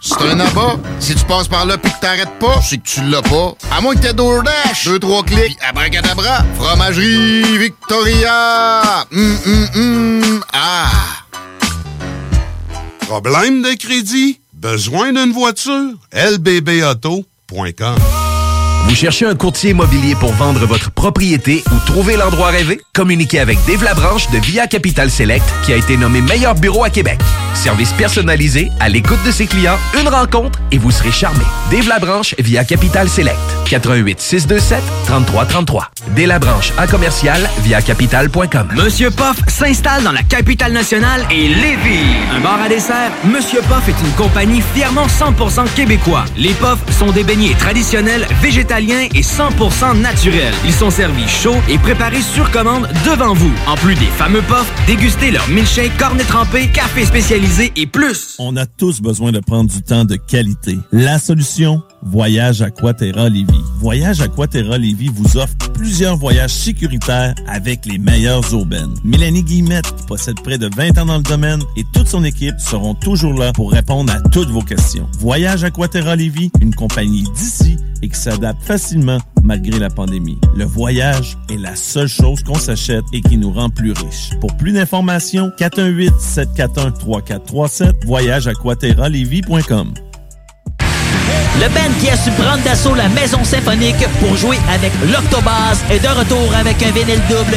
C'est un abat. Si tu passes par là pis que t'arrêtes pas, c'est que tu l'as pas. À moins que t'aies DoorDash. Deux, trois clics, abracadabra. Fromagerie Victoria. Hum, hum, hum. Ah. Problème de crédit? Besoin d'une voiture? lbbauto.com Vous cherchez un courtier immobilier pour vendre votre propriété ou trouver l'endroit rêvé? Communiquez avec Dave Labranche de Via Capital Select qui a été nommé meilleur bureau à Québec. Service personnalisé, à l'écoute de ses clients, une rencontre et vous serez charmé. Dave Labranche via Capital Select. 88 627 3333. Dave Labranche à commercial via capital.com. Monsieur Poff s'installe dans la capitale nationale et Lévis. Un bar à dessert, Monsieur Poff est une compagnie fièrement 100% québécois. Les Poffs sont des beignets traditionnels, végétaliens et 100% naturels. Ils sont servis chauds et préparés sur commande devant vous. En plus des fameux Poffs, dégustez leur milkshake, cornet trempé, café spécialisé et plus. On a tous besoin de prendre du temps de qualité. La solution Voyage Aquaterra Lévis. Voyage Aquaterra Lévis vous offre plusieurs voyages sécuritaires avec les meilleures urbaines. Mélanie Guillemette, qui possède près de 20 ans dans le domaine, et toute son équipe seront toujours là pour répondre à toutes vos questions. Voyage Aquaterra Lévis, une compagnie d'ici et qui s'adapte facilement malgré la pandémie. Le voyage est la seule chose qu'on s'achète et qui nous rend plus riches. Pour plus d'informations, 418-741-3437, voyageaquaterralévis.com. Le band qui a su prendre d'assaut la maison symphonique pour jouer avec l'Octobase est de retour avec un vinyle double.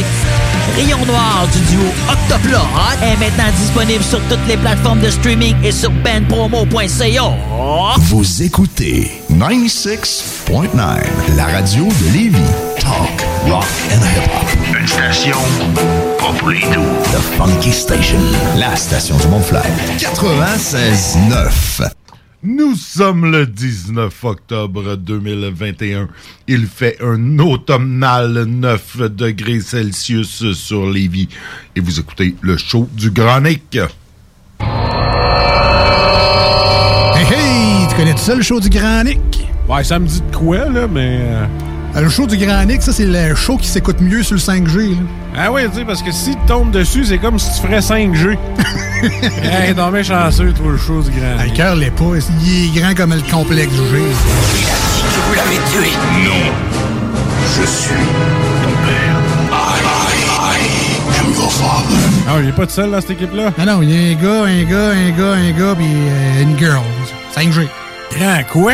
Rayon Noir du duo Octoplot est maintenant disponible sur toutes les plateformes de streaming et sur bandpromo.ca. Vous écoutez 96.9, la radio de Lévis. Talk, rock and hip-hop. Une station pas pour les doux. The Funky Station, la station du Mont-Fly. 96.9. Nous sommes le 19 octobre 2021. Il fait un automnal 9 degrés Celsius sur Lévis. Et vous écoutez le show du Grand Nick. Hey, hey! Tu connais ça, le show du Grand Nick? Ouais, ça me dit de quoi, là, mais... euh, Le show du Grand Nick, ça, c'est le show qui s'écoute mieux sur le 5G. là. Ah oui, tu sais, parce que si tu tombes dessus, c'est comme si tu ferais 5G. hey, non, mais chanceux, toi, le show du grand. Ah, Le cœur l'est pas. Il est grand comme le complexe G. Que vous l'avez tué. Non. Je suis ton père. I, I, I am your father. Ah, il est pas tout seul dans cette équipe-là? Non, non, il y a un gars, un gars, un gars, un gars, puis euh, une girl. 5G. Grand quoi?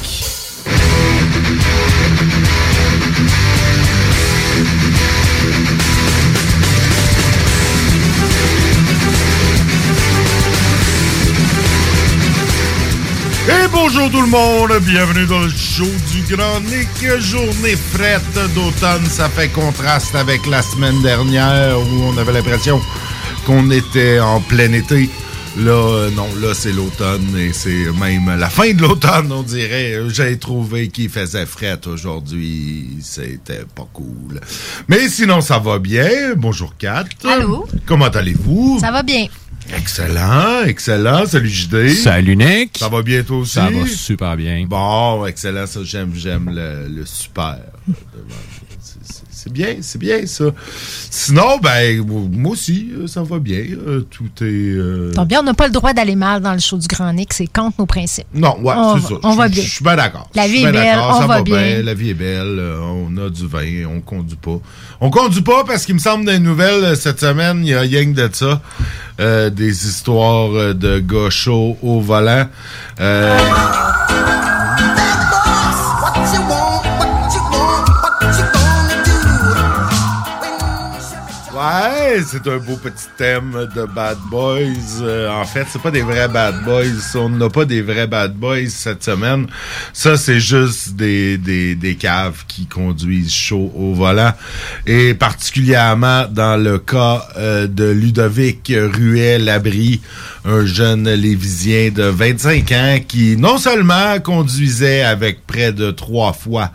Bonjour tout le monde, bienvenue dans le show du Grand Nick. Journée frette d'automne, ça fait contraste avec la semaine dernière où on avait l'impression qu'on était en plein été. Là, euh, non, là c'est l'automne et c'est même la fin de l'automne, on dirait. J'ai trouvé qu'il faisait frette aujourd'hui, c'était pas cool. Mais sinon, ça va bien. Bonjour Kat. Allô? Comment allez-vous? Ça va bien. Excellent, excellent. Salut JD. Salut Nick. Ça va bien toi aussi? Ça va super bien. Bon, excellent, ça j'aime, j'aime le, le super. C'est- bien, c'est bien ça. Sinon, ben, moi aussi, euh, ça va bien. euh, Tout est. euh, Donc bien, on n'a pas le droit d'aller mal dans le show du Grand Nick, c'est contre nos principes. Non, ouais, On c'est va- ça. on Je- va bien. Je suis bien d'accord. La vie est belle, on ça va bien. La vie est belle, euh, on a du vin, on conduit pas. On conduit pas parce qu'il me semble des nouvelles euh, cette semaine, il y a rien que de ça. euh, des histoires euh, de gars chauds au volant. Euh, C'est un beau petit thème de Bad Boys. Euh, en fait, c'est pas des vrais Bad Boys. On n'a pas des vrais Bad Boys cette semaine. Ça, c'est juste des, des, des caves qui conduisent chaud au volant. Et particulièrement dans le cas euh, de Ludovic Ruel-Labrie, un jeune Lévisien de 25 ans qui non seulement conduisait avec près de trois fois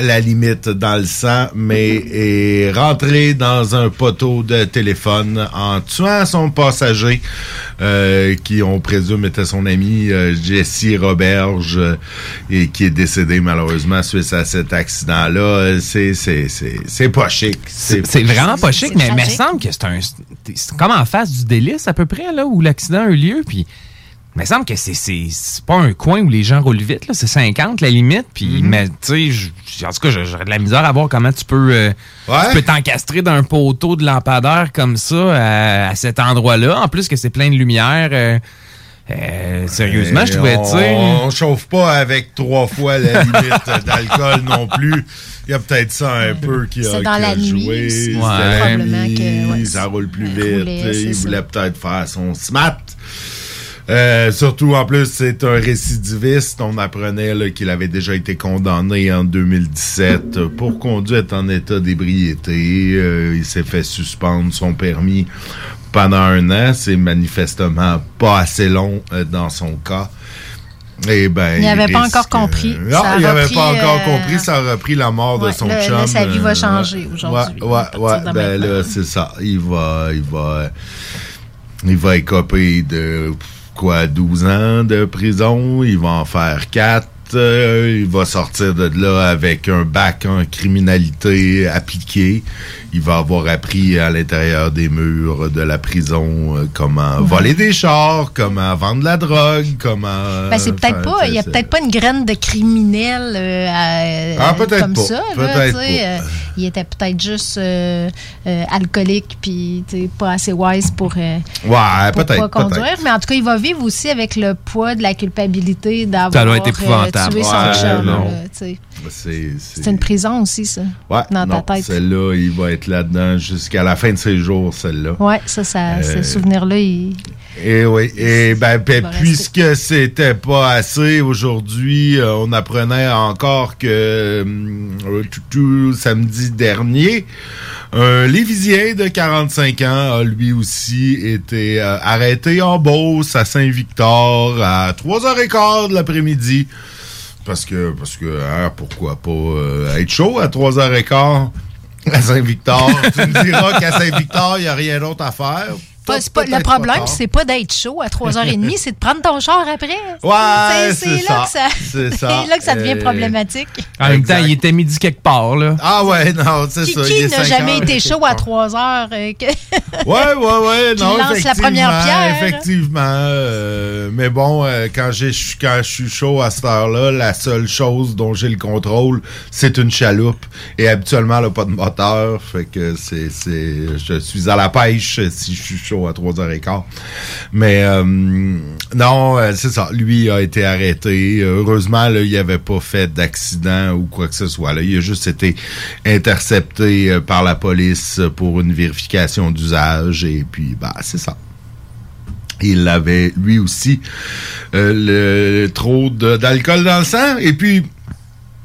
la limite dans le sang, mais est rentré dans un poteau de téléphone en tuant son passager, euh, qui on présume était son ami euh, Jesse Roberge, euh, et qui est décédé malheureusement suite à cet accident-là. C'est c'est c'est c'est pas chic. C'est c'est vraiment pas chic, mais il me semble que c'est un. C'est comme en face du délice, à peu près, là, où l'accident a eu lieu. Puis, il me semble que c'est- c'est c'est pas un coin où les gens roulent vite, là. C'est 50 la limite. Puis, mais, tu sais, en tout cas, j'aurais de la misère à voir comment tu peux. euh, Tu peux t'encastrer d'un poteau de lampadaire comme ça à, à cet endroit-là. En plus que c'est plein de lumière. euh, euh, sérieusement, je trouvais, on, tu on chauffe pas avec trois fois la limite d'alcool non plus. Il y a peut-être ça un peu qui a, C'est dans qui la a nuit joué. aussi, C'était c'est la probablement nuit, que, ouais, ça roule plus vite. Il ça. voulait peut-être faire son smat. Euh, surtout, en plus, c'est un récidiviste. On apprenait qu'il avait déjà été condamné en 2017 pour conduite en état d'ébriété. Euh, il s'est fait suspendre son permis pendant un an. C'est manifestement pas assez long euh, dans son cas. Eh ben, Il n'avait pas encore compris. euh, non, il n'avait pas encore euh, compris. Ça a repris la mort de son chum. là, sa vie va changer aujourd'hui, Ouais, Ben là, c'est ça. Il va, il va, il va écoper de quoi, 12 ans de prison? Il va en faire 4. il va sortir de là avec un bac en criminalité appliquée. Il va avoir appris à l'intérieur des murs de la prison euh, comment Ouais. voler des chars, comment vendre de la drogue, comment. Ben, c'est peut-être pas, il y a peut-être pas une graine de criminel euh, à- Ah, peut-être comme pas, ça. là, il était peut-être juste euh, euh, alcoolique puis tu sais, pas assez wise pour, euh, Ouais, pour pas conduire. Mais en tout cas, il va vivre aussi avec le poids de la culpabilité d'avoir Ça doit être euh, tué son Ouais, sais. C'est C'est une prison aussi, ça. Ouais, dans non, ta tête. celle-là, il va être là-dedans jusqu'à la fin de ses jours, celle-là. Ouais, ça, ça Euh, ce souvenir-là, il. Et oui, et ben, ben, puisque c'était pas assez aujourd'hui, euh, on apprenait encore que tout, tout samedi dernier, un Lévisien de 45 ans a lui aussi été euh, arrêté en Beauce à Saint-Victor à 3h15 de l'après-midi. Parce que, parce que hein, pourquoi pas euh, être chaud à 3h15 à Saint-Victor? tu me diras qu'à Saint-Victor, il n'y a rien d'autre à faire. Pas- c'est pas- le problème, c'est pas d'être chaud à 3h30, c'est de prendre ton char après. Ouais, c'est là, là que ça devient Euh, problématique. En même temps, il était midi quelque part, là. Ah ouais, non, c'est Qui, ça. qui n'a jamais été chaud à 3h? que... Ouais, ouais, ouais, Qui non, lance la première pierre? Effectivement. euh, mais bon, euh, quand quand je suis chaud à cette heure-là, la seule chose dont j'ai le contrôle, c'est une chaloupe. Et habituellement, elle n'a pas de moteur. Fait que c'est, c'est, je suis à la pêche si je suis chaud à 3h15. Mais euh, non, euh, c'est ça. Lui a été arrêté. Heureusement, là, il n'avait pas fait d'accident ou quoi que ce soit. Là. Il a juste été intercepté euh, par la police pour une vérification d'usage. Et puis, bah, c'est ça. Il avait lui aussi euh, le trop d'alcool dans le sang. Et puis,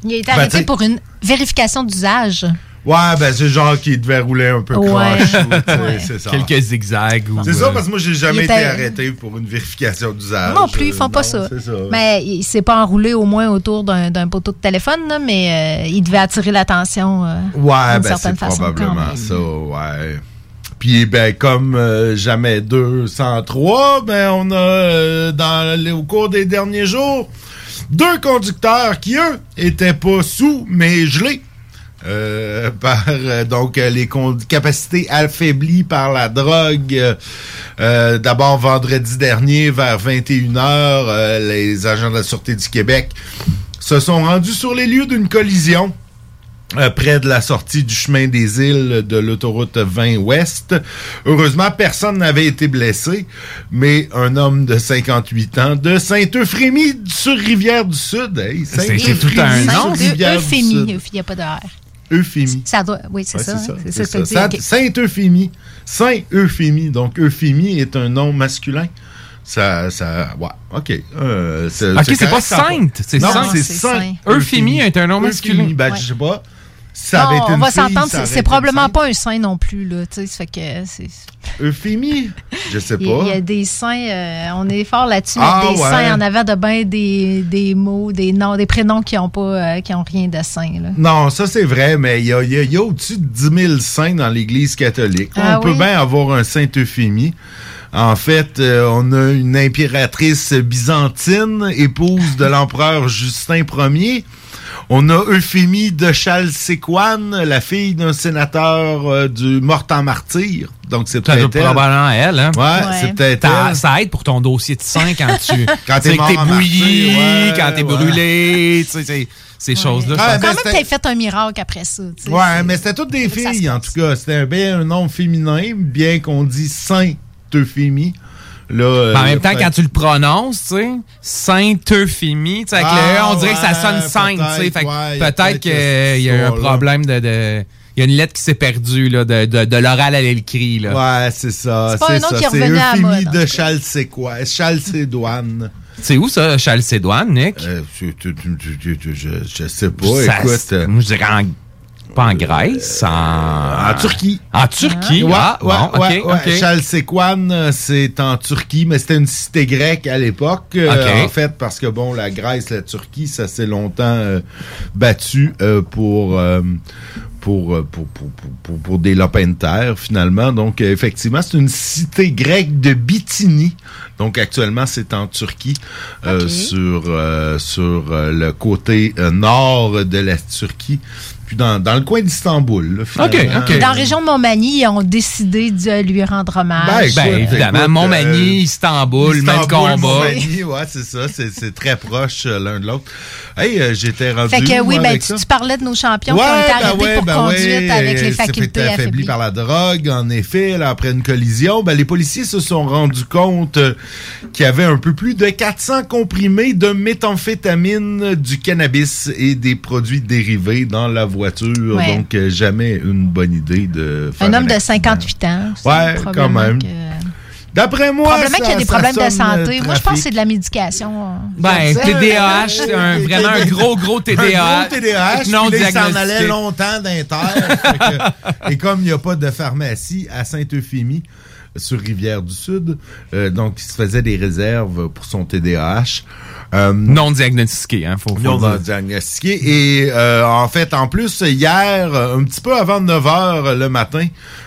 Il a été arrêté pour une vérification d'usage. Ouais, ben c'est genre qui devait rouler un peu Ouais. croche. Ouais. C'est ça. Quelques zigzags. ou, C'est ça, euh, parce que moi, j'ai jamais été arrêté pour une vérification d'usage. non plus, ils font Euh, pas non, ça. c'est ça. Mais il s'est pas enroulé au moins autour d'un poteau de téléphone, là, mais euh, il devait attirer l'attention euh, Ouais, d'une ben c'est certaine façon. probablement ça, ouais. Puis ben comme euh, jamais 203, ben on a euh, dans au cours des derniers jours deux conducteurs qui eux étaient pas sous mais gelés. Euh, par euh, donc euh, les capacités affaiblies par la drogue. Euh, D'abord vendredi dernier vers 21h, euh, les agents de la sûreté du Québec se sont rendus sur les lieux d'une collision euh, près de la sortie du chemin des îles de l'autoroute 20 Ouest. Heureusement, personne n'avait été blessé, mais un homme de 58 ans de Saint-Euphémie sur Rivière-du-Sud. Hey, C'est- c'est tout un Saint-Euphémie Rivière-du-Sud. Euphémie. Il n'y a pas de R. Euphémie. Ça doit, oui, c'est Ouais, ça. hein. ça, que ça. je dis, ok. Saint-Euphémie. Saint-Euphémie. Donc, Euphémie est un nom masculin. Ça, ça, ouais, ok. Euh, c'est Ok, c'est pas sainte, c'est non, sainte. c'est C'est saint. saint. Euphémie est un nom masculin. Euphémie, ben, Ouais. je sais pas. Ça avait Non, été on une va s'entendre, c'est- probablement pas un sein non plus, là. Tu sais, ça fait que c'est. Euphémie? Je sais Il y, a- il y a pas. des seins, euh, on est fort là-dessus, Ah, mais des ouais. seins en avant de bain des, des mots, des noms, des prénoms qui ont pas, euh, qui ont rien de sain, là. Non, ça c'est vrai, mais il y a, y a- il y a au-dessus de 10 000 saints dans l'Église catholique. Ah on peut bien avoir un saint Euphémie. En fait, euh, on a une impératrice byzantine, épouse de l'empereur Justin Ier. On a Euphémie de Chalséquane, la fille d'un sénateur euh, du mort en martyr. Donc c'est peut-être elle. probablement elle, hein? Ouais, c'est peut-être Ça- elle. Ça aide pour ton dossier de sang quand tu. Quand t'es bouilli, ouais, quand t'es ouais. brûlé, tu sais, c'est- ces choses-là. Pense. Quand même, t'as fait un miracle après ça, tu sais. Ouais, mais c'était toutes des filles, en tout cas. C'était bien un nom féminin, bien qu'on dit Saint-Euphémie. Là, euh, en même temps, fait- quand tu le prononces, tu sais, Sainte-Euphémie, tu sais, avec Ah, le E, on dirait que ça sonne sainte, tu sais. peut-être, Fait que ouais, peut-être qu'il y a un problème de. de- Il y a une lettre qui s'est perdue, là, de, de, de l'oral à l'écrit, là. Ouais, c'est ça. C'est pas un nom ça. C'est Euphémie de. Chalséquois, Chalcédoine. C'est où ça, Chalcédoine, Nick? Euh, je, je- je- je- je- je sais pas, Ça, écoute. je dirais en- pas en Grèce, en... En Turquie. En Turquie, Ouais, ah, ouais, bon, euh, c'est en Turquie, mais c'était une cité grecque à l'époque. euh. En fait, parce que bon, la Grèce, la Turquie, ça s'est longtemps euh, battu euh, pour, euh, pour, pour, pour, pour, des lopins de terre, finalement. Donc, effectivement, c'est une cité grecque de Bithynie. Donc, actuellement, c'est en Turquie, euh, sur, euh, sur le côté euh, nord de la Turquie, puis dans, dans le coin d'Istanbul. là, finalement. Puis Dans la région de Montmagny, ils ont décidé de lui rendre hommage. Ben, Ben, évidemment, écoute, Montmagny, euh, Istanbul, même Istanbul, combat. Montmagny, ouais, c'est ça. C'est, c'est très proche euh, l'un de l'autre. Hey, euh, j'étais rendu. Fait que oui, ben, tu, tu parlais de nos champions Ouais, qui ont été ben arrêtés ouais, pour ben conduite ouais, avec les euh, facultés fait affaiblies. par la drogue, en effet. Là, après une collision, ben, les policiers se sont rendus compte euh, qu'il y avait un peu plus de 400 comprimés de méthamphétamine, du cannabis et des produits dérivés dans la voiture. Ouais. Donc, euh, jamais une bonne idée de faire Un homme de accident. 58 ans. c'est Ouais, quand même. que- D'après moi, Probablement qu'il y a des problèmes de sonne, santé. euh, Moi, je pense que c'est de la médication. Ben, TDAH, c'est un- vraiment un gros, gros TDAH. Un gros TDAH, non puis là, il s'en allait longtemps d'inter. et comme il n'y a pas de pharmacie à Sainte-Euphémie, sur Rivière-du-Sud, euh, donc il se faisait des réserves pour son TDAH. Euh, non diagnostiqué, hein, faut, faut non dire. diagnostiqué. Et euh, en fait, en plus, hier, un petit peu avant 9 heures le matin,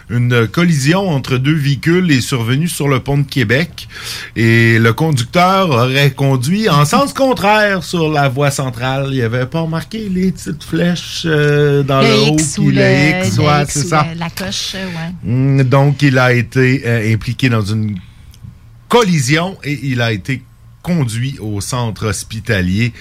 une collision entre deux véhicules est survenue sur le pont de Québec. Et le conducteur aurait conduit en sens contraire sur la voie centrale. Il avait pas remarqué les petites flèches euh, dans le, le haut. X puis ou le, le X, ouais, c'est ou ça. la- la coche, ouais. Mm, Donc, il a été euh, impliqué dans une collision et il a été conduit au centre hospitalier.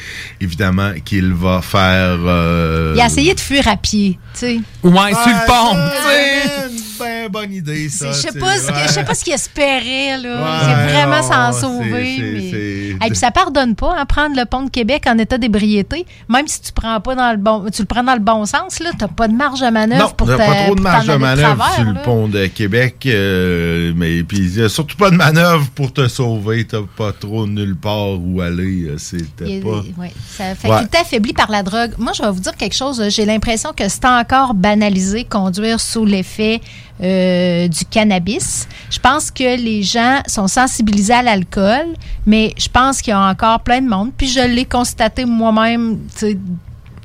Évidemment qu'il va faire... euh, Il a essayé de fuir à pied, tu sais. Ouais, sur le pont, tu sais. Une bonne idée, ça. Je sais pas, ce ouais. pas qu'il espérait, là. Ouais, c'est vraiment s'en sauver. c'est- mais... Et puis ça pardonne pas, hein, prendre le pont de Québec en état d'ébriété. Même si tu prends pas dans le bon, tu le prends dans le bon sens, là, t'as pas de marge de manœuvre Non, pour il te- n'y a pas trop de marge de manœuvre travers, sur le pont de Québec, euh, mais puis il y a surtout pas de manœuvre pour te sauver. T'as pas trop nulle part où aller. euh, C'était pas. ouais, ça fait qu'il était affaibli par la drogue. Moi, je vais vous dire quelque chose. J'ai l'impression que c'est encore banalisé conduire sous l'effet euh, du cannabis. Je pense que les gens sont sensibilisés à l'alcool, mais je pense qu'il y a encore plein de monde. Puis je l'ai constaté moi-même,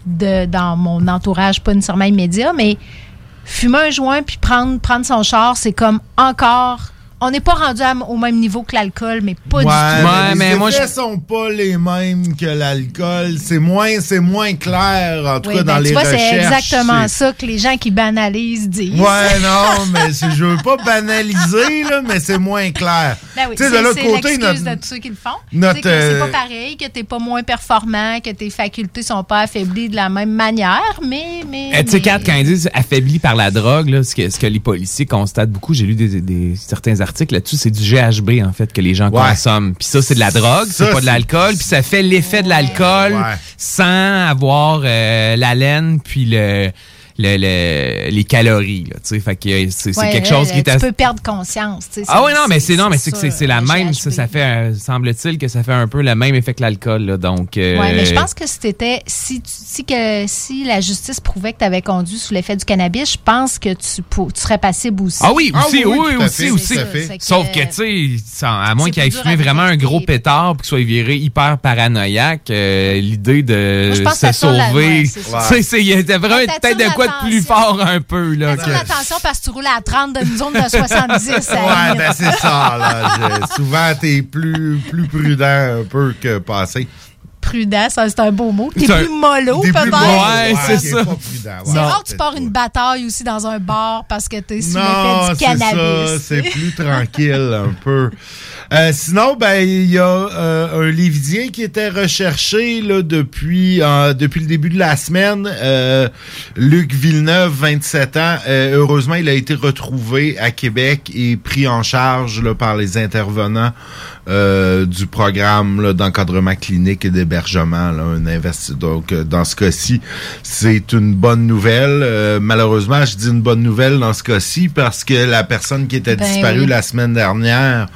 de- dans mon entourage, pas nécessairement immédiat, mais fumer un joint puis prendre, prendre son char, c'est comme encore on n'est pas rendu à- au même niveau que l'alcool, mais pas Ouais, du tout. mais les effets sont pas les mêmes que l'alcool. C'est moins, c'est moins clair, en tout Oui, cas, ben, dans tu les vois, recherches. c'est exactement ça que les gens qui banalisent disent. Ouais, non, mais je veux pas banaliser, là, mais c'est moins clair. Ben oui, Tu sais, c'est de l'autre c'est côté, l'excuse notre- de tous ceux qui le font. notre, que c'est euh, pas pareil, que t'es pas moins performant, que tes facultés sont pas affaiblies de la même manière, mais... mais, Eh, tu sais, quand ils disent affaibli par la drogue, là, ce, que, ce que les policiers constatent beaucoup, j'ai lu des, des- certains articles là-dessus, c'est du GHB, en fait, que les gens Ouais. consomment. Puis ça, c'est de la drogue, c'est pas de l'alcool, puis ça fait l'effet de l'alcool Ouais. sans avoir euh, la laine puis le, le- le- les calories. Là, tu sais. fait que euh, c'est Ouais, quelque chose euh, qui est Tu peux perdre conscience. tu sais, Ah oui, non, mais c'est non, mais c'est que c'est la même, ça, ça fait, euh, semble-t-il que ça fait un peu le même effet que l'alcool, là, donc. euh, Oui, mais je pense que si t'étais- si, tu- si, que, si la justice prouvait que tu avais conduit sous l'effet du cannabis, je pense que tu, pour- tu serais passible aussi. Ah oui, aussi, oui, oui, à aussi, fait, aussi. Sauf que, tu sais, à moins qu'il ait fumé vraiment un gros pétard puis qu'il soit viré hyper paranoïaque, euh, l'idée de Moi, je pense se sauver, ouais, tu c'est ça. sais, c'est- il y a vraiment Ouais, peut-être de quoi de plus fort un peu, là. Que- l'attention parce que tu roules à 30 dans une zone de 70. à la Ouais, ben c'est ça, là. Je- souvent, t'es plus, plus prudent un peu que passé. Prudent, ça, c'est un beau mot. T'es plus mollo, peut-être. mollo, Ouais, c'est ça. C'est ouais. rare que tu pars une bataille aussi dans un bar parce que t'es sous l'effet du c'est ça, cannabis. c'est plus tranquille un peu. Euh, sinon, ben il y a euh, un Lévidien qui était recherché là, depuis euh, depuis le début de la semaine. Euh, Luc Villeneuve, 27 ans. Euh, heureusement, il a été retrouvé à Québec et pris en charge là, par les intervenants euh, du programme d'encadrement clinique et d'hébergement. Un investi donc euh, dans ce cas-ci, c'est une bonne nouvelle. Euh, malheureusement, je dis une bonne nouvelle dans ce cas-ci parce que la personne qui était Ben disparue oui. la semaine dernière.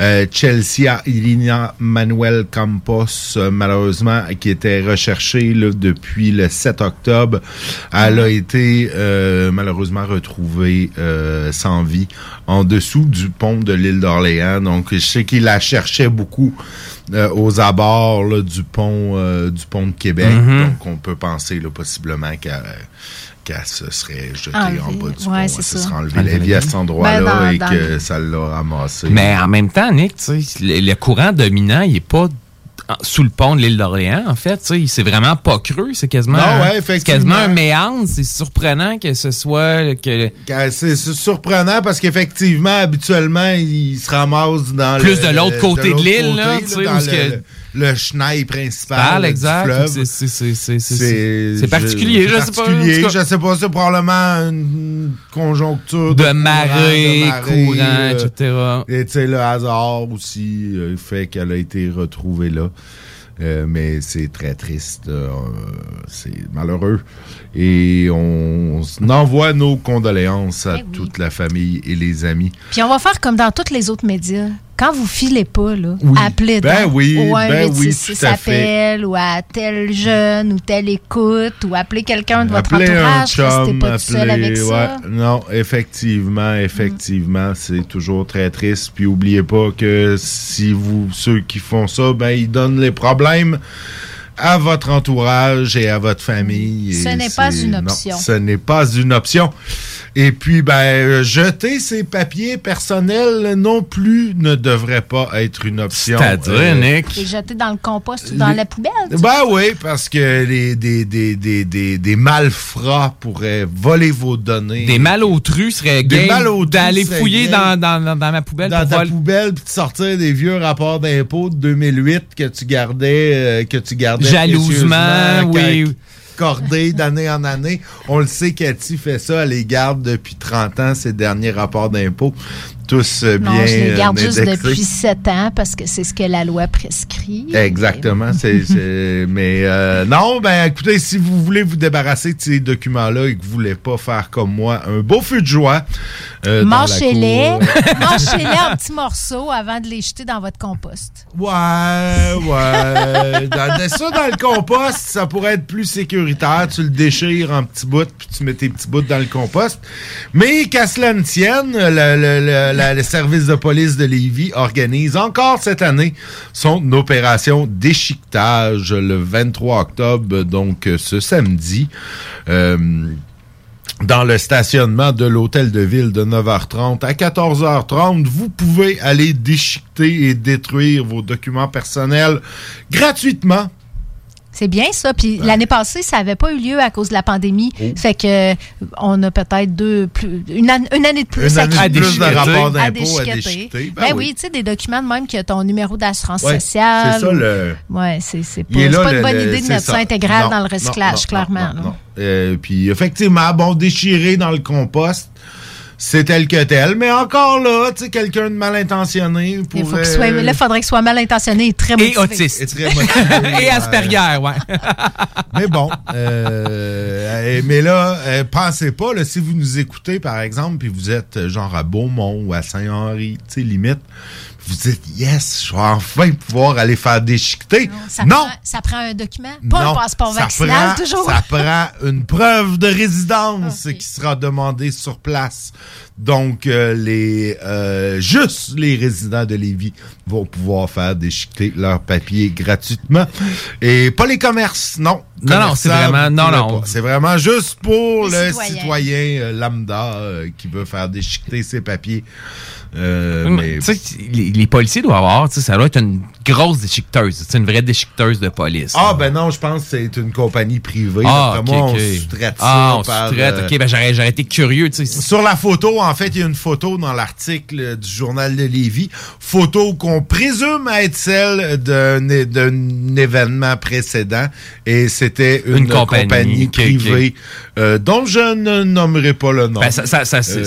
Euh, Chelsea Irina Manuel Campos, euh, malheureusement, qui était recherchée là, depuis le 7 octobre, elle a été euh, malheureusement retrouvée euh, sans vie en dessous du pont de l'île d'Orléans. Donc, je sais qu'il la cherchait beaucoup euh, aux abords là, du pont euh, du pont de Québec. Mhm. Donc, on peut penser là, possiblement qu'elle qu'elle se serait jetée Enlevée. en bas du Ouais, pont. Elle se serait enlevée la vie à cet endroit-là Ben, dans- et que ça l'a ramassé. Mais en même temps, Nick, le, le courant dominant, il est pas sous le pont de l'île d'Orléans, en fait. C'est vraiment pas creux. C'est quasiment, Non, ouais, c'est effectivement. quasiment un méandre. C'est surprenant que ce soit... que C'est surprenant parce qu'effectivement, habituellement, il se ramasse dans Plus le- de l'autre côté de l'île, le, chenil principal exact. fleuve. C'est- particulier, je sais pas. Je sais pas, c'est probablement une conjoncture De courant, marée, courant, euh, etc. Et tu sais, le hasard aussi euh, fait qu'elle a été retrouvée là. Euh, mais c'est très triste, euh, c'est malheureux. Et on, on envoie nos condoléances à Eh oui. toute la famille et les amis. Puis on va faire comme dans tous les autres médias. Quand vous filez pas, là, Oui. appelez Ben donc oui, au ben 1 oui, 866 tout à fait. appel ou à tel jeune ou telle écoute ou appelez quelqu'un de votre Appelez un entourage. Pas tout seul appelez- avec ça. Non, effectivement, effectivement, c'est toujours très triste. Puis oubliez pas que si vous, ceux qui font ça, ben ils donnent les problèmes à votre entourage et à votre famille. Ce n'est pas une non, option. ce n'est pas une option. Et puis, ben, euh, jeter ses papiers personnels non plus ne devrait pas être une option. C'est-à-dire, Euh, Nick? Et jeter dans le compost ou dans Les- la poubelle. ben oui, parce que les, des, des, des, des, des malfrats pourraient voler vos données. Des malotrus seraient Des d'aller fouiller dans, dans, dans, dans ma poubelle dans pour ta voler. poubelle puis de sortir des vieux rapports d'impôts de 2008 que tu gardais euh, que tu gardais Jalousement, oui. D'année en année. On le sait, Cathy fait ça, elle les garde depuis 30 ans, ces derniers rapports d'impôts. Tous euh, bien Non, je les garde euh, juste depuis 7 ans parce que c'est ce que la loi prescrit. Exactement. c'est- mais euh, non, ben écoutez, si vous voulez vous débarrasser de ces documents-là et que vous voulez pas faire comme moi un beau feu de joie, euh, cour, Mâchez-les en petits morceaux avant de les jeter dans votre compost. Ouais, ouais. dans ça, dans le compost, ça pourrait être plus sécuritaire. Tu le déchires en petits bouts, puis tu mets tes petits bouts dans le compost. Mais qu'à cela ne tienne, le, le- le- le service de police de Lévis organise encore cette année son opération déchiquetage le 23 octobre, donc euh, ce samedi. Euh, dans le stationnement de l'hôtel de ville de 9h30 à 14h30. Vous pouvez aller déchiqueter et détruire vos documents personnels gratuitement. C'est bien ça. Puis l'année passée, ça n'avait pas eu lieu à cause de la pandémie. Oh. Fait que euh, on a peut-être deux plus une, an- une année de plus Une année à, de plus de rapport À déchiqueter. Ben Ben, oui. oui, tu sais, des documents de même que ton numéro d'assurance Ouais, sociale. c'est ça, le- Ouais, c'est c'est pas, là, pas le- une bonne le- idée de mettre ça ça. intégral Non, dans le recyclage, non, clairement. non. Euh, puis effectivement, bon, déchirer dans le compost, c'est tel que tel. Mais encore là, tu sais, quelqu'un de mal intentionné Il pourrait... faut qu'il soit, là, il faudrait qu'il soit mal intentionné et très motivé. Et autiste. Et très motivé, Et Asperger, ouais. Mais bon, euh, euh, mais là, euh, pensez pas, là, si vous nous écoutez, par exemple, puis vous êtes euh, genre à Beaumont ou à Saint-Henri, tu sais, limite, vous dites, yes, je vais enfin pouvoir aller faire déchiqueter. Ça, non! Prend, ça prend un document, pas Non, un passeport ça vaccinal, prend- toujours. Ça prend une preuve de résidence qui sera demandée sur place. Donc, euh, les euh, juste les résidents de Lévis vont pouvoir faire déchiqueter leurs papiers gratuitement. Et pas les commerces, non. Non, non, c'est vraiment- non, non. C'est vraiment juste pour Les le citoyens. citoyen euh, lambda euh, qui veut faire déchiqueter ses papiers. Euh, mais les, les policiers doivent avoir, ça doit être une grosse déchiqueteuse, c'est une vraie déchiqueteuse de police. Ah, ben non, je pense que c'est une compagnie privée. Ah, D'après ok, moi, ok. on sous-traite ça Ah, on par, sous-traite. euh, Ok, ben j'aurais été curieux, tu sais. Sur la photo, en fait, il y a une photo dans l'article du journal de Lévis. Photo qu'on présume être celle d'un événement précédent. Et c'était une, Une compagnie, privée euh, dont je ne nommerai pas le nom. Ben, ça- ça- ça- c'est-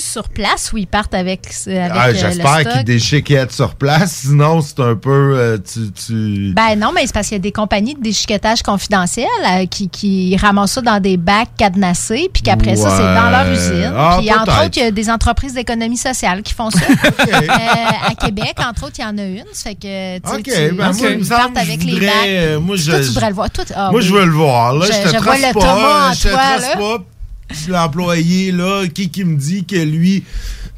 sur place ou ils partent avec, avec Ah, euh, J'espère qu'ils déchiquettent sur place. Sinon, c'est un peu... euh, tu, tu- Ben non, mais c'est parce qu'il y a des compagnies de déchiquettage confidentielles euh, qui, qui ramassent ça dans des bacs cadenassés, puis qu'après ça, c'est dans leur usine. Ah, puis entre autres, il y a des entreprises d'économie sociale qui font ça. Euh, à Québec, entre autres, il y en a une. Ça fait que tu tu- ben moi, tu partes avec les bacs. euh, moi, je- Toi, tu voudrais le voir. Toi, ah Moi, oui. je veux le voir. Là. Je- Je, te je vois le pas. Thomas en je te toi, trace là. pas. L'employé, là, qui, qui me dit que lui,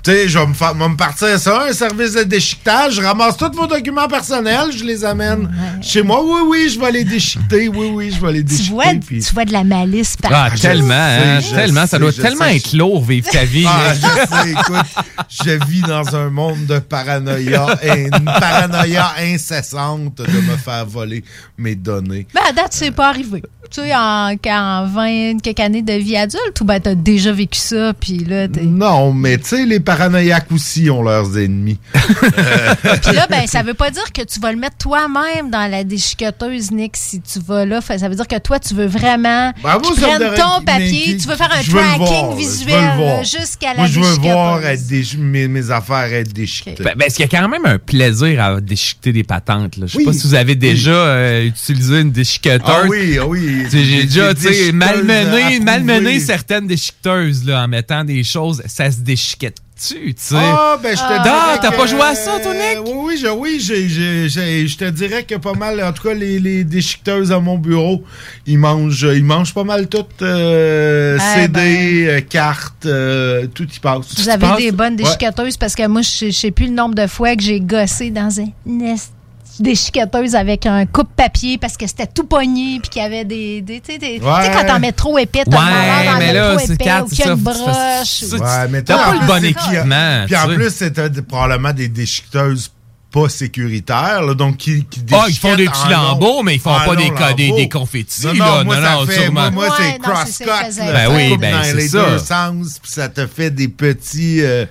tu sais, je vais me, partir ça, un service de déchiquetage, je ramasse tous vos documents personnels, je les amène chez moi. Oui, oui, je vais les déchiqueter. Oui, oui, je vais les Tu déchiqueter. vois, puis- tu vois de la malice partout. Ah, tellement, hein, sais, tellement. ça doit tellement sais. être lourd vivre ta vie. Ah, je sais, écoute, je vis dans un monde de paranoïa, et une paranoïa incessante de me faire voler mes données. Ben, à date, c'est pas arrivé. Tu sais, en, en 20 quelques années de vie adulte, ou ben, t'as déjà vécu ça, puis là, t'es. Non, mais tu sais, les paranoïaques aussi ont leurs ennemis. Puis là, ben, ça veut pas dire que tu vas le mettre toi-même dans la déchiqueteuse, Nick, si tu vas là. Ça veut dire que toi, tu veux vraiment Ben, me prennent dérange- ton papier, tu veux faire un je tracking voir, visuel jusqu'à la Moi, je veux voir être mes, mes affaires être déchiquetées. Ben, ben, est-ce qu'il y a quand même un plaisir à déchiqueter des patentes? Là? Je sais Oui. pas si vous avez déjà euh, utilisé une déchiqueteuse. Ah oui, ah oui. J'ai déjà malmené, malmené certaines déchiqueteuses là, en mettant des choses. Ça se déchiquette tu sais? Ah, ben, je te Ah, t'as que- pas joué à ça, toi, Nick? Oui, oui, je, oui j'ai- j'ai- j'ai- je te dirais que pas mal, en tout cas, les, les déchiqueteuses à mon bureau, ils mangent, ils mangent pas mal tout. euh, Ah, CD, euh, cartes, euh, tout y passe. Vous avez des bonnes Ouais. déchiqueteuses parce que moi, je sais plus le nombre de fois que j'ai gossé dans un nest déchiqueteuse avec un coupe-papier parce que c'était tout pogné puis qu'il y avait des... des tu sais, des- Ouais. quand t'en mets trop épais, t'as Ouais, mais là, trop c'est épais ou qu'il y a une ça, broche. ça, ou- Ouais, mais T'as pas en le plus, bon c'est- équipement. Puis en plus, c'était probablement des déchiqueteuses pas sécuritaires, là, donc qui, qui Ah, ils font des petits lambeaux, mais ils font pas des, des, des confettis. Non, là. non, moi, non, ça non, fait, sûrement. moi, moi, Ouais, c'est c'est cross-cut. ça, faisait. là. Ben Ça oui, coupe ben, dans c'est les ça. deux sens, puis ça te fait des petits... euh,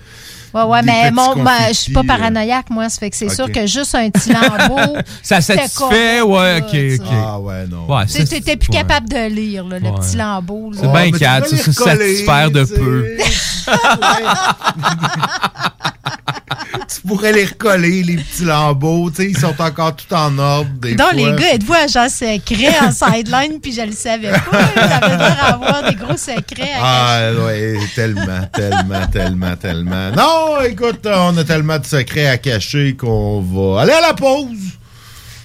Ouais, ouais, mais mon, ben, je suis pas euh. paranoïaque, moi. Ça fait que c'est sûr que juste un petit lambeau. Ça satisfait, ouais, ok, ok. Ah ouais, non. Ouais, Tu T'étais plus ouais. capable de lire, là, le Ouais. petit lambeau. là. C'est bien peux ça satisfaire de peu. tu pourrais les recoller, les petits lambeaux. Tu sais, ils sont encore tout en ordre. Des Donc, fois. les gars, êtes-vous agent secret en sideline, puis je le savais pas. J'avais l'air d'avoir des gros secrets. à Ah, ouais, tellement, tellement, tellement, tellement. Non, écoute, on a tellement de secrets à cacher qu'on va aller à la pause.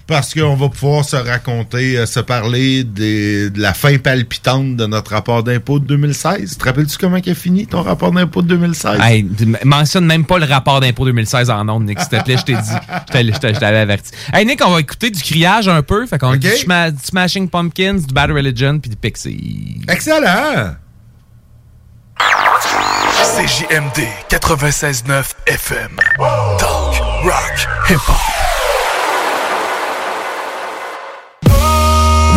Parce qu'on va pouvoir se raconter, euh, se parler des- de la fin palpitante de notre rapport d'impôt de 2016. Te rappelles-tu comment il a fini ton rapport d'impôt de 2016? Hey, mentionne même pas le rapport d'impôt 2016 en ondes, Nick, s'il te plaît, je t'ai dit. Je t'avais averti. Hey, Nick, on va écouter du criage un peu. Fait qu'on a Ok. du, Sma- du Smashing Pumpkins, du Bad Religion, puis du Pixies. Excellent! CJMD 96.9 FM. Talk, rock, hip-hop.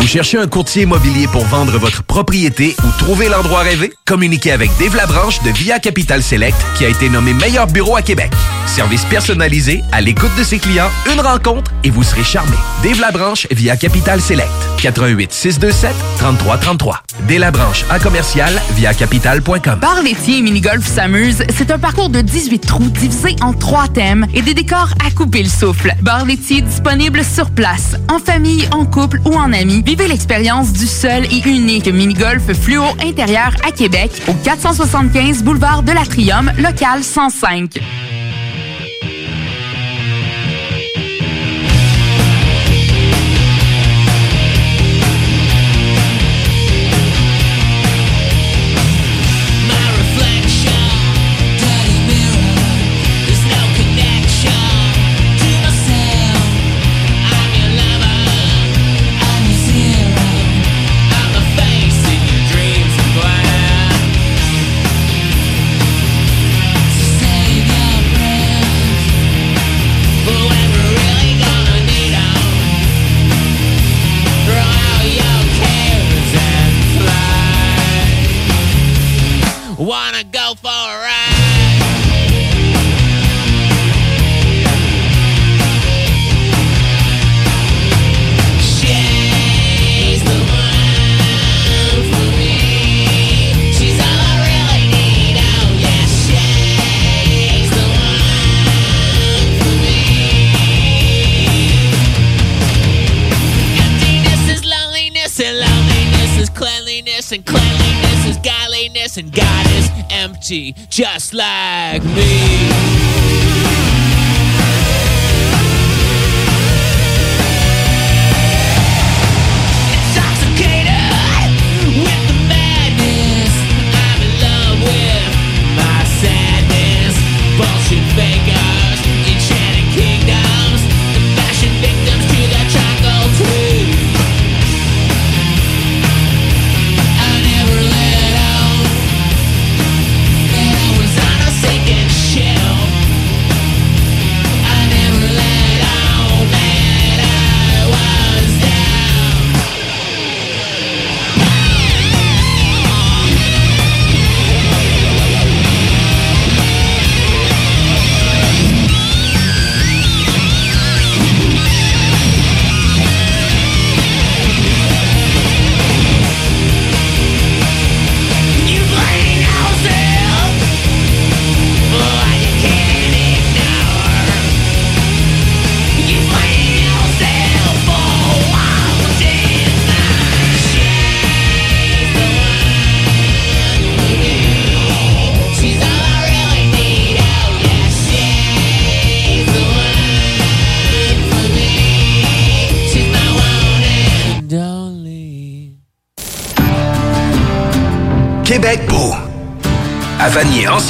Vous cherchez un courtier immobilier pour vendre votre propriété ou trouver l'endroit rêvé? Communiquez avec Dave Labranche de Via Capital Select qui a été nommé meilleur bureau à Québec. Service personnalisé, à l'écoute de ses clients, une rencontre et vous serez charmé. Dave Labranche via Capital Select. 88 627 3333. Dave Labranche à commercial via capital.com. Bar laitier et mini-golf s'amuse, c'est un parcours de 18 trous divisé en trois thèmes et des décors à couper le souffle. Bar laitier disponible sur place, en famille, en couple ou en amis. Vivez l'expérience du seul et unique mini-golf fluo intérieur à Québec au 475 boulevard de l'Atrium, local 105. And cleanliness is godliness, and God is empty, just like me.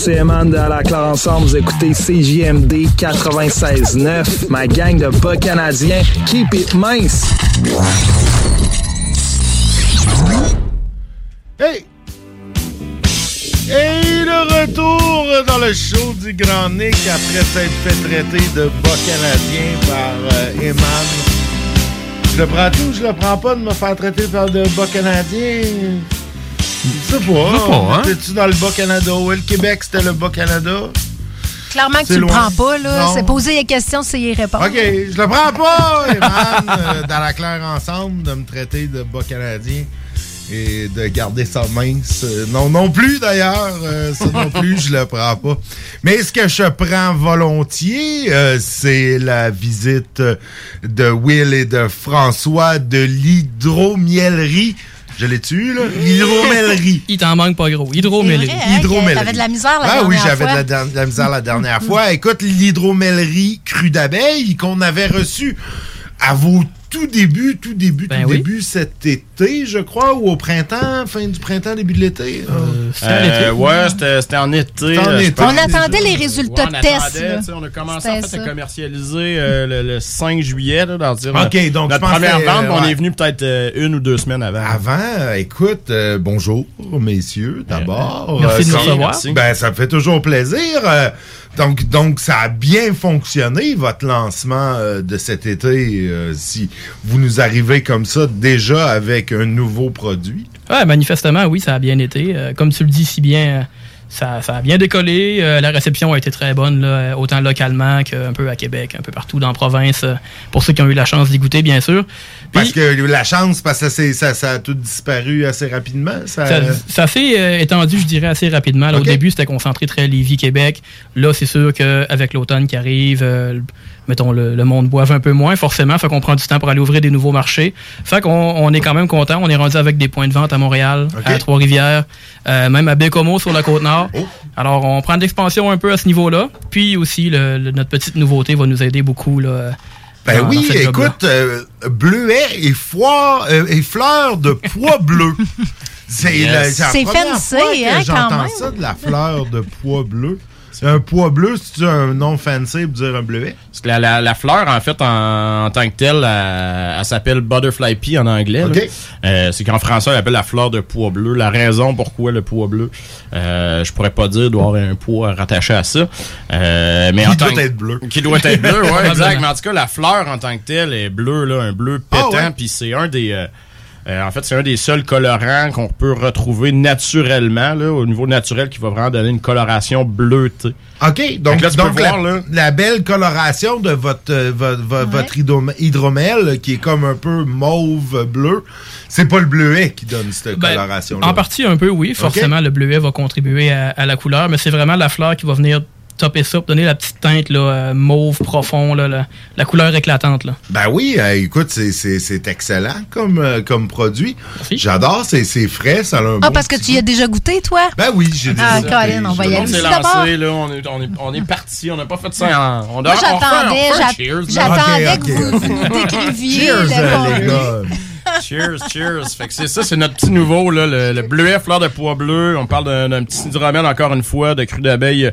c'est Eman de la Claire Ensemble. Vous écoutez CJMD 96.9, ma gang de bas canadiens. Keep it mince! Hey! Et de retour dans le show du Grand Nick après s'être fait traiter de bas canadien par euh, Eman. Je le prends tout, je le prends pas de me faire traiter par de bas canadien. Je sais pas. Je sais pas, hein? T'es-tu dans le bas Canada? Ouais, le Québec, c'était le bas Canada. Clairement que tu le prends pas, là. C'est poser les questions, c'est y répondre. OK, je le prends pas, Eman, euh, dans la claire ensemble, de me traiter de bas canadien et de garder ça mince. Euh, non, non plus, d'ailleurs. euh, ça non plus, je le prends pas. Mais ce que je prends volontiers, euh, c'est la visite de Will et de François de l'hydromiellerie. Je l'ai tu là? L'hydromellerie. Il t'en manque pas gros. Hydromellerie. Hein, Hydromellerie. T'avais de la misère la Ah dernière oui, j'avais de fois. la, der- de la misère la dernière fois. Écoute, l'hydromellerie crue d'abeilles qu'on avait reçue à vos tout débuts, tout début, Ben tout oui. début cet été, je crois, ou au printemps, fin du printemps, début de l'été. Euh, ouais, c'était c'était en été. C'était en euh, été. On attendait les résultats Ouais, on de test. attendait, là. tu sais, On a commencé en fait, ça. à commercialiser euh, le, le 5 juillet. Là, dans, dire, OK, notre- donc je Notre première vente, euh, on ouais. est venu peut-être euh, une ou deux semaines avant. Avant, euh, écoute, euh, bonjour, messieurs, d'abord. Merci de nous recevoir. Ben, ça me fait toujours plaisir. Donc, ça a bien fonctionné, votre lancement euh, de cet été, euh, si vous nous arrivez comme ça déjà avec un nouveau produit? Ouais, manifestement, oui, ça a bien été. Euh, comme tu le dis si bien, ça, a bien décollé. La réception a été très bonne, autant localement qu'un peu à Québec, un peu partout dans la province, pour ceux qui ont eu la chance d'y goûter, bien sûr. Parce que la chance, parce que ça, ça a tout disparu assez rapidement. Ça, Ça, ça s'est euh, étendu, je dirais, assez rapidement. Là. Au début, c'était concentré très Lévis-Québec. Là, c'est sûr qu'avec l'automne qui arrive, euh, mettons, le, le monde boive un peu moins, forcément. Fait qu'on prend du temps pour aller ouvrir des nouveaux marchés. Fait qu'on on est quand même content. On est rendu avec des points de vente à Montréal, à Trois-Rivières, euh, même à Bécomo sur la Côte-Nord. Oh. Alors, on prend de l'expansion un peu à ce niveau-là. Puis aussi, le- le- notre petite nouveauté va nous aider beaucoup. Là, Ben dans- oui, écoute, euh, bleuet et, foire, euh, et fleurs de pois bleu. C'est Yes. la- première fancy, fois que hein, quand j'entends ça de la fleur de pois bleu. Un pois bleu, c'est un nom fancy pour dire un bleuet? Parce que la, la- la fleur, en fait, en, en tant que telle, elle, elle s'appelle Butterfly Pea en anglais. là. Ok. Euh, c'est qu'en français, on appelle la fleur de pois bleu. La raison pourquoi le pois bleu, euh, je pourrais pas dire, doit avoir un pois rattaché à ça. Euh, mais Qui en tant doit être bleu. Qui doit être bleu, ouais, exact. Mais en tout cas, la fleur en tant que telle est bleue, là, un bleu Ah, pétant. ouais. Puis c'est un des... euh, euh, en fait, c'est un des seuls colorants qu'on peut retrouver naturellement, là, au niveau naturel, qui va vraiment donner une coloration bleutée. OK, donc, là, tu peux donc la, voir, là. la belle coloration de votre, euh, votre, votre- votre hydrom- hydromel, qui est comme un peu mauve-bleu, c'est pas le bleuet qui donne cette Ben, coloration-là. En partie, un peu, oui. Forcément, le bleuet va contribuer à, à la couleur, mais c'est vraiment la fleur qui va venir topper ça, pour donner la petite teinte là, euh, mauve profond, là, la, la couleur éclatante. Là. Ben oui, euh, écoute, c'est- c'est c'est excellent comme, euh, comme produit. J'adore, c'est c'est frais, ça a un Ah, bon parce que tu y as déjà goûté, toi? Ben oui, j'ai déjà Ah, goûté. Colin, on va y aller d'abord. lancé, là, on est, on est, on est parti, on n'a pas fait ça en... On, Moi, on on j'attendais, que vous ok. décriviez Cheers, le euh, les gars. Cheers, cheers. Fait que c'est ça, c'est notre petit nouveau, là, le, le bleuet fleur de pois bleu. On parle d'un d'un petit hydromel, encore une fois, de cru d'abeille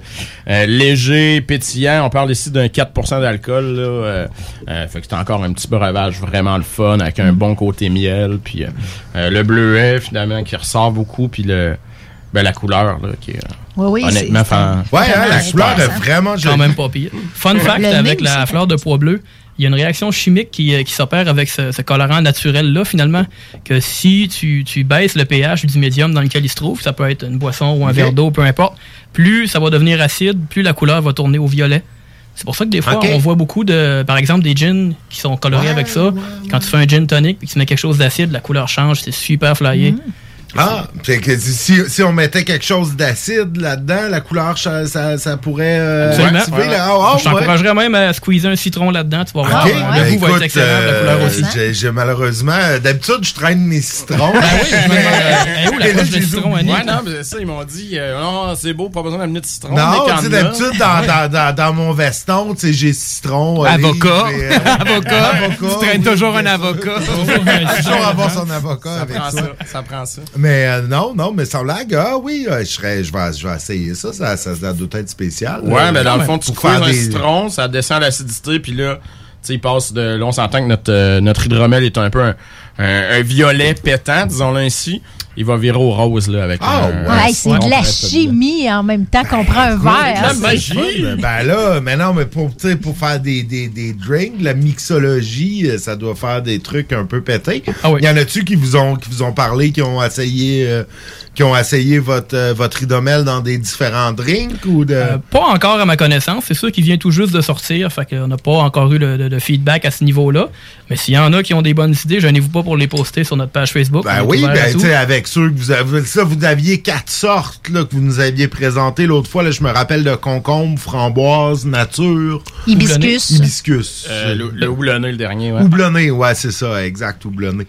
euh, léger, pétillant. On parle ici d'un 4% d'alcool, là. euh, euh, fait que c'est encore un petit breuvage vraiment le fun, avec un bon côté miel. Puis euh, euh, le bleuet, finalement, qui ressort beaucoup, puis le... Ben, la couleur, là, qui est... euh, Oui, oui, honnêtement, fan- Ouais, hein, la couleur est vraiment Quand jolie. même pas pire. Fun fact, Le avec la fleur de pois bleu, il y a une réaction chimique qui, euh, qui s'opère avec ce, ce colorant naturel-là, finalement, que si tu, tu baisses le pH du médium dans lequel il se trouve, ça peut être une boisson ou un verre d'eau, peu importe, plus ça va devenir acide, plus la couleur va tourner au violet. C'est pour ça que des fois, on voit beaucoup de, par exemple, des gins qui sont colorés Ouais, avec ça. Quand tu fais un gin tonic et que tu mets quelque chose d'acide, la couleur change, c'est super flyé. Ah, c'est que si, si on mettait quelque chose d'acide là-dedans, la couleur, ça, ça, ça pourrait euh, activer la- Ah, ah, Je t'encouragerais même à squeezer un citron là-dedans, tu vas voir. Ok, Le ben, goût va être écoute, excellent, la euh, couleur aussi. malheureusement, euh, d'habitude, je traîne mes citrons. Ben oui, demande, euh, où la Mais là, poche de citron. Annie? Ouais, non, mais c'est ça, ils m'ont dit, euh, non, c'est beau, pas besoin d'amener de citron. Non, mais tu sais, d'habitude, dans, dans, dans, dans mon veston, tu sais, j'ai citron. olive Avocat. et, euh, Avocat. avocat, Tu traînes toujours un avocat. toujours avoir son avocat avec ça, ça prend ça. Mais euh, non, non, mais sans blague, ah oui, euh, je, serais, je, vais, je vais essayer ça, ça, ça, ça doit être spécial. Ouais, mais dans le fond, tu faire un des- citron, ça descend l'acidité, puis là, tu sais, il passe de. Là, on s'entend que notre, euh, notre hydromel est un peu un, un- un violet pétant, disons-le ainsi. Il va virer au rose, là, avec Ah, un. ouais. un Ouais, c'est de la chimie en même temps qu'on prend un verre. la C'est- magie. Ben là, mais non, mais pour, tu sais, pour faire des, des, des drinks, la mixologie, euh, ça doit faire des trucs un peu pétés. Ah Il y en a-tu qui vous ont qui vous ont parlé, qui ont essayé euh, qui ont essayé votre, euh, votre idomel dans des différents drinks ou de. Euh, pas encore à ma connaissance. C'est sûr qu'il vient tout juste de sortir. Fait qu'on n'a pas encore eu le, de, de feedback à ce niveau-là. Mais s'il y en a qui ont des bonnes idées, gênez-vous pas pour les poster sur notre page Facebook. Ben est oui, ouvert à ben, tout. tu sais, avec ceux que vous avez. Ça, vous aviez quatre sortes là, que vous nous aviez présentées l'autre fois. Là, je me rappelle de concombre, framboise, nature. Hibiscus. Hibiscus. Euh, le, le houblonné, le dernier, ouais. Houblonné, ouais, c'est ça, exact, houblonné.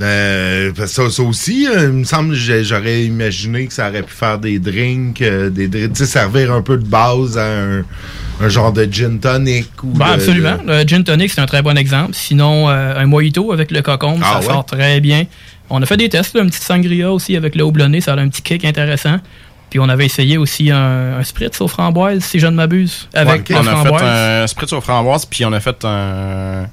Euh, ça, ça aussi, euh, il me semble j'aurais imaginé que ça aurait pu faire des drinks, euh, des drinks, servir un peu de base à un, un genre de gin tonic. Ou Ben, de- absolument. Le gin tonic, c'est un très bon exemple. Sinon, euh, un mojito avec le cocombe, Ah ça ouais? sort très bien. On a fait des tests, là, une petite sangria aussi avec le houblonné, ça a un petit kick intéressant. Puis on avait essayé aussi un, un spritz aux framboises, si je ne m'abuse, avec Ouais, on a framboise. fait un spritz aux framboises, puis on a fait un.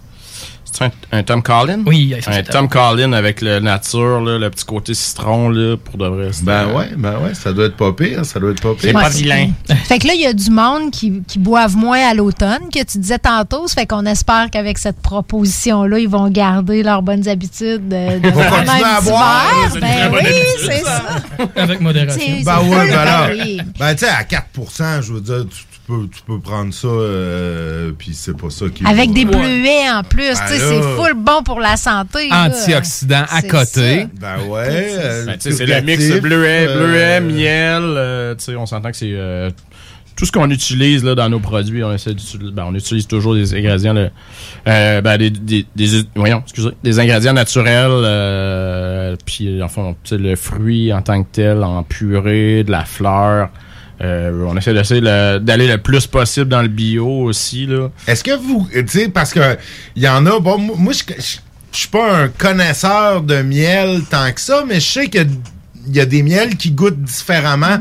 Un, un Tom Collin? Oui, ça, un Tom Collin avec le nature, là, le petit côté citron, là, pour de vrai. Ben ouais, ben ouais, ça doit être pas pire, ça doit être pas pire. C'est pas vilain. Fait que là, il y a du monde qui, qui boivent moins à l'automne, que tu disais tantôt. Ça fait qu'on espère qu'avec cette proposition-là, ils vont garder leurs bonnes habitudes de, de à boire, Ben oui, c'est ça. ça. Avec modération. Ben ouais, ben là. oui. Ben tu sais, à 4% je veux dire, tu, tu peux, tu peux prendre ça, euh, puis c'est pas ça qui Avec des bleuets en plus, Ben tu sais, là. c'est full bon pour la santé. Antioxydants à côté. ça. Ben ouais. euh, Ben, tu sais, c'est le mix bleuet, euh, bleuet, miel. euh, tu sais, on s'entend que c'est euh, tout ce qu'on utilise là, dans nos produits. On essaie d'utiliser. Ben, on utilise toujours des ingrédients, là, euh, ben, des, des, des- voyons, excusez, des ingrédients naturels. euh, puis enfin, tu sais, le fruit en tant que tel, en purée, de la fleur. Euh, on essaie d'aller le plus possible dans le bio aussi là. Est-ce que vous, tu sais, parce que il y en a, bon, moi, je suis pas un connaisseur de miel tant que ça, mais je sais qu'il y a des miels qui goûtent différemment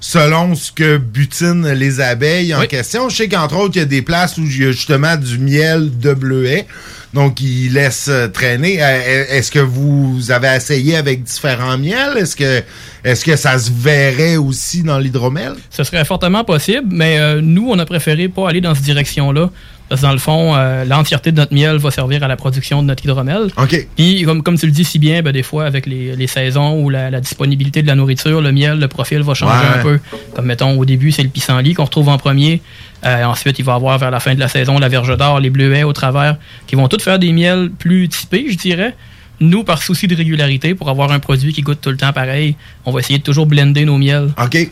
selon ce que butinent les abeilles en question. Je sais qu'entre autres, il y a des places où il y a justement du miel de bleuet. Donc, ils laissent euh, traîner. Euh, Est-ce que vous avez essayé avec différents miels? Est-ce que, ça se verrait aussi dans l'hydromel? Ce serait fortement possible, mais euh, nous, on a préféré pas aller dans cette direction-là. Parce que dans le fond, euh, l'entièreté de notre miel va servir à la production de notre hydromel. OK. Puis, comme, comme tu le dis si bien, ben, des fois, avec les, les saisons ou la, la disponibilité de la nourriture, le miel, le profil va changer Ouais. un peu. Comme, mettons, au début, c'est le pissenlit qu'on retrouve en premier. Euh, ensuite, il va avoir vers la fin de la saison la verge d'or, les bleuets au travers, qui vont tous faire des miels plus typés, je dirais. Nous, par souci de régularité, pour avoir un produit qui goûte tout le temps pareil, on va essayer de toujours blender nos miels. OK.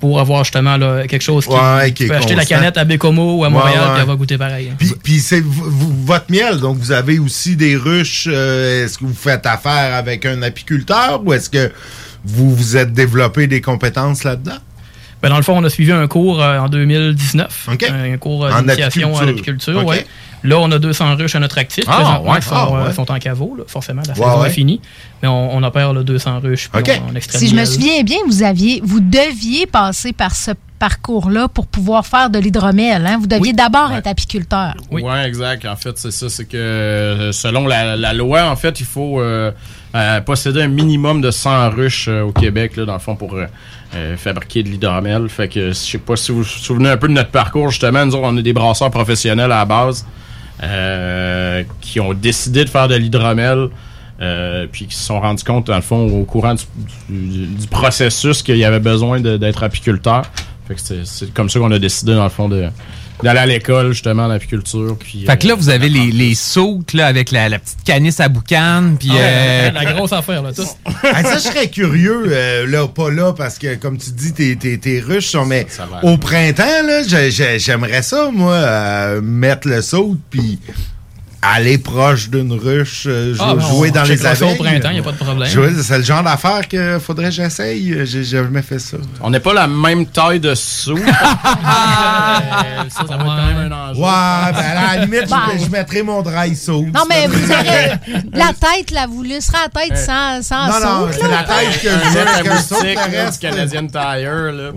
Pour avoir justement là, quelque chose qui. Ouais, qui peux acheter la canette à Bécomo ou à Montréal, Ouais, ouais. puis elle va goûter pareil. Puis, puis c'est votre miel, donc vous avez aussi des ruches. euh, est-ce que vous faites affaire avec un apiculteur ou est-ce que vous vous êtes développé des compétences là-dedans? Ben, dans le fond, on a suivi un cours euh, en 2019. Un cours euh, En d'initiation à apiculture. l'apiculture. Ouais. Là, on a 200 ruches à notre actif. Ah, présentement, ouais. qui sont, Ah, euh, sont en caveau, là, forcément. La Ouais, saison ouais. est finie. Mais on, on opère là, 200 ruches. puis OK. on, Si je me souviens bien, vous aviez, vous deviez passer par ce parcours-là pour pouvoir faire de l'hydromel. Hein? Vous deviez d'abord être apiculteur. Oui, exact. En fait, c'est ça. C'est que selon la, la loi, en fait, il faut euh, euh, posséder un minimum de 100 ruches euh, au Québec, là, dans le fond, pour euh, euh, fabriquer de l'hydromel. Fait que je sais pas si vous vous souvenez un peu de notre parcours, justement. Nous autres, on est des brasseurs professionnels à la base euh, qui ont décidé de faire de l'hydromel. euh, puis qui se sont rendus compte, dans le fond, au courant du, du- du processus qu'il y avait besoin d'être apiculteur. Fait que c'est comme ça qu'on a décidé, dans le fond, de d'aller à l'école, justement, en apiculture. Puis, Fait que euh, là, vous avez les, les sautes là, avec la, la petite canisse à boucan. Puis, Ah euh, la grosse affaire, là, tout. Hey, ça, je serais curieux, euh, là, pas là, parce que, comme tu dis, tes, tes, tes ruches sont, mais va. au printemps, là, j'ai- j'ai- j'aimerais ça, moi, euh, mettre le saut, puis aller proche d'une ruche, euh, Ah, ben, jouer on dans les ça au printemps, y a pas de problème. Jouer, C'est le genre d'affaire que faudrait que j'essaye. J'ai jamais fait ça. On n'est pas la même taille de sous. ça, va être quand même un enjeu. Ouais, ben à la limite, je, je mettrais mon dry saut. Non, mais vous aurez la tête, là, vous laisserez la tête sans, sans Non, non, c'est la tête que je Un mets net à avec un saut, moustique, le là, du Canadian Tire. Là, la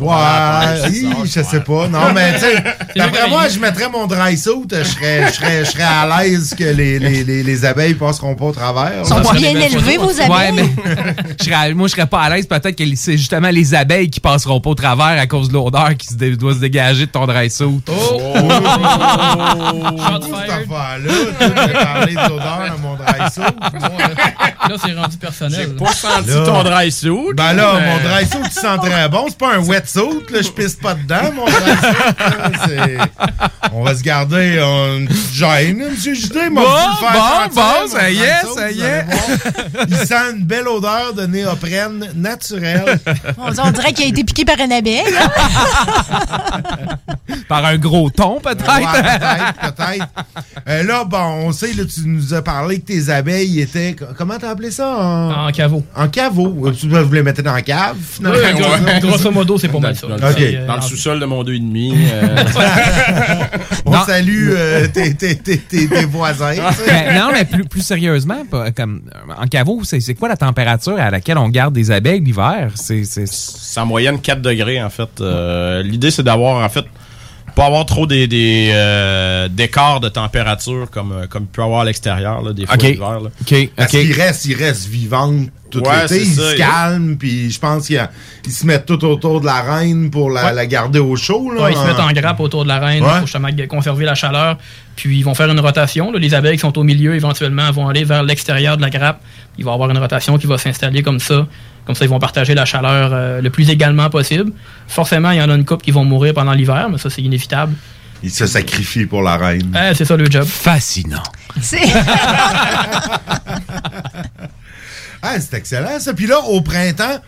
Ouais, hi, ça, je sais pas. Non, mais tu sais, d'après moi, la- je mettrais mon dry suit, je serais, je serais, je serais à l'aise que les, les, les, les abeilles passeront pas au travers. Ils sont pas bien élevés, vos abeilles? Ouais, mais je serais- moi, je serais pas à l'aise. Peut-être que c'est justement les abeilles qui passeront pas au travers à cause de l'odeur qui se dé- doit se dégager de ton dry suit. Oh! cette affaire-là, tu as parlé de l'odeur dans mon dry suit. Là, c'est rendu personnel. J'ai pas senti Là. ton dry suit. Ben là, mais- mon dry suit, il sent très bon. C'est pas un wetsuit, là, je pisse pas dedans, mon dry suit. là, On va se garder euh, une petite gêne, M. Bon, bon, bon, ça y est, ça y est. Il sent une belle odeur de néoprène naturelle. On, on dirait qu'il a été piqué par une abeille. hein? Par un gros ton, peut-être. Ouais, peut-être, peut-être. Euh, là, bon, on sait, là, tu nous as parlé que tes abeilles étaient. Comment t'as appelé ça? En, En caveau. en caveau. Euh, Tu vous les mettre dans la cave, finalement? Ouais, gros- grosso modo, c'est pas mal ça. Dans, le sous-sol de mon 2,5. euh, On Non. salue euh, tes, tes, tes, tes- tes voisins. Ben, non, mais plus, plus sérieusement, pas- comme en caveau, c'est quoi la température à laquelle on garde des abeilles l'hiver? C'est en moyenne 4 degrés, en fait. Euh, L'idée, c'est d'avoir, en fait, pas avoir trop des, des euh, d'écarts de température comme, euh, comme il peut y avoir à l'extérieur, des fois Ok. l'hiver. là. OK, Parce qu'il reste, il reste vivant tout Ouais, l'été, il ça. se calme, puis je pense qu'ils ils se mettent tout autour de la reine pour la, Ouais. la garder au chaud. Là, Ouais, ils se mettent en grappe autour de la reine Ouais. pour justement conserver la chaleur. Puis ils vont faire une rotation. là. Les abeilles qui sont au milieu, éventuellement, vont aller vers l'extérieur de la grappe. Il va y avoir une rotation qui va s'installer comme ça. Comme ça, ils vont partager la chaleur euh, le plus également possible. Forcément, il y en a une couple qui vont mourir pendant l'hiver, mais ça, c'est inévitable. Ils se sacrifient pour la reine. Eh, c'est ça le job. Fascinant. C'est- Ah, c'est excellent ça. Puis là, au printemps,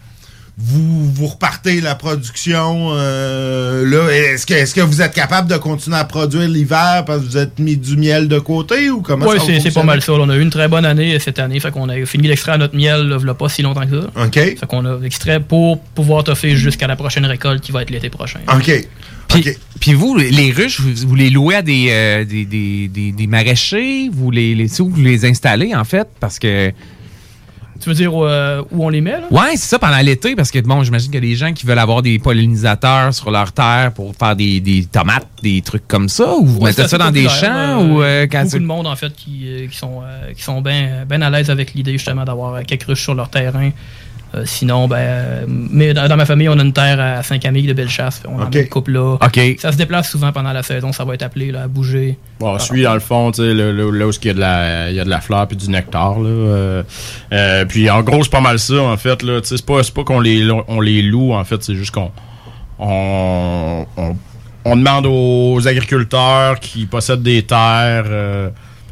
vous, vous repartez la production. euh, là, est-ce que, est-ce que vous êtes capable de continuer à produire l'hiver parce que vous êtes mis du miel de côté ou comment Oui, c'est, c'est pas mal ça. là. On a eu une très bonne année cette année. Fait qu'on a fini d'extraire notre miel là, v'là pas si longtemps que ça. OK. Fait qu'on a extrait pour pouvoir toffer jusqu'à la prochaine récolte qui va être l'été prochain. OK. Puis, puis vous, les ruches, vous, vous les louez à des, euh, des, des, des, des maraîchers? Vous les, les, où vous les installez, en fait? Parce que... Tu veux dire euh, où on les met? Là? Ouais, c'est ça, pendant l'été, parce que, bon, j'imagine qu'il y a des gens qui veulent avoir des pollinisateurs sur leur terre pour faire des, des tomates, des trucs comme ça, ou vous Ouais, mettez ça dans des champs, là. ou euh, quand Beaucoup de monde, en fait, qui, euh, qui sont, euh, qui sont bien ben à l'aise avec l'idée, justement, d'avoir euh, quelques ruches sur leur terrain. Euh, sinon, ben, euh, mais dans, dans ma famille, on a une terre à Saint-Camille de Bellechasse. On a une couple là. Ça se déplace souvent pendant la saison, ça va être appelé là, à bouger. Bon, celui dans le fond, tu sais, là où il y a de la, il y a de la fleur puis du nectar, là. euh, euh, puis en gros, c'est pas mal ça, en fait, là. Tu sais, c'est pas, c'est pas qu'on les, on les loue, en fait, c'est juste qu'on, on, on, on demande aux agriculteurs qui possèdent des terres, euh,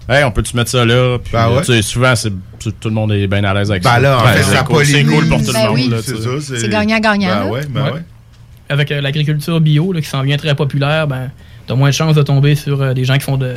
hey, on peut-tu mettre ça là? Puis, Ben ouais. tu sais, souvent, c'est, tout le monde est bien à l'aise avec Ben ça. là, en Ouais, fait, c'est ça cool, c'est pollinise. cool pour tout Ben le monde, oui. là, C'est tu ça, sais. c'est- C'est gagnant-gagnant. Ben là. ouais, ben Ouais. ouais. Avec euh, l'agriculture bio là, qui s'en vient très populaire, ben, t'as moins de chances de tomber sur euh, des gens qui font de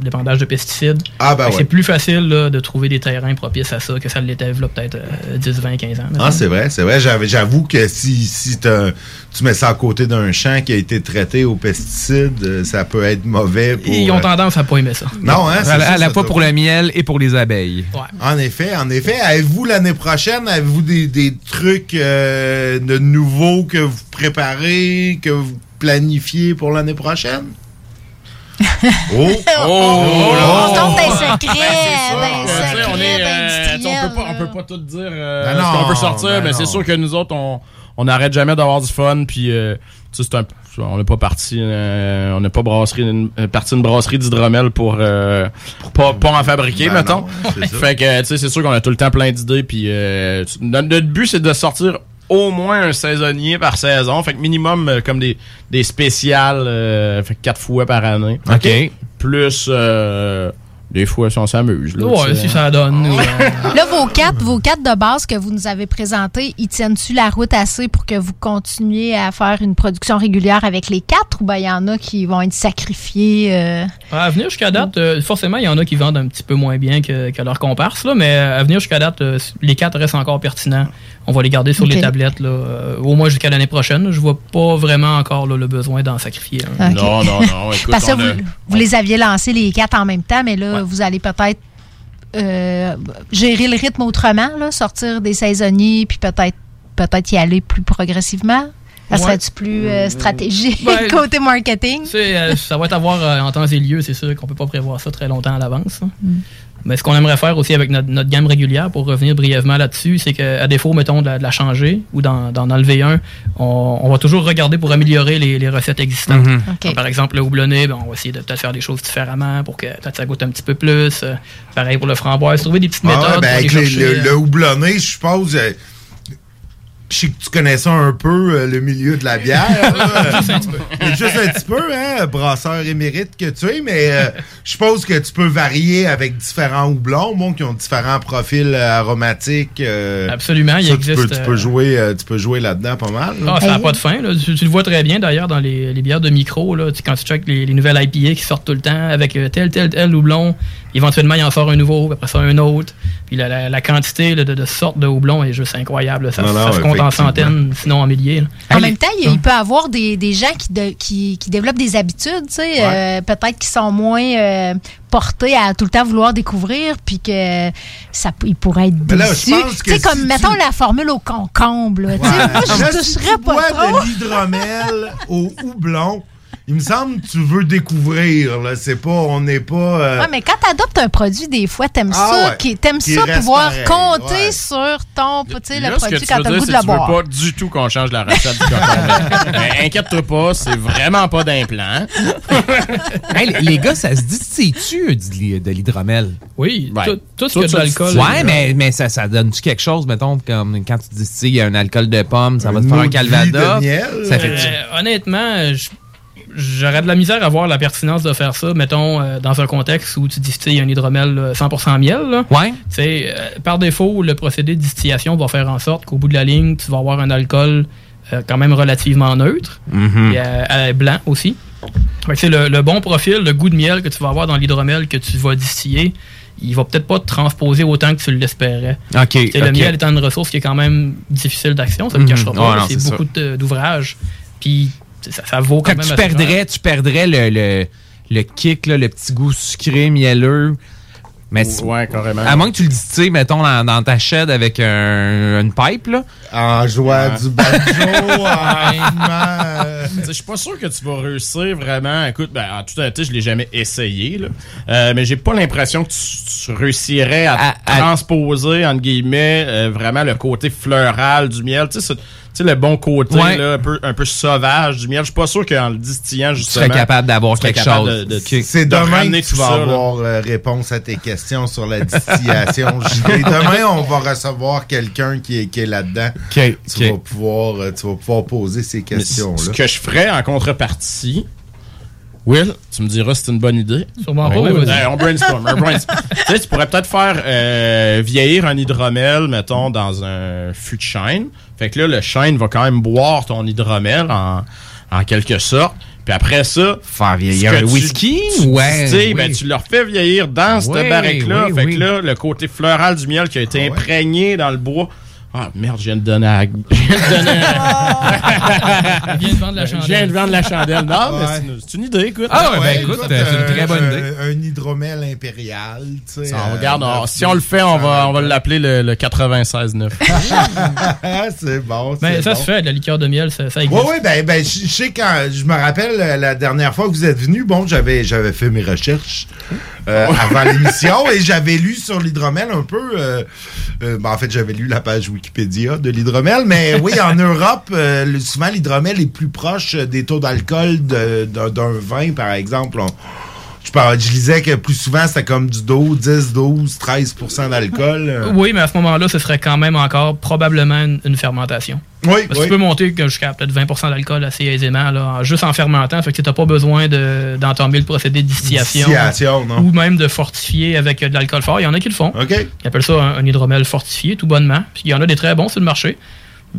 dépendage de pesticides. Ah, ben ouais. C'est plus facile là, de trouver des terrains propices à ça que ça l'était peut-être euh, 10, 20, 15 ans. Ah, c'est vrai, c'est vrai. J'avoue que si, si tu mets ça à côté d'un champ qui a été traité aux pesticides, euh, ça peut être mauvais pour... Ils ont euh, tendance à pas aimer ça. Non, hein, c'est à, ça, à la ça fois pour le miel et pour les abeilles. En effet, en effet. Avez-vous l'année prochaine, avez-vous des, des trucs euh, de nouveaux que vous préparez, que vous planifiez pour l'année prochaine? oh! Oh! On tombe dans secrets on est, euh, d'industriels, tu sais, on peut pas, on là. peut pas tout dire euh, Ben ce qu'on veut sortir, ben mais c'est sûr que nous autres, on on n'arrête jamais d'avoir du fun, puis euh, tu sais, c'est un, on n'est pas parti, euh, on n'est pas brasserie, une, euh, parti une brasserie d'hydromel pour, euh, pas, pas en fabriquer, Ben mettons. non, fait que tu sais, c'est sûr qu'on a tout le temps plein d'idées, puis euh, notre but c'est de sortir au moins un saisonnier par saison, fait que minimum euh, comme des des spéciales, euh, fait que quatre fois par année. OK. Plus euh, des fois si on s'amuse. là, Ouais, sais. si ça donne. euh, Là, vos quatre, vos quatre de base que vous nous avez présentés, ils tiennent-tu la route assez pour que vous continuiez à faire une production régulière avec les quatre ou ben il y en a qui vont être sacrifiés? euh? À venir jusqu'à date, euh, forcément, il y en a qui vendent un petit peu moins bien que, que leurs comparses, là, mais à venir jusqu'à date, euh, les quatre restent encore pertinents. On va les garder sur les tablettes, là, euh, au moins jusqu'à l'année prochaine. Je vois pas vraiment encore là, le besoin d'en sacrifier. Non, non, non. Écoute, Parce que a- vous, les aviez lancés les quatre en même temps, mais là, vous allez peut-être euh, gérer le rythme autrement, là, sortir des saisonniers, puis peut-être peut-être y aller plus progressivement? Ça Ouais. serait-tu plus euh, stratégique Ben, côté marketing? Euh, ça va être à voir euh, en temps et lieu, c'est sûr qu'on peut pas prévoir ça très longtemps à l'avance. hein. Mm. Mais ce qu'on aimerait faire aussi avec notre, notre gamme régulière, pour revenir brièvement là-dessus, c'est qu'à défaut, mettons, de la, de la changer ou d'en, d'en enlever un, on, on va toujours regarder pour améliorer les, les recettes existantes. Mhm. Donc, par exemple, le houblonné, ben, on va essayer de peut-être faire des choses différemment pour que peut-être ça goûte un petit peu plus. Euh, pareil pour le framboise, trouver des petites Ah, méthodes ouais, ben, pour les- chercher, le, euh, le houblonné, je suppose. euh, je sais que tu connais ça un peu, euh, le milieu de la bière. là. Juste un petit peu. Juste un petit peu, hein, brasseur émérite que tu es, mais euh, je suppose que tu peux varier avec différents houblons, bon, qui ont différents profils euh, aromatiques. euh, Absolument, il tu peux, existe, tu peux jouer, euh, tu peux jouer là-dedans pas mal. là. Ah, ça n'a pas de fin. là. Tu, tu le vois très bien d'ailleurs dans les, les bières de micro. Là, Tu- quand tu checkes les, les nouvelles IPA qui sortent tout le temps avec tel, tel, tel houblon, éventuellement il en sort un nouveau, puis après ça un autre. Puis la, la- la quantité là, de, de sortes de houblon est juste incroyable. Ça, Non, non, ça se compte en centaines, sinon en milliers. là. En même temps, il, il peut y avoir des, des gens qui, de- qui, qui développent des habitudes, tu sais, euh, peut-être qui sont moins euh, portés à tout le temps vouloir découvrir, puis que ça, ils pourraient être Mais là, je déçus. pense que Tu sais, comme, si mettons tu- la formule au concombre, là, Ouais. moi, je si toucherais pas trop. de l'hydromel au houblon, il me semble que tu veux découvrir, là. C'est pas, on n'est pas. euh, Ouais, mais quand tu adoptes un produit, des fois, t'aimes Ah ça, ouais. qui- t'aimes Qui ça pouvoir pareil, compter ouais. sur ton, tu sais, le que produit tu quand t'as le goût de que le tu veux boire. pas du tout qu'on change la recette du coton. Mais inquiète-toi pas, c'est vraiment pas d'implant. Hey, les- gars, ça se distille-tu de, de l'hydromel? Oui, tout, ce qui a de l'alcool. Ouais, mais, mais ça, ça donne-tu quelque chose, mettons, comme quand tu distilles il y a un alcool de pomme, ça va te faire un Ça fait Euh, honnêtement, je- j'aurais de la misère à voir la pertinence de faire ça, mettons, euh, dans un contexte où tu distilles un hydromel euh, 100% miel. Là. Ouais. Tu sais, euh, par défaut, le procédé de distillation va faire en sorte qu'au bout de la ligne, tu vas avoir un alcool euh, quand même relativement neutre Mhm. et euh, euh, blanc aussi. C'est le, le bon profil, le goût de miel que tu vas avoir dans l'hydromel que tu vas distiller, il va peut-être pas te transposer autant que tu l'espérais. OK, Tu sais, Le miel étant une ressource qui est quand même difficile d'action, ça ne le Mhm. cachera pas. C'est beaucoup d'ouvrages. Puis ça, ça vaut quand Quand même tu perdrais, tu perdrais le, le, le kick, là, le petit goût sucré, mielleux. Mais Ouais, carrément. À moins que tu le distilles, mettons, dans, dans ta shed avec un- une pipe, là. En jouant du banjo, Je suis pas sûr que tu vas réussir vraiment. Écoute, ben, en toute honnêteté, je l'ai jamais essayé, là. Euh, mais j'ai pas l'impression que tu, tu réussirais à, transposer, entre guillemets, euh, vraiment le côté fleural du miel. Tu sais, sais, le bon côté, Ouais. là, un, peu, un peu sauvage du miel. Je suis pas sûr qu'en le distillant, justement. serais capable d'avoir quelque capable chose. de- de- C'est de demain que tu vas ça, avoir euh, réponse à tes questions sur la distillation. JD. demain, on va recevoir quelqu'un qui est, qui est là-dedans. Tu, ok. vas pouvoir, euh, tu vas pouvoir poser ces Mais questions-là. Ce que je ferais en contrepartie, Will, tu me diras si c'est une bonne idée. Sûrement pas, Ouais, mais vas-y. ouais, on brainstorm. on brainstorm. tu sais, tu pourrais peut-être faire euh, vieillir un hydromel, mettons, dans un fût de chêne. Fait que là, le chêne va quand même boire ton hydromel en, en quelque sorte. Puis après ça, faire vieillir tu- whisky? tu Ouais, distilles, oui. ben, tu le refais vieillir dans cette Oui, barrique-là. oui, fait oui. que là, le côté floral du miel qui a été imprégné dans le bois. Ah merde, je viens de donner à... je viens de donner à- Il vient de vendre la Je viens chandelle. de vendre la chandelle. Non, mais Ouais. c'est une- c'est une idée, écoute. Ah ouais, ben, écoute, euh, c'est une très bonne idée. Un, un hydromel impérial, tu sais. Ça, on euh, regarde, on- si on le fait, on va, on va l'appeler le, le 96-9. c'est bon. Mais c'est ça bon. se fait, de la liqueur de miel, ça, ça Oui, existe. oui, ben, ben je sais quand. Je me rappelle euh, la dernière fois que vous êtes venu, bon, j'avais j'avais fait mes recherches euh, avant l'émission et j'avais lu sur l'hydromel un peu. euh, euh, ben, en fait, j'avais lu la page Wikipédia de l'hydromel, mais oui, en Europe, euh, souvent l'hydromel est plus proche des taux d'alcool d'un d'un vin, par exemple. On- je, parlais- je lisais que plus souvent, c'était comme du 12, 10, 12, 13% d'alcool. euh. Oui, mais à ce moment-là, ce serait quand même encore probablement une, une fermentation. Oui, Parce oui. tu peux monter jusqu'à peut-être 20% d'alcool assez aisément, là, juste en fermentant. Fait que tu n'as pas besoin de- d'entamer le procédé de distillation. Distillation, non. Ou même de fortifier avec euh, de l'alcool fort. Il y en a qui le font. OK. Ils appellent ça un, un hydromel fortifié, tout bonnement. Puis il y en a des très bons sur le marché.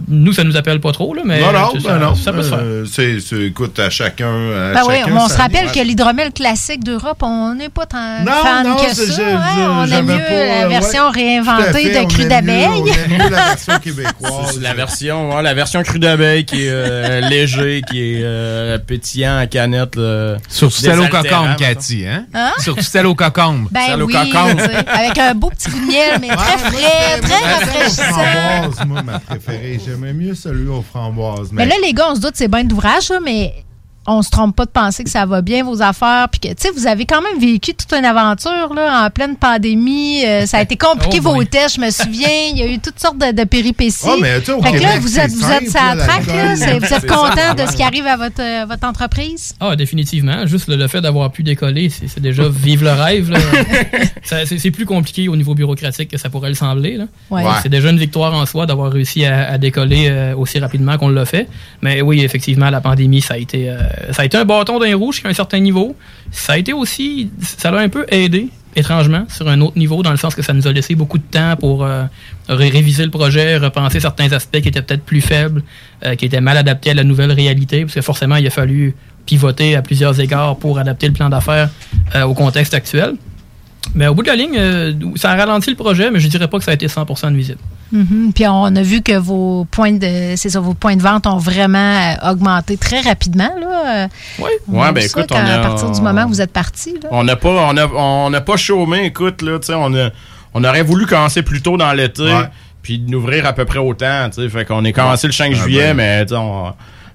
Nous, ça nous appelle pas trop, là, mais non, non, sais, ben ça, non. ça peut se faire. Euh, c'est, c'est- écoute, à chacun. à Ben oui, chacun on sa se rappelle que l'hydromel classique d'Europe, on n'est pas tant Non, fan non, que ça. je- hein. je- on aime mieux pas, la version ouais. réinventée fait, de on cru d'abeille. mieux- on aime mieux la version québécoise. C'est la version, ouais, la version crue d'abeille qui est euh, léger, qui est euh, pétillant à canette. là. Surtout celle au Désaltérant, cocombe, mettons. Cathy, hein? Hein? Surtout celle au cocombe. Ben au oui, avec un beau petit de miel, mais très frais, très rafraîchissant. moi, ma préférée. J'aimais mieux celui aux framboises. Mais là, les gars, on se doute, c'est bien d'ouvrage, mais on se trompe pas de penser que ça va bien, vos affaires. Puis que, tu sais, vous avez quand même vécu toute une aventure, là, en pleine pandémie. Euh, ça a été compliqué, Oh vos boy. tests, je me souviens. Il y a eu toutes sortes de, de péripéties. Ah, mais fait que là, vous êtes, vous êtes la là, Vous êtes content ça, de ce qui arrive à votre, euh, votre entreprise? Ah, définitivement. Juste le, le fait d'avoir pu décoller, c'est déjà vivre le rêve. là. Ça, c'est plus compliqué au niveau bureaucratique que ça pourrait le sembler. là. Ouais. C'est déjà une victoire en soi d'avoir réussi à, à décoller euh, aussi rapidement qu'on l'a fait. Mais oui, effectivement, la pandémie, ça a été, euh, ça a été un bâton d'un rouge jusqu'à un certain niveau. Ça a été aussi, ça l'a un peu aidé étrangement, sur un autre niveau, dans le sens que ça nous a laissé beaucoup de temps pour euh, ré- réviser le projet, repenser certains aspects qui étaient peut-être plus faibles, euh, qui étaient mal adaptés à la nouvelle réalité, parce que forcément, il a fallu pivoter à plusieurs égards pour adapter le plan d'affaires euh, au contexte actuel. Mais au bout de la ligne, euh, ça a ralenti le projet, mais je dirais pas que ça a été 100% nuisible. Mhm. Puis on a vu que vos points de c'est ça, vos points de vente ont vraiment euh, augmenté très rapidement. Là. Ouais, On a ben écoute, on a- à partir du moment où vous êtes parti. On n'a pas, on a, on n'a pas chômé, écoute, là, tu sais, on, a- on aurait voulu commencer plus tôt dans l'été, Ouais. puis d'ouvrir à peu près autant, tu sais, fait qu'on est commencé le 5 Ah, juillet, ben. mais on-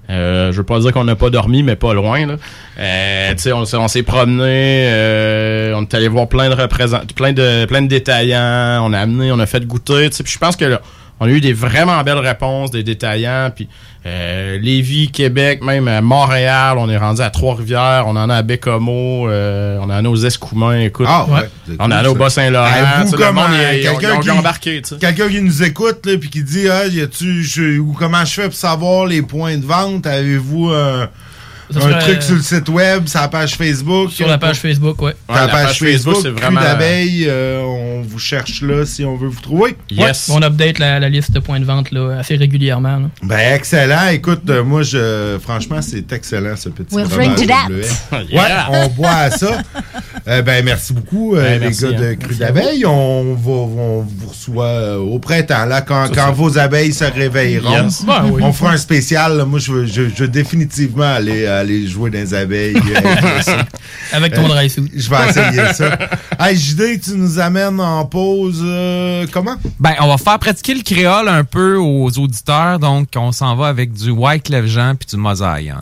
Euh, je veux pas dire qu'on n'a pas dormi, mais pas loin. Là. Euh, on, s'est- on s'est promené, euh, on est allé voir plein de représentants, plein de plein de détaillants, on a amené, on a fait goûter. Puis je pense que là, on a eu des vraiment belles réponses des détaillants. Puis euh, Lévis, Québec, même à Montréal, on est rendu à Trois-Rivières, on en a à Bécomo, euh, on en a aux Escoumins. Écoute, Ah, ouais. on en a au. Bas-Saint-Laurent. Quelqu'un qui- embarqué. Quelqu'un qui nous écoute là, puis qui dit ah, y a-tu je- ou comment je fais pour savoir les points de vente? Avez-vous un, Ça un serait, truc euh, sur le site web, sur la page Facebook Sur la page Facebook, ouais. La, page, page Facebook, c'est Cru vraiment- d'abeille, euh, on vous cherche là si on veut vous trouver. Ouais, on update la, la liste de points de vente là, assez régulièrement. là. Ben excellent. Écoute, euh, moi je franchement c'est excellent ce petit We'll drink to that. Yeah. Ouais, on boit à ça. Euh, ben merci beaucoup euh, Ben, les merci, gars de hein. Cru Merci à d'abeille. On, va, on vous reçoit euh, au printemps là quand, quand vos abeilles se réveilleront. Yes. Ben oui. On fera un spécial. là. Moi je veux, je, je veux définitivement aller aller jouer dans les abeilles. euh, avec ton dry suit. Je vais essayer ça. Hey JD, tu nous amènes en pause euh, comment? Ben, on va faire pratiquer le créole un peu aux auditeurs, donc on s'en va avec du White Jean puis du Mosaïon.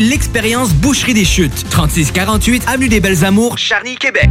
l'expérience Boucherie des Chutes. 3648 Avenue des Belles Amours, Charny, Québec.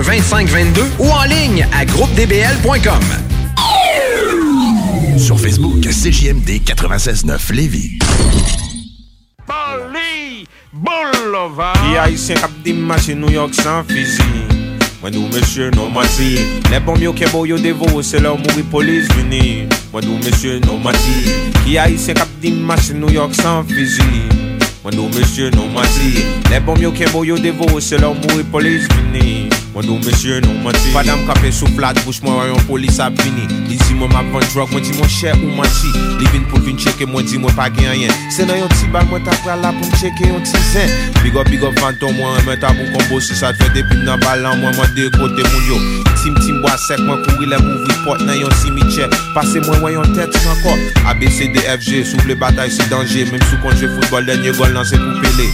2522 ou en ligne à groupedbl.com. Sur Facebook, CJMD 96.9 Lévis. Paris Boulevard. Die haïtien kap di mache New York sans fizi. Mwen dou mesye nou mati Le bom yo ke bo yo devo Se la ou mouri polis vini Mwen dou mesye nou mati Ki haïtien kap di mache New York sans fizi Mwen nou monsye nou mati Le bom yo kembo yo devo Se lor mou e polis vini. Mwen nou monsye nou mati Padam kape sou flat Bouch mwen rayon polis ap vini. Li di mwen map van drog Mwen di mwen chè ou mati Li vin pou vin cheke Mwen di mwen pa gen yen. Se nan yon ti bag Mwen tap pral la pou m cheke yon ti zen. Big up big up fantom Mwen mwen ta pou kombo. Si sa te fe depil nan balan Mwen mwen de kote moun yo. Tim tim bwa sek Mwen kouri le mou vipot Nan yon simiche Pase mwen wè yon tet sankor A B C D F G Sou batay se danje Mem sou konje football denye gol Bal nan se pou pele.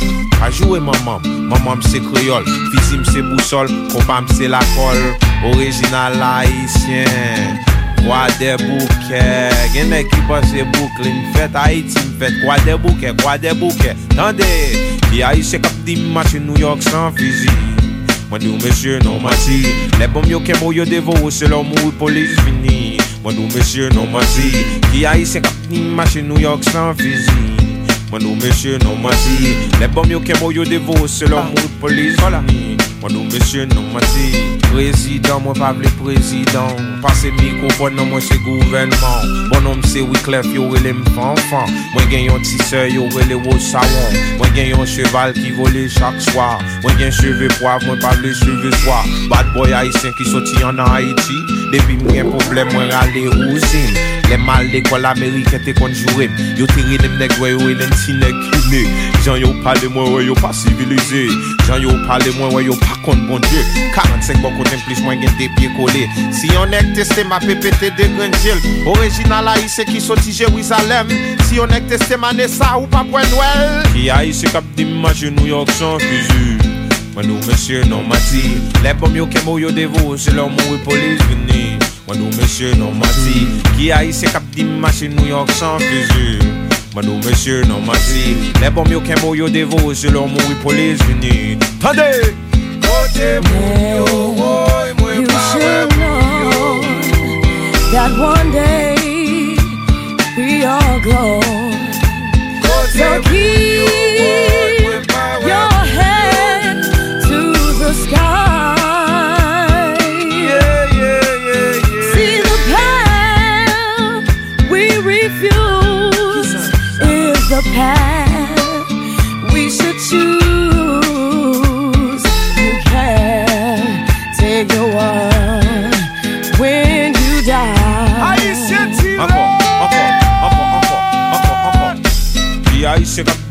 Ajou e mamam, mamam se kreol. Fizim se bousol, kompam se lakol Orijinal haisyen Kwa de bouke Gen nek ki pase boukle Mfet Haiti mfet Kwa de bouke, kwa de bouke Tande, li haisyen kap di machi New York san fizi Mwen di ou mesye nan mati Le bom yo kemo yo devo ou se lom ou polis vini. Mwen di ou mesye nan mati Ki haisyen kap di machi New York san fizi Mwen nou mesye nou mati Le bom yo kemo yo devo Se lò mou polis vini Mwen nou mesye nou mati Prezident mwen pa vle prezident Pase mikrofon nan mwen se gouvenman Bon nom se Wyclef yo rele m fanfan Mwen gen yon tise yo rele wo sawon Mwen gen yon cheval ki vole chak swa Mwen gen cheve poav mwen pa vle cheve swa Bad boy haïtien ki soti an nan Haiti Depi mwen problem mwen rale ouzim Le mal dekol Amerike te konjurem Yo teri dem negwe yo elen ti nekine Jan yo pale mwen wè yo pa sivilize Jan yo pale mwen wè yo pa kont bon die 45 bon kote mplis mwen gen depye kole Si yon ek teste ma pepete de grenjel Original a yise ki soti Jerusalem Si yon ek teste ma nesa ou pa pwen wel Ki a yise kap di ma genou yok san fuzu Mwen nou mesye non mati bom yo yo devo Se lò mou e polis vini Mwen nou non mati Ki haïse kap di mache New York san fizu Mwen nou non mati bom yo yo devo Se lò mou e polis vini Tande! Kote moun yo woy mwen You should know that one day we all glow.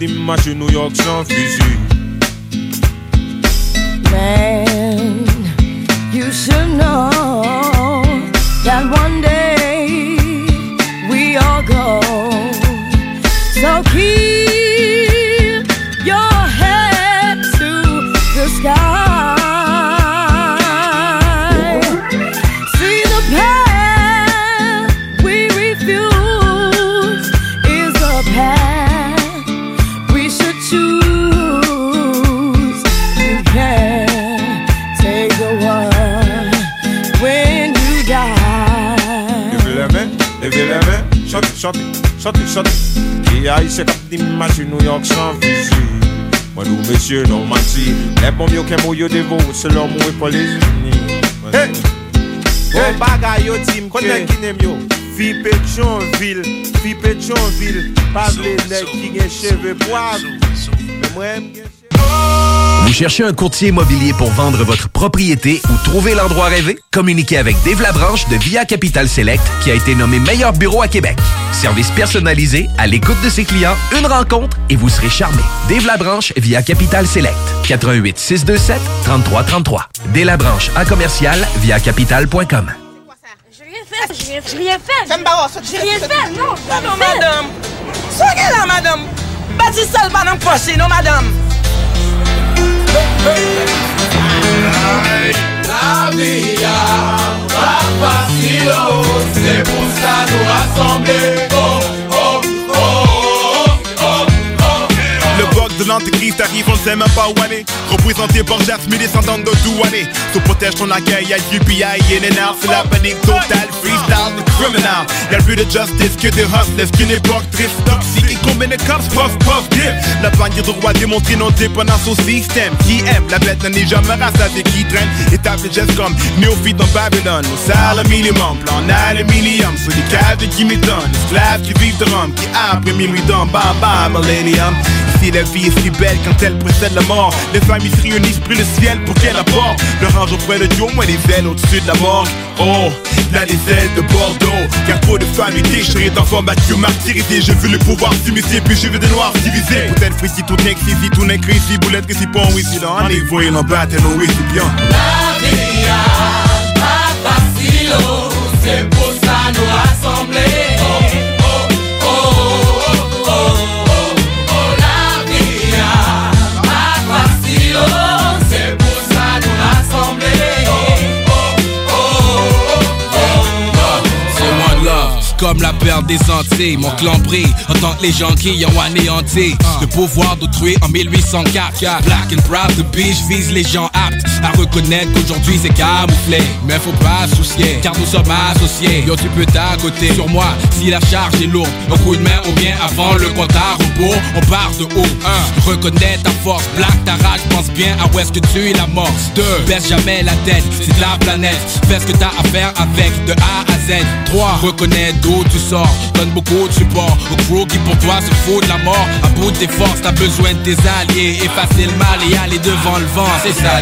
Dimanche New York sans fusil. Man, you should know that one chantez, chantez, chantez. Qui aille c'est comme dimanche New York sans fusil. Moi nous messieurs non menti. Les bons mieux qu'un mot yo c'est leur mot pour les unis. Hey! Bon bagay yo tim Pa vle nek ki gen cheve poav Men mwen Vous cherchez un courtier immobilier pour vendre votre propriété ou trouver l'endroit rêvé? Communiquez avec Dave Labranche de Via Capital Select qui a été nommé meilleur bureau à Québec. Service personnalisé, à l'écoute de ses clients, une rencontre et vous serez charmé. Dave Labranche via Capital Select. 88 627 3333. Dave Labranche à commercial via capital.com. J'ai rien fait, j'ai rien fait, rien fait. Rien non, fait. madame. Soyez là, madame. Bâtisse ça, madame non, madame. La vie a pas facile, oh, c'est pour l'antéchrist arrive, on ne sait même pas où aller. Représenté par Jasmine, descendante de Douané. Se protège ton accueil, y'a du PI et les nerfs. C'est la panique totale, freestyle, criminal. Y'a plus de justice que des hustlers, qu'une époque triste, toxique. Et combien de cops, puff, puff, dip. La bannière de roi démontrée non dépendance au système. Qui aime, la bête n'en est jamais rassasiée, qui traîne. Établi juste comme néophyte dans Babylone. Au salaire minimum, plan aluminium. Sur les caves qui m'étonnent. Esclaves qui vivent de rhum, qui après minuit dans bam bam, millennium. Ici la vie est si belle quand elle précède la mort. Les familles se réunissent pris le ciel pour qu'elle apporte. Le range auprès de Dieu, moi les ailes au-dessus de la mort Oh, là les ailes de Bordeaux. Car trop de familles déchirées d'enfants battus, martyrisés. Je veux le pouvoir s'immiscer, puis je veux des noirs divisés Peut-être ici tout n'est ici, tout n'est ici Boulette ici, bon, ici, dans un niveau, il en bat, et nous, ici, bien. La vie pas facile, oh, c'est pour ça nous rassembler. Comme la perte des Antilles. Mon clan brille en tant que les gens qui ont anéanti le pouvoir d'autrui en 1804. Black and proud, the beach vise les gens aptes à reconnaître qu'aujourd'hui c'est camouflé. Mais faut pas soucier, car nous sommes associés. Yo, tu peux t'accoter sur moi si la charge est lourde. Un coup de main ou bien avant le compte à rebours. On part de haut. 1. Reconnais ta force, black ta rage, pense bien à où est-ce que tu la mort. 2. Baisse jamais la tête, c'est de la planète. Fais ce que t'as à faire avec de A à Z. 3. Reconnais d'où tu sors, donne beaucoup de support au crew qui pour toi se fout de la mort. À bout de tes forces, t'as besoin de tes alliés. Effacer le mal et aller devant le vent, c'est ça.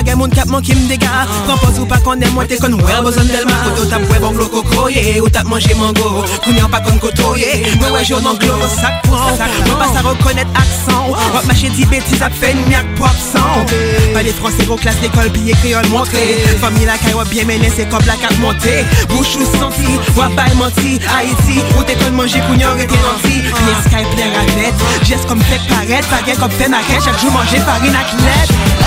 pa gen moun kap manke m dega Propos ou pa konen mwen te kon wè bon kroye Ou tap manje mango. Pa kon kotoye Mwen wè anglo sak pran Mwen pas sa rekonnet aksan Wap mache di betis ap fè Pa de fransè gros klas piye kriol montre la kay bien menen se kop la kat monte ou Wap bay manti Haiti Ou te kon manje kounya rete nanti Le sky pler avet Jes kom fek paret Pagè kom fè Chak jou manje farine ak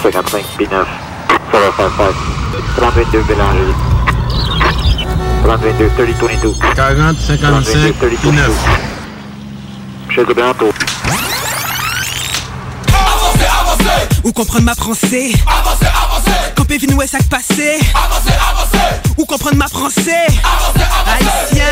40 55 P9 755 32 Bélanger 32 3022 40 55 P9 Chez de bientôt Ou comprendre ma français? Avancez, avancez Est ça que passé. Avancez, avancez. Ou comprendre ma français. Avancez, avancez. Haïtien.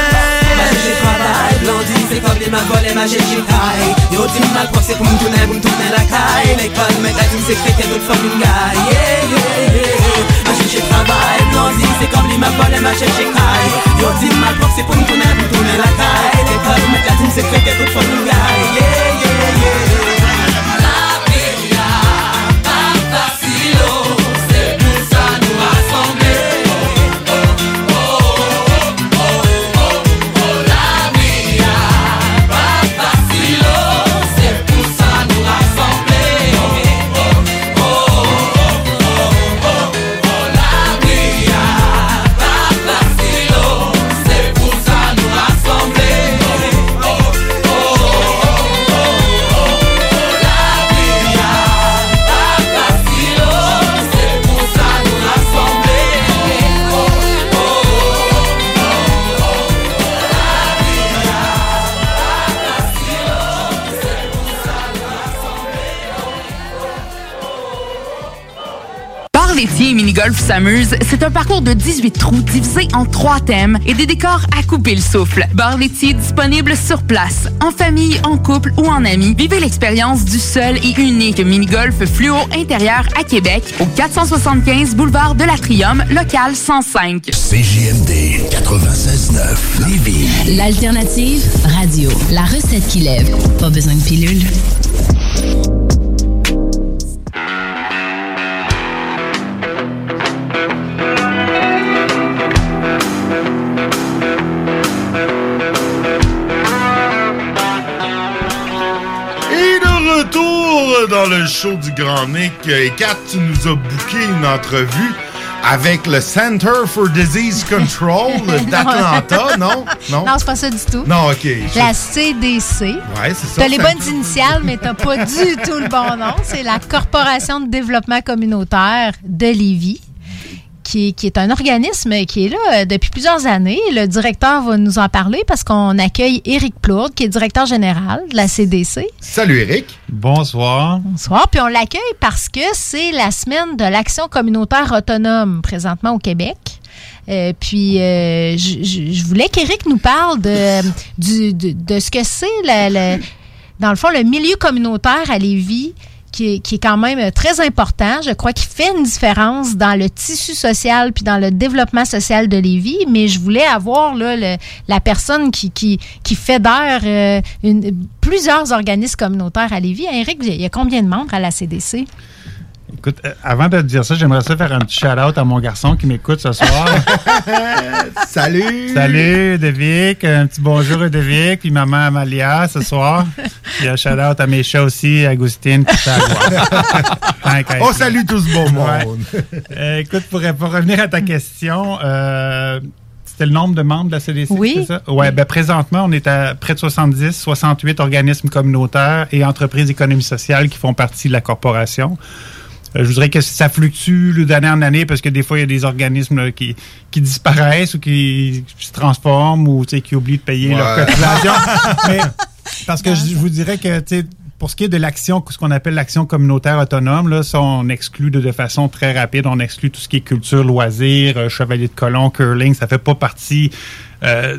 J'ai travail, blondie, c'est comme les volé, ma Yo, dis mal pensé pour me tourner, pour me tourner la caille. La team, créé, d'autres fucking guy Yeah, yeah, yeah. Ma j'ai travail, blondie, c'est comme les volé, ma Yo, dis mal pensé pour me tourner, pour me tourner la caille. L'école, mais la team, c'est créé, d'autres fucking guy Yeah, yeah, yeah laitier et mini-golf s'amuse, c'est un parcours de 18 trous divisé en trois thèmes et des décors à couper le souffle. Bar laitier disponible sur place, en famille, en couple ou en amis. Vivez l'expérience du seul et unique mini-golf fluo intérieur à Québec au 475 boulevard de l'Atrium, local 105. CJMD 96.9 Lévis. L'alternative radio. La recette qui lève. Pas besoin de pilule. Dans le show du Grand Nick. Et Kat, tu nous as booké une entrevue avec le Center for Disease Control d'Atlanta, non? Non? Non, c'est pas ça du tout. Non, OK. La CDC. Ouais, c'est ça. T'as les bonnes initiales, mais t'as pas du tout le bon nom. C'est la Corporation de développement communautaire de Lévis. Qui, qui est un organisme qui est là euh, depuis plusieurs années. Le directeur va nous en parler parce qu'on accueille Éric Plourde, qui est directeur général de la CDC. Salut Eric. Bonsoir. Bonsoir. Puis on l'accueille parce que c'est la semaine de l'action communautaire autonome présentement au Québec. Euh, puis euh, je, je- je voulais qu'Éric nous parle de, du- de, de ce que c'est, le, le- dans le fond, le milieu communautaire à Lévis. Qui est, quand même très important. Je crois qu'il fait une différence dans le tissu social puis dans le développement social de Lévis. Mais je voulais avoir la personne qui, fédère euh, plusieurs organismes communautaires à Lévis. Eric, il y a combien de membres à la CDC? Écoute, euh, avant de te dire ça, j'aimerais ça faire un petit shout-out à mon garçon qui m'écoute ce soir. Salut! Salut, Devic. Un petit bonjour à Devic, puis maman Amalia ce soir. Puis un shout-out à mes chats aussi, Agustine, qui fait. On salue tout ce beau monde. Euh, écoute, pour, pour revenir à ta question, euh, c'était le nombre de membres de la CDC, Oui. c'est ça? Ouais, ben présentement, on est à près de 70, 68 organismes communautaires et entreprises d'économie sociale qui font partie de la corporation. Euh, je voudrais que ça fluctue d'année en année parce que des fois, il y a des organismes là, qui, qui disparaissent ou qui se transforment ou tu sais, qui oublient de payer leur cotisation. Mais parce que je, je vous dirais que pour ce qui est de l'action, ce qu'on appelle l'action communautaire autonome, là, ça, on exclut de, de façon très rapide. On exclut tout ce qui est culture, loisirs, euh, chevalier de colon, curling. Ça fait pas partie euh,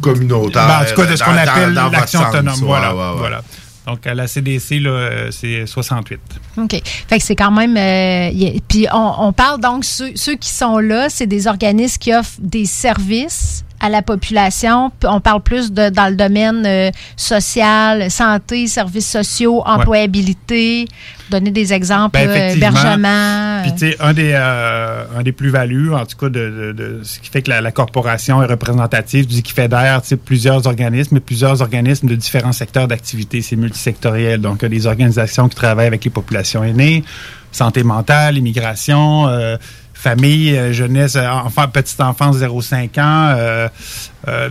communautaire. Ben, en tout cas, de ce qu'on dans- appelle l'action autonome. Voilà, Ouais, ouais, ouais. voilà. Donc, à la CDC, euh, c'est 68. OK. Fait que c'est quand même. euh, puis on, parle donc, ceux qui sont là, c'est des organismes qui offrent des services à la population. On parle plus de, dans le domaine euh, social, santé, services sociaux, employabilité. Donner des exemples, Ben, hébergement. Puis, tu sais, un des, euh, un des plus-values, en tout cas, de, de- de ce qui fait que la, la corporation est représentative, du qui fédère tu sais, plusieurs organismes, et plusieurs organismes de différents secteurs d'activité. C'est multisectoriel. Donc, il y a des organisations qui travaillent avec les populations aînées, santé mentale, immigration, euh, famille, euh, jeunesse, euh, enfant, petite enfance 0-5 ans, euh, euh,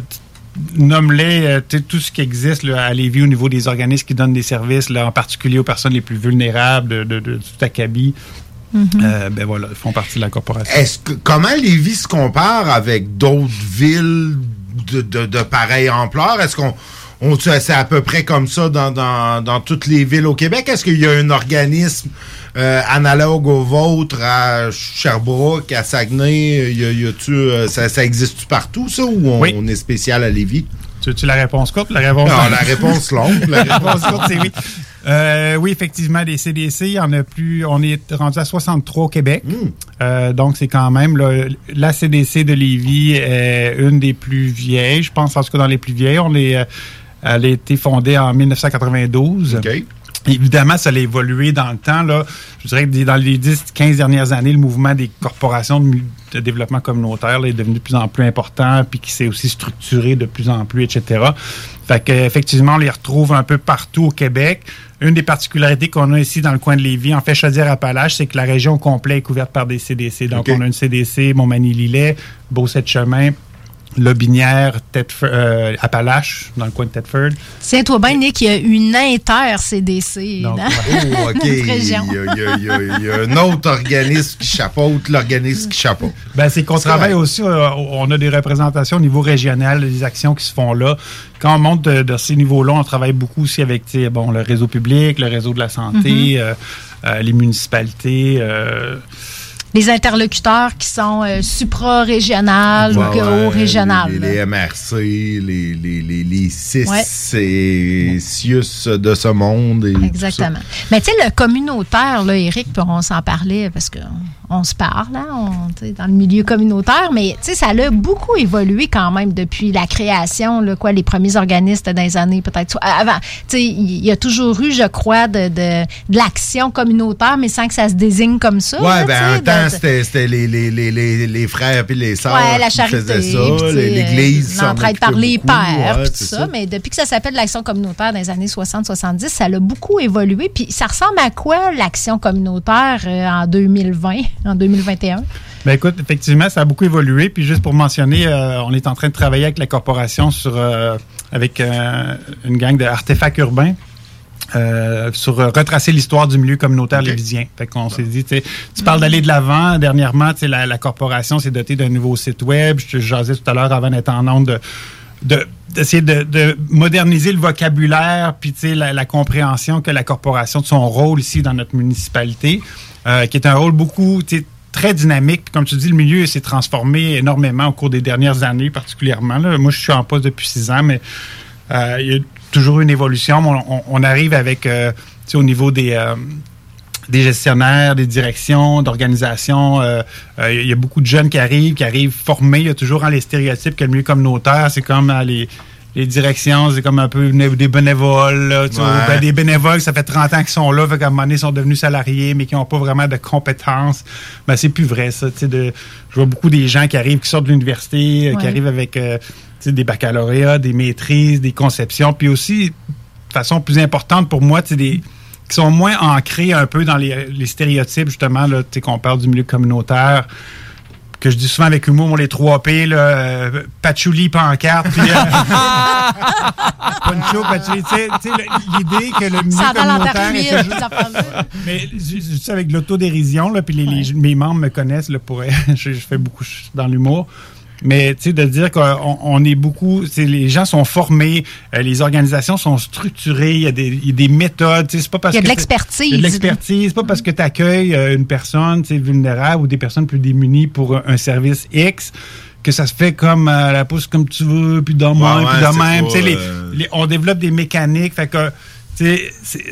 nomme-les, tu sais, tout ce qui existe là, à Lévis au niveau des organismes qui donnent des services, là, en particulier aux personnes les plus vulnérables de, de, de tout acabit. Mhm. Euh, ben voilà, ils font partie de la corporation. Est-ce que comment Lévis se compare avec d'autres villes de, de, de pareille ampleur? Est-ce qu'on on- c'est à peu près comme ça dans, dans- dans toutes les villes au Québec? Est-ce qu'il y a un organisme euh, analogue au vôtre à Sherbrooke, à Saguenay? Y a- y a-tu, euh, ça, partout, ça, ou on, Oui. on est spécial à Lévis? Tu veux-tu la réponse courte? La réponse Non, la réponse longue. La réponse courte, c'est oui. Euh, oui, effectivement, des CDC, en a plus. On est rendu à 63 au Québec. Euh, donc, c'est quand même là, la CDC de Lévis est une des plus vieilles. Je pense, en tout cas, dans les plus vieilles. On est, elle a été fondée en 1992. Évidemment, ça a évolué dans le temps. Là. Je dirais que dans les 10-15 dernières années, le mouvement des corporations de, développement communautaire là, est devenu de plus en plus important, puis qui s'est aussi structuré de plus en plus, etc. Fait que, effectivement, on les retrouve un peu partout au Québec. Une des particularités qu'on a ici dans le coin de Lévis, en fait, Chaudière-Appalaches, c'est que la région au complet est couverte par des CDC. Donc, on a une CDC, Montmagny-Lillet, Beau-Sept-Chemin, Lobinière, Thetford, euh, Appalaches, dans le coin de Thetford. Tiens-toi bien, Nick, il y a une inter-CDC. Donc, dans Oh, OK. notre Il y, région. a, il y a- il y a- il y a un autre organisme qui chapeaute l'organisme qui chapeaute. Ben, c'est qu'on travaille aussi, euh, on a des représentations au niveau régional, des actions qui se font là. Quand on monte de, de ces niveaux-là, on travaille beaucoup aussi avec bon, le réseau public, le réseau de la santé, Mhm. euh, euh, les municipalités. Les interlocuteurs qui sont euh, supra-régionales ou ouais, haut-régionales. Les, les MRC, les, les, les, les CIS Ouais. et CIUS de ce monde. et Exactement. Mais tu sais, le communautaire, là, Eric, on s'en parlait parce qu'on on se parle hein, on, dans le milieu communautaire, mais tu sais, ça a beaucoup évolué quand même depuis la création, là, quoi, les premiers organismes dans les années peut-être. soit- Avant, tu sais, il y a toujours eu, je crois, de, de, de l'action communautaire, mais sans que ça se désigne comme ça. là, ben, un temps, c'était les, les, les, les, frères et les sœurs Ouais, la qui charité, faisaient puis, ça, l'Église. euh, l'entraide par les beaucoup, pères, ouais, puis tout ça. Mais depuis que ça s'appelle l'action communautaire dans les années 60-70, ça a beaucoup évolué. Puis ça ressemble à quoi l'action communautaire euh, en 2020, en 2021? Ben écoute, effectivement, ça a beaucoup évolué. Puis juste pour mentionner, euh, on est en train de travailler avec la corporation sur euh, avec euh, une gang d'artefacts urbains. euh, sur euh, retracer l'histoire du milieu communautaire lévisien. Fait qu'on s'est dit, tu sais, tu parles d'aller de l'avant. Dernièrement, tu sais, la, la corporation s'est dotée d'un nouveau site web. Je te jasais tout à l'heure avant d'être en onde de de- d'essayer de, de moderniser le vocabulaire puis tu sais, la, la compréhension que la corporation de son rôle ici dans notre municipalité, euh, qui est un rôle beaucoup très dynamique. Puis Comme tu dis, le milieu s'est transformé énormément au cours des dernières années, particulièrement. là. Moi, je suis en poste depuis six ans, mais euh, il y a toujours une évolution. On, arrive avec, euh, au niveau des, gestionnaires, des directions, d'organisations. Il y a beaucoup de jeunes qui arrivent, qui arrivent formés. Il y a toujours hein, les stéréotypes que le milieu communautaire, c'est comme euh, les, les directions, c'est comme un peu des bénévoles. là, tu vois. Ouais. Ben, des bénévoles, ça fait 30 ans qu'ils sont là, fait qu'à un moment donné, ils sont devenus salariés, mais qui n'ont pas vraiment de compétences. Ben, c'est plus vrai, ça. tu sais, De, je vois beaucoup des gens qui arrivent, qui sortent de l'université, euh, qui arrivent avec euh, des baccalauréats, des maîtrises, des conceptions, puis aussi, de façon plus importante pour moi, des qui sont moins ancrés un peu dans les, les stéréotypes, justement, là, tu sais, qu'on parle du milieu communautaire, que je dis souvent avec humour, les 3 P, là, euh, patchouli, pancarte, puis euh, poncho, patchouli, tu sais, l'idée que le milieu communautaire est toujours- mais ça avec l'autodérision, là, puis les, les- mes membres me connaissent, là, pour, je, je fais beaucoup dans l'humour. Mais tu sais, de dire qu'on on est beaucoup, tu sais, les gens sont formés, euh, les organisations sont structurées, il y a des, il y a des méthodes. tu sais, C'est pas parce Il y a de l'expertise. Il y a de l'expertise. C'est pas parce que tu accueilles une personne tu sais, vulnérable ou des personnes plus démunies pour un, un service X que ça se fait comme euh, la pousse comme tu veux, puis de même, Ouais, puis ouais, de c'est même. pas, Tu sais, les- euh, les- on développe des mécaniques. Fait que tu sais,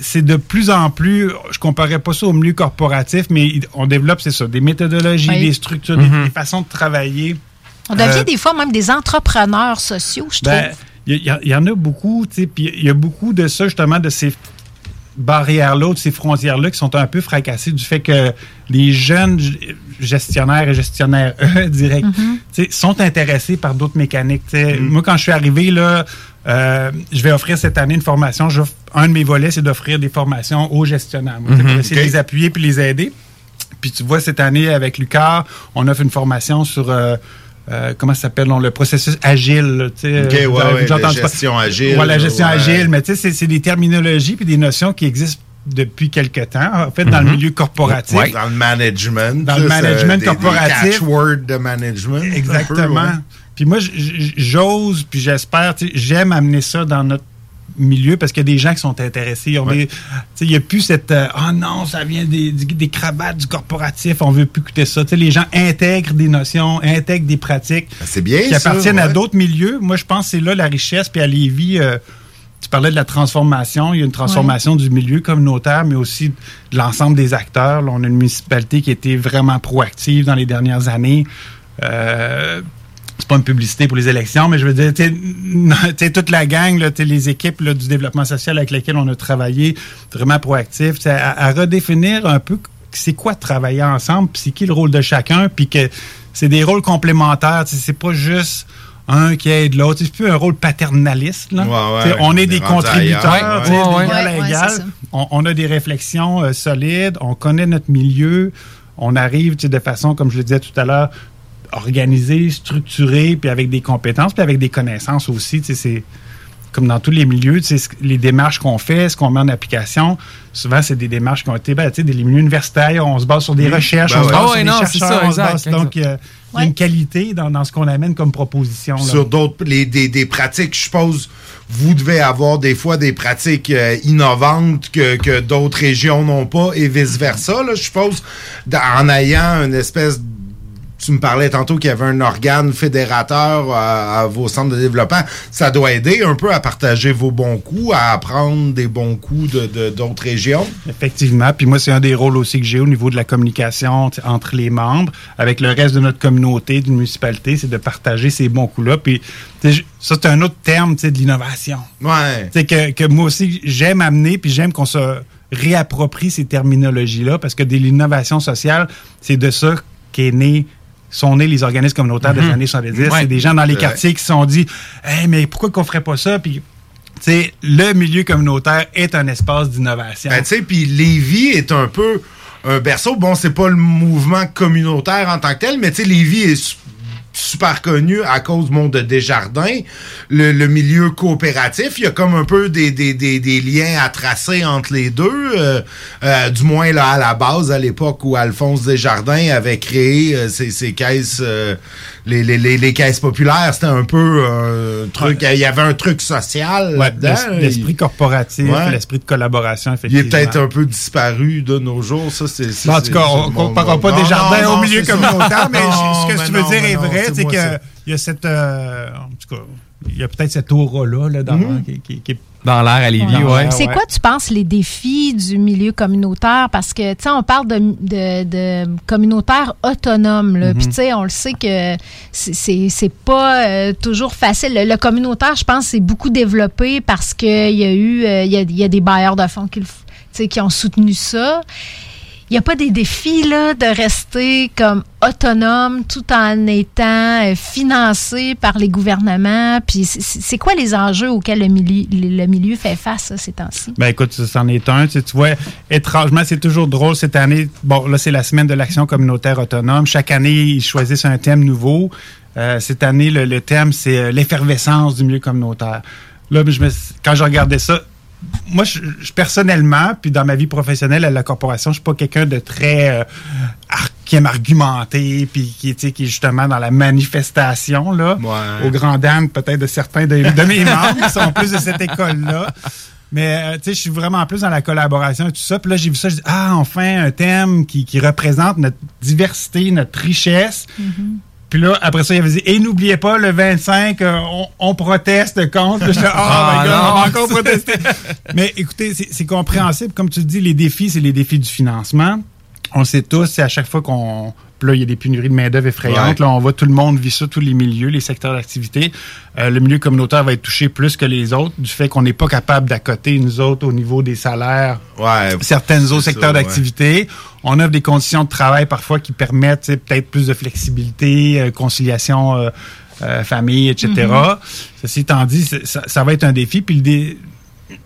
c'est de plus en plus, je comparais pas ça au milieu corporatif, mais on développe, c'est ça, des méthodologies, Oui. des structures, des- Mhm. des, façons de travailler. On devient Euh, des fois même des entrepreneurs sociaux, je ben, trouve. il y, a- il y en a beaucoup, tu sais, puis il y a beaucoup de ça, justement, de ces barrières-là, de ces frontières-là qui sont un peu fracassées du fait que les jeunes gestionnaires et gestionnaires, eux, direct, Mhm. sais, sont intéressés par d'autres mécaniques. sais. Moi, quand je suis arrivé, là, euh, je vais offrir cette année une formation. Un de mes volets, c'est d'offrir des formations aux gestionnaires. Moi, Mhm. pour essayer de les appuyer puis les aider. Puis tu vois, cette année, avec Lucar, on offre une formation sur... euh, euh, comment ça s'appelle, non, le processus agile. là, tu sais, Ok, ouais, vous avez ouais, déjà la gestion agile, Ouais, la gestion ouais. agile, mais tu sais, c'est- c'est des terminologies puis des notions qui existent depuis quelque temps, en fait, dans le milieu corporatif. Ouais. Dans le management. Dans le management des- des corporatif. catchwords de management. peu, Exactement. ouais. Puis moi, j'ose, puis j'espère, j'aime amener ça dans notre milieu parce qu'il y a des gens qui sont intéressés. Il n'y a plus cette euh, Ah non, ça vient des, cravates du corporatif, on veut plus écouter ça. Tu sais, les gens intègrent des notions, intègrent des pratiques Ben, c'est bien, qui ça, appartiennent à d'autres milieux. Moi, je pense que c'est là la richesse. Puis à Lévis, euh, tu parlais de la transformation. Il y a une transformation du milieu communautaire, mais aussi de l'ensemble des acteurs. Là, on a une municipalité qui a été vraiment proactive dans les dernières années. Euh, c'est pas une publicité pour les élections, mais je veux dire, tu toute la gang, là, les équipes là, du développement social avec lesquelles on a travaillé, vraiment proactifs, tu sais, à, à redéfinir un peu c'est quoi travailler ensemble, puis c'est qui le rôle de chacun, puis que c'est des rôles complémentaires, tu sais, c'est pas juste un qui aide l'autre, c'est plus un rôle paternaliste. Là. Ouais, ouais, on on est est des contributeurs, ailleurs, tu sais, ouais. égal. On, on a des réflexions euh, solides, on connaît notre milieu, on arrive tu sais, de façon, comme je le disais tout à l'heure, organisée, structurée, puis avec des compétences, puis avec des connaissances aussi. C'est comme dans tous les milieux, les démarches qu'on fait, ce qu'on met en application, souvent, c'est des démarches qui ont été, ben, des les milieux universitaires, on se base sur des Oui. recherches, Ben on se base Ah sur ouais, des non, c'est chercheurs, ça, on se exact, base- donc, euh, il y a une qualité dans, dans ce qu'on amène comme proposition. là. sur d'autres les, des, des pratiques, je suppose, vous devez avoir des fois des pratiques euh, innovantes que, que d'autres régions n'ont pas et vice-versa, là, je suppose, en ayant une espèce tu me parlais tantôt qu'il y avait un organe fédérateur à, à vos centres de développement. Ça doit aider un peu à partager vos bons coups, à apprendre des bons coups de- d'autres régions. Effectivement. Puis moi, c'est un des rôles aussi que j'ai au niveau de la communication entre les membres, avec le reste de notre communauté, d'une municipalité, c'est de partager ces bons coups-là. Puis ça, c'est un autre terme de l'innovation. Ouais. Tu sais, que, que moi aussi, j'aime amener, puis j'aime qu'on se réapproprie ces terminologies-là, parce que de l'innovation sociale, c'est de ça qu'est né sont nés les organismes communautaires des Mhm. années 70. Ouais. C'est des gens dans les quartiers qui se sont dit hey, mais pourquoi qu'on ferait pas ça? Puis, tu sais, le milieu communautaire est un espace d'innovation. Ben, tu sais, puis Lévis est un peu un berceau. Bon, c'est pas le mouvement communautaire en tant que tel, mais tu sais, Lévis est super connu à cause du monde de Desjardins, le, milieu coopératif. Il y a comme un peu des, liens à tracer entre les deux. euh, euh, du moins, là, à la base, à l'époque où Alphonse Desjardins avait créé euh, ces, ces caisses, euh, les, les, les, les caisses populaires, c'était un peu un truc. Il y avait un truc social Ouais, là-dedans. l'es- L'esprit corporatif, Ouais. l'esprit de collaboration, Il effectivement. est peut-être un peu disparu de nos jours, ça c'est. Bon, en tout cas, on ne comparera pas Non, des jardins non, au non, milieu ça. communautaire, mais ce que mais tu veux dire est vrai, c'est moi, que c'est- il y a cette, euh, en tout cas, il y a peut-être cette aura-là là, dans, Mhm. qui, qui- qui est Dans l'air à Lévis, Dans ouais. C'est quoi, tu penses, les défis du milieu communautaire? Parce que, tu sais, on parle de, de, de communautaire autonome, là. Mhm. Puis, tu sais, on le sait que c'est- c'est c'est pas euh, toujours facile. Le, le communautaire, je pense, c'est beaucoup développé parce qu'il y a eu, euh, il y, a, il y a des bailleurs de fonds qui, qui ont soutenu ça. Il n'y a pas des défis, là, de rester comme autonome tout en étant euh, financé par les gouvernements. Puis, c'est- quoi les enjeux auxquels le milieu, le milieu fait face, ces temps-ci? Ben écoute, c'en est un. Tu vois, étrangement, c'est toujours drôle cette année. Bon, là, c'est la semaine de l'action communautaire autonome. Chaque année, ils choisissent un thème nouveau. Euh, cette année, le, le thème, c'est euh, l'effervescence du milieu communautaire. Là, je me, quand je regardais ça, moi, je, je- personnellement, puis dans ma vie professionnelle à la corporation, je suis pas quelqu'un de très euh, ar- qui aime argumenter, puis qui, tu sais, qui est justement dans la manifestation là, au grand dam peut-être de certains de, de mes membres qui sont plus de cette école-là. Mais euh, tu sais, je suis vraiment plus dans la collaboration et tout ça. Puis là, j'ai vu ça, je dis ah enfin un thème qui, qui représente notre diversité, notre richesse. Puis là, après ça, il avait dit Et n'oubliez pas, le 25, euh, on, on proteste contre. J'étais, oh Ah, my God, non. on va encore protester. Mais écoutez, c'est compréhensible. Comme tu dis, les défis, c'est les défis du financement. On le sait tous, c'est à chaque fois qu'on. Là, il y a des pénuries de main-d'œuvre effrayantes. Ouais. Là, on voit tout le monde vit ça, tous les milieux, les secteurs d'activité. Euh, le milieu communautaire va être touché plus que les autres du fait qu'on n'est pas capable d'accoter, nous autres, au niveau des salaires, certaines autres c'est secteurs ouais. d'activité. On offre des conditions de travail parfois qui permettent peut-être plus de flexibilité, euh, conciliation euh, famille, etc. Mm-hmm. Ceci étant dit, ça va être un défi. Puis le dé-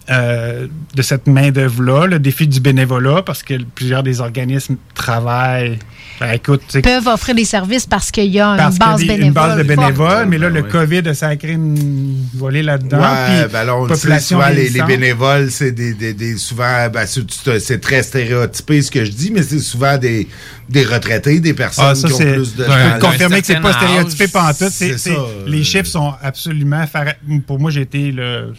euh, de cette main-d'œuvre-là, le défi du bénévolat, parce que plusieurs des organismes travaillent. Ben, écoute, peuvent offrir des services parce qu'il y a une base des- bénévole. une base de bénévoles, forte. mais là, le. COVID a sacré une volée là-dedans. Ouais, ben là, on le sait, population souvent, les, bénévoles, c'est des, des, des- souvent, ben, c'est- très stéréotypé ce que je dis, mais c'est souvent des, des retraités, des personnes Ah, ça, qui ont plus de. Je peux te confirmer que c'est pas stéréotypé c'est- ça. les chiffres sont absolument. Pour moi, j'ai été le.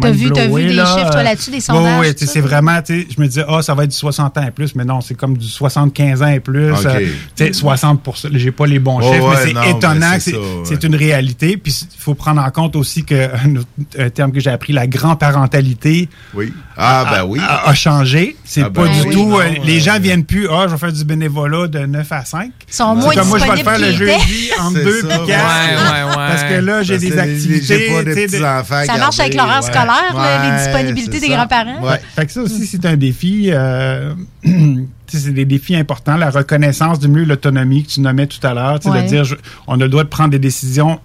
T'as vu- t'as vu des là. chiffres, toi, Euh, là-dessus, des sondages, sais, ça? c'est vraiment, tu sais, je me disais, ah, ça va être du 60 ans et plus, mais non, c'est comme du 75 ans et plus. Ok. euh, tu sais, 60 j'ai pas les bons Oh, chiffres, ouais, mais c'est étonnant c'est ouais. une réalité. Puis il faut prendre en compte aussi que un, autre- un terme que j'ai appris, la grand-parentalité. Oui. Ah, a- ben oui. A, a changé. C'est Ah, pas ben du oui. tout. Non, euh, les euh, gens viennent plus, ah, je vais faire du bénévolat de 9 à 5. Ils sont C'est moins comme moi, je vais le faire le jeudi entre C'est 2 ça, puis 4. ouais, ouais, ouais. Parce que là, j'ai des activités. pas Ça marche avec l'horaire ouais. Scolaire, là, les disponibilités des grands-parents. Ouais. Fait que ça aussi, c'est un défi. euh, c'est des défis importants. La reconnaissance du milieu, l'autonomie que tu nommais tout à l'heure. Ouais. De dire, je- on a le droit de prendre des décisions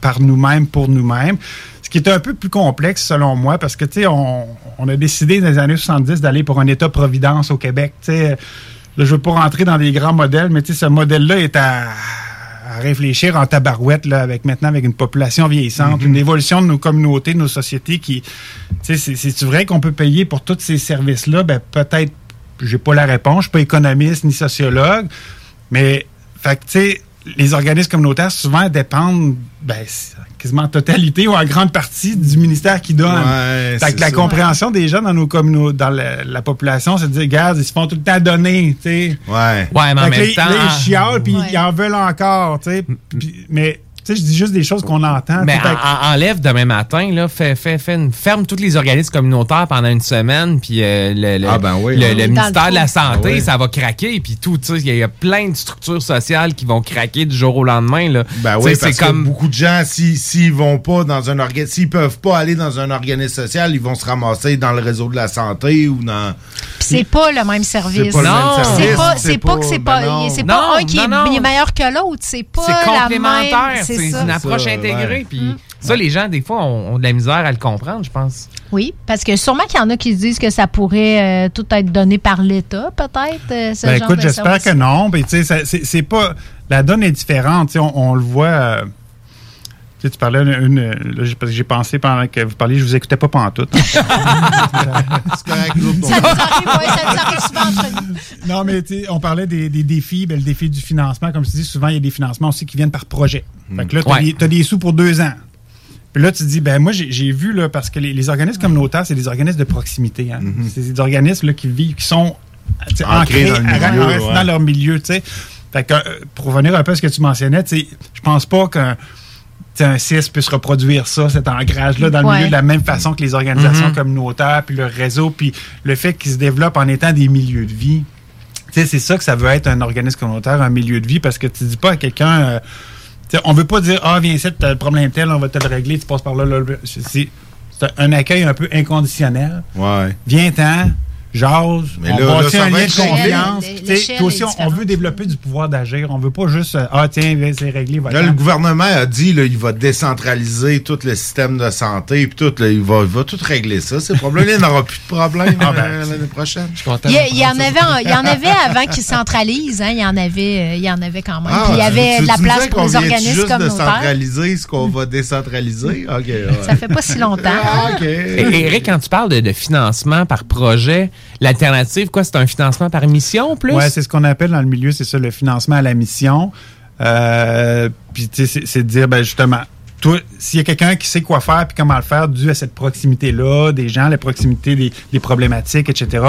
par nous-mêmes, pour nous-mêmes. Ce qui est un peu plus complexe, selon moi, parce que, tu sais, on, on a décidé dans les années 70 d'aller pour un État-providence au Québec. Tu sais, je veux pas rentrer dans des grands modèles, mais tu sais, ce modèle-là est à, à réfléchir en tabarouette, là, avec maintenant, avec une population vieillissante, une évolution de nos communautés, de nos sociétés qui, tu sais, c'est- vrai qu'on peut payer pour tous ces services-là? Ben, peut-être, j'ai pas la réponse, je suis pas économiste ni sociologue, mais, fait que, tu sais, les organismes communautaires souvent dépendent, ben, quasiment en totalité ou en grande partie du ministère qui donne. Ouais, fait c'est que la ça. compréhension des gens dans nos communautés, dans la, la population, c'est de dire, regarde, ils se font tout le temps donner, tu sais. Ouais. Ouais, mais en Fait même là, temps- là, ils chialent, puis ils en veulent encore, tu sais. Puis- Mais, sais, je dis juste des choses qu'on entend. Mais fait que- en- en- enlève demain matin, là, fais, fais une- ferme tous les organismes communautaires pendant une semaine, puis euh, le, le- Ah, ben oui. le- ministère le de la. Santé, Ah oui. ça va craquer, puis tout. tu sais, Il y, a- il y a plein de structures sociales qui vont craquer du jour au lendemain. Là. Ben oui, c'est comme que beaucoup de gens, si- s'ils vont pas dans un organisme, s'ils peuvent pas aller dans un organisme social, ils vont se ramasser dans le réseau de la santé ou dans. Puis c'est pas le même service. C'est pas. C'est pas, C'est c'est pas que c'est ben pas, un qui non, est non. meilleur que l'autre. C'est pas c'est la complémentaire. C'est une approche Ça, intégrée. ouais. Puis ça, les gens, des fois, ont, ont de la misère à le comprendre, je pense. Oui, parce que sûrement qu'il y en a qui se disent que ça pourrait euh, tout être donné par l'État, peut-être. euh, Ben, écoute, j'espère que non. Tu sais, ça- c'est c'est pas. La donne est différente. tu sais, On, on le voit. Tu sais, tu parlais une. une- là, j'ai- parce que j'ai pensé pendant que vous parliez, je vous écoutais pas pantoute. C'est correct, l'autre, Ça nous arrive, ouais, ça nous arrive souvent entre nous. non, mais tu sais, on parlait des, des défis. Ben, le défi du financement, comme je dis, souvent, il y a des financements aussi qui viennent par projet. Fait que là, tu as, Ouais. des sous pour deux ans. Puis là, tu te dis, ben moi, j'ai j'ai vu, là, parce que les, les organismes communautaires, c'est des organismes de proximité. hein. C'est des organismes là, qui vivent, qui sont Ancrés dans le à- milieu, en restant ouais. dans leur milieu. tu sais. Fait que, euh, pour revenir un peu à ce que tu mentionnais, tu sais, je pense pas qu'un un CIS puisse reproduire ça, cet ancrage-là, dans le Ouais. milieu de la même façon que les organisations Mhm. communautaires, puis le réseau, puis le fait qu'ils se développent en étant des milieux de vie. Tu sais, c'est ça que ça veut être un organisme communautaire, un milieu de vie, parce que tu dis pas à quelqu'un, euh, tu sais, on veut pas dire, ah, viens ici, t'as le problème tel, on va te le régler, tu passes par là, là, là. C'est c'est un accueil un peu inconditionnel. Ouais. Viens-t'en, jase, Mais on là, là, bâtit un lien être de confiance. Toi aussi, on- veut développer du pouvoir d'agir. On veut pas juste, euh, ah, tiens, viens, c'est réglé, va Là, le gouvernement a dit là, il va décentraliser tout le système de santé puis tout, là, il, va, il va tout régler ça. Ces problèmes, il n'y aura plus de problème Ah, ben, euh, l'année prochaine. Il y, a- il y en avait, il y en avait avant qu'ils centralisent, hein, il y en avait, euh, il y en avait quand même. Ah, Puis il y tu- avait tu- de la tu place disais pour qu'on les vient organismes juste de communautaires. centraliser ce qu'on va décentraliser? OK. ouais. Ça fait pas si longtemps. Ah, OK. Et- Eric, quand tu parles de, de financement par projet, l'alternative, quoi, c'est un financement par mission plus? Ouais, c'est ce qu'on appelle dans le milieu, c'est ça, le financement à la mission. Euh, puis, tu sais, c'est- c'est de dire, ben, justement, toi, s'il y a quelqu'un qui sait quoi faire puis comment le faire dû à cette proximité-là, des gens, la proximité des, des problématiques, etc.,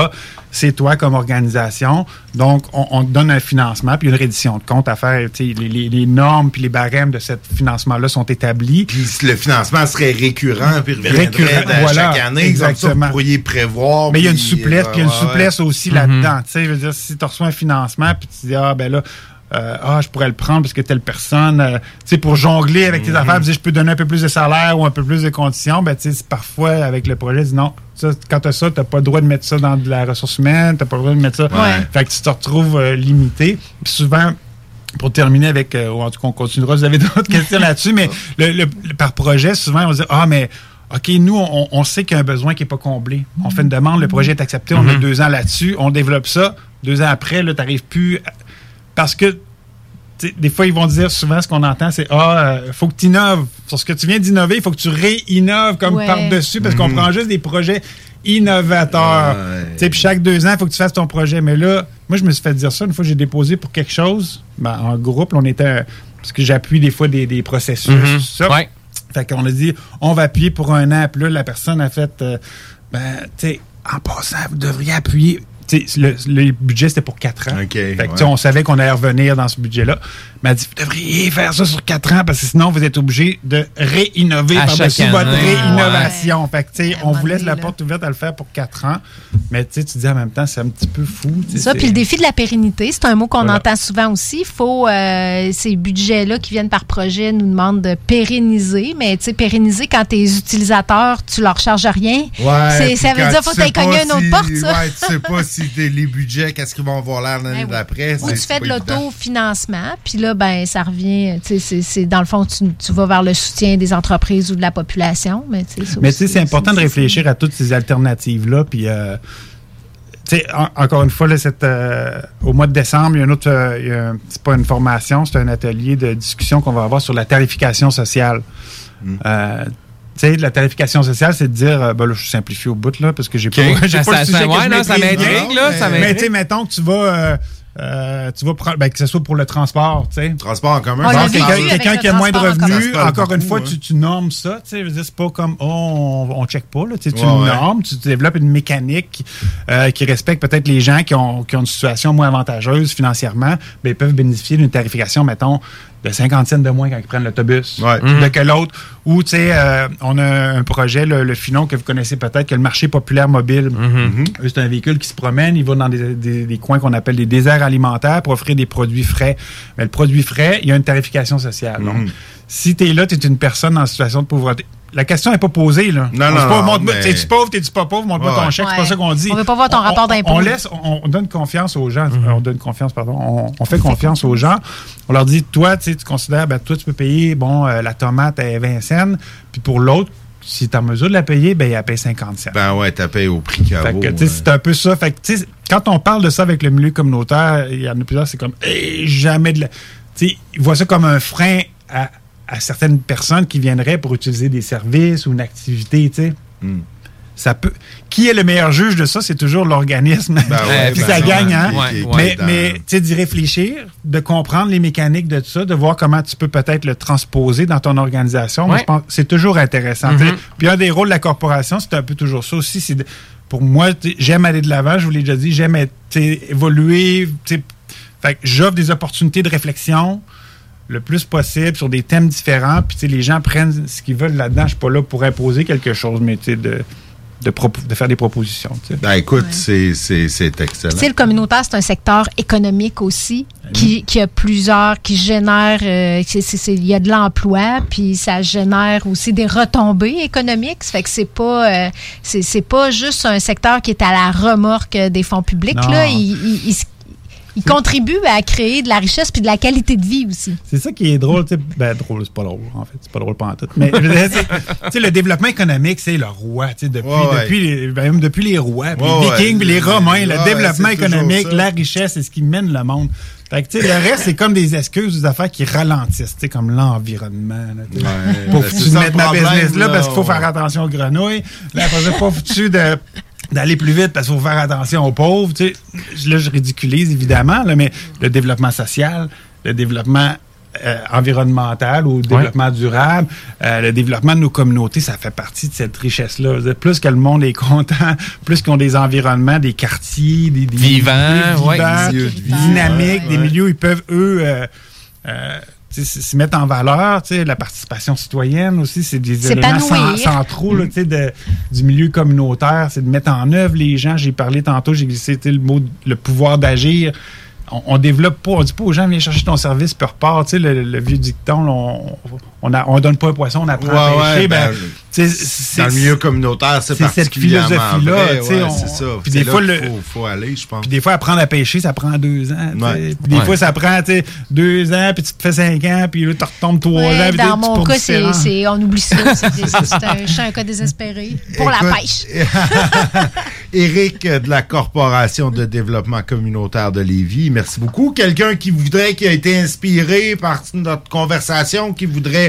c'est toi comme organisation. Donc, on, on te donne un financement puis une reddition de compte à faire. Les, les- les normes puis les barèmes de ce financement-là sont établis. Puis le financement serait récurrent puis reviendrait Récurrent, à voilà, chaque année. Comme ça, exactement. vous pourriez prévoir. Mais il y a une souplesse, euh, puis il y a une souplesse ouais. aussi Mhm. là-dedans. Tu sais, je veux dire, si tu reçois un financement, puis tu dis, ah, ben là, euh, ah, je pourrais le prendre parce que telle personne, euh, tu sais, pour jongler avec tes Mhm. affaires, puis dire, je peux donner un peu plus de salaire ou un peu plus de conditions, ben, tu sais, parfois, avec le projet, dis non, ça, quand t'as ça, t'as pas le droit de mettre ça dans de la ressource humaine, t'as pas le droit de mettre ça. Ouais. Fait que tu te retrouves euh, limité. Puis souvent, pour terminer avec, euh, ou en tout cas, on continuera, vous avez d'autres questions là-dessus, mais le, le- le- par projet, souvent, on se dit, ah, mais OK, nous, on, on sait qu'il y a un besoin qui n'est pas comblé. On fait une demande, le projet est accepté, on a Mhm. deux ans là-dessus, on développe ça. Deux ans après, là, tu n'arrives plus. à- Parce que, des fois, ils vont dire souvent ce qu'on entend, c'est Ah, il faut que tu innoves. Sur ce que tu viens d'innover, il faut que tu réinnoves comme Ouais. par-dessus, parce qu'on Mhm. prend juste des projets innovateurs. Puis chaque deux ans, il faut que tu fasses ton projet. Mais là, moi, je me suis fait dire ça une fois que j'ai déposé pour quelque chose. Ben, en groupe, on était. Parce que j'appuie des fois des, des processus. Tout ça. Ouais. Fait qu'on a dit, on va appuyer pour un an. Puis là, la personne a fait, euh, ben, tu sais, en passant, vous devriez appuyer. Le, le budget, c'était pour quatre ans. fait que, on savait qu'on allait revenir dans ce budget-là. Mais elle dit, vous devriez faire ça sur quatre ans parce que sinon, vous êtes obligé de réinnover À par-dessus chaque votre année. réinnovation. Fait que, tu sais, on vous laisse la porte ouverte à le faire pour quatre ans. Mais tu sais, tu dis en même temps, c'est un petit peu fou. tu Ça, puis le défi de la pérennité, c'est un mot qu'on Voilà. entend souvent aussi. Il faut, euh, ces budgets-là qui viennent par projet nous demandent de pérenniser, mais tu sais, pérenniser quand tes utilisateurs, tu leur charges rien. Ouais, ça veut dire tu faut cogner pas une autre porte, ça. Ouais, tu sais pas si les budgets, qu'est-ce qu'ils vont avoir l'air l'année d'après. Ou tu fais de l'autofinancement, puis là, ben, ça revient. tu sais, c'est- dans le fond, tu, tu vas vers le soutien des entreprises ou de la population, mais tu sais, Mais c'est important de réfléchir à toutes ces alternatives-là. Puis, euh, tu sais, en- encore une fois, là, cette, euh, au mois de décembre, il y a un autre, euh, c'est pas une formation, c'est un atelier de discussion qu'on va avoir sur la tarification sociale. Euh, tu sais, la tarification sociale, c'est de dire, euh, ben là, je simplifie au bout, là, parce que j'ai pas, Ok. j'ai pas ça- le sujet ça- que ouais, je non, ça m'intrigue, là, ça Mais m'intrigue. tu sais, mettons que tu vas, euh, euh, tu vas prendre, ben, que ce soit pour le transport, tu sais. Transport en commun. Bon, quelqu'un qui a moins de en revenus, encore une fois, tu, tu normes ça. Tu sais, je veux dire, c'est pas comme, oh, on, on check pas. Là, tu sais, tu Ouais, normes, tu développes une mécanique euh, qui respecte peut-être les gens qui ont, qui ont une situation moins avantageuse financièrement, mais ils peuvent bénéficier d'une tarification, mettons, de 50 cents de moins quand ils prennent l'autobus Mhm. de que l'autre. Ou, tu sais, euh, on a un projet, le, le Finon, que vous connaissez peut-être, que le marché populaire mobile. Mhm. Eux, C'est un véhicule qui se promène, il va dans des, des- des coins qu'on appelle des déserts alimentaires pour offrir des produits frais. Mais le produit frais, il y a une tarification sociale. Donc, Mhm. si tu es là, tu es une personne en situation de pauvreté. La question n'est pas posée, là. Non, On non, pas, non, montre-moi, mais- T'es-tu pauvre, t'es-tu pas pauvre, montre-moi Ouais. ton chèque, c'est pas ça qu'on dit. On veut pas voir ton rapport d'impôt. On laisse, on, on donne confiance aux gens. On donne confiance, pardon. On, on fait confiance aux gens. On leur dit, toi, tu tu considères, ben, toi, tu peux payer, bon, euh, la tomate à 20 cents, puis pour l'autre, si tu es en mesure de la payer, ben, elle paye 50 cents. Ben ouais, t'as payé au prix qu'elle Fait que, tu sais, c'est un peu ça. Fait que, tu sais, quand on parle de ça avec le milieu communautaire, il y en a plusieurs, c'est comme, Hey, jamais de la. Tu sais, ils voient ça comme un frein à, à certaines personnes qui viendraient pour utiliser des services ou une activité, tu sais. Hmm. Ça peut. Qui est le meilleur juge de ça? C'est toujours l'organisme. Ben ouais, Puis ben ça gagne, hein? mais, tu sais, d'y réfléchir, de comprendre les mécaniques de tout ça, de voir comment tu peux peut-être le transposer dans ton organisation. Moi, Ouais. je pense que c'est toujours intéressant. Mhm. sais. Puis un des rôles de la corporation, c'est un peu toujours ça aussi. c'est de- pour moi, j'aime aller de l'avant, je vous l'ai déjà dit, j'aime évoluer. Fait que j'offre des opportunités de réflexion le plus possible sur des thèmes différents. Puis tu sais, les gens prennent ce qu'ils veulent là-dedans. Je suis pas là pour imposer quelque chose, mais tu sais, de, de, de faire des propositions. tu sais. Ben écoute, c'est- c'est c'est excellent. Tu sais, le communautaire, c'est un secteur économique aussi, qui, qui a plusieurs, qui génère, euh, il y a de l'emploi, puis ça génère aussi des retombées économiques. Ça fait que c'est pas, euh, c'est c'est pas juste un secteur qui est à la remorque des fonds publics. Non. Là. Il, il- il s- il contribue à créer de la richesse puis de la qualité de vie aussi. C'est ça qui est drôle, tu sais. Ben, drôle, c'est pas drôle, en fait. C'est pas drôle pas en tout. Mais, sais, le développement économique, c'est le roi, tu sais, depuis, Ouais, ouais. depuis, les, ben, même depuis les rois, puis Ouais, les vikings, puis les romains, le développement économique, la richesse, c'est ce qui mène le monde. Fait que, tu sais, le reste, c'est comme des excuses, des affaires qui ralentissent, tu sais, comme l'environnement. Pas foutu de mettre le ma business là, là, parce qu'il faut ouais. faire attention aux grenouilles. Là, après pas foutu de d'aller plus vite parce qu'il faut faire attention aux pauvres. Tu sais. Là, je ridiculise évidemment, là, mais le développement social, le développement euh, environnemental ou le développement durable, euh, le développement de nos communautés, ça fait partie de cette richesse-là. Plus que le monde est content, plus qu'ils ont des environnements, des quartiers, des, des Vivants, milieux ouais. vivants, Milieux de vie. dynamiques, Ouais, des ouais. milieux où ils peuvent, eux, euh, euh, se mettre en valeur, tu sais, la participation citoyenne aussi, c'est des éléments centraux là, tu sais, de- du milieu communautaire, c'est de mettre en œuvre les gens. J'ai parlé tantôt, j'ai glissé le mot le pouvoir d'agir. On, on développe pas, on dit pas aux gens viens chercher ton service puis sais, le, le vieux dicton, là, on, on, a- on donne pas un poisson, on apprend à pêcher. ouais, ben, ben, Dans le milieu communautaire, c'est c'est cette particulièrement philosophie-là, ouais, c'est ça. puis des là fois, le- faut, faut aller, je pense. puis des fois, apprendre à pêcher, ça prend deux ans. Puis des Ouais. fois, ça prend deux ans, puis tu te fais cinq ans, puis là, tu retombes trois Ouais, ans. puis dans mon cas, c'est, on oublie ça. C'est, un, je suis un cas désespéré pour la pêche. Éric de la Corporation de développement communautaire de Lévis, merci beaucoup. Quelqu'un qui voudrait, qui a été inspiré par notre conversation, qui voudrait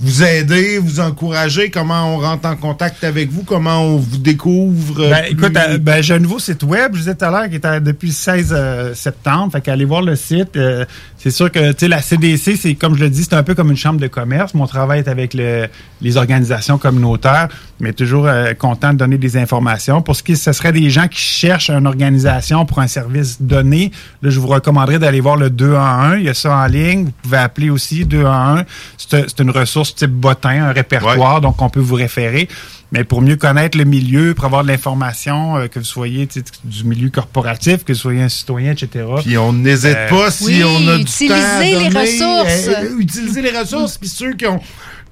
vous aider, vous encourager? Comment on rentre en contact avec vous? Comment on vous découvre? euh, Ben, écoute, euh, ben, j'ai un nouveau site web, je vous disais tout à l'heure, qui est depuis le 16 euh, septembre. Fait qu'allez voir le site. c'est sûr que, tu sais, la CDC, c'est, comme je le dis, c'est un peu comme une chambre de commerce. Mon travail est avec le- les organisations communautaires, mais toujours content de donner des informations. Pour ce qui, ce serait des gens qui cherchent une organisation pour un service donné, là, je vous recommanderais d'aller voir le 2 en 1. Il y a ça en ligne. Vous pouvez appeler aussi 2 en 1. C'est, c'est une ressource type bottin, un répertoire, donc on peut vous référer. Mais pour mieux connaître le milieu, pour avoir de l'information, euh, que vous soyez du milieu corporatif, que vous soyez un citoyen, etc. Puis on n'hésite Euh, pas si Oui, on a du utilisez temps à les ressources. euh, utiliser les ressources. Puis ceux qui ont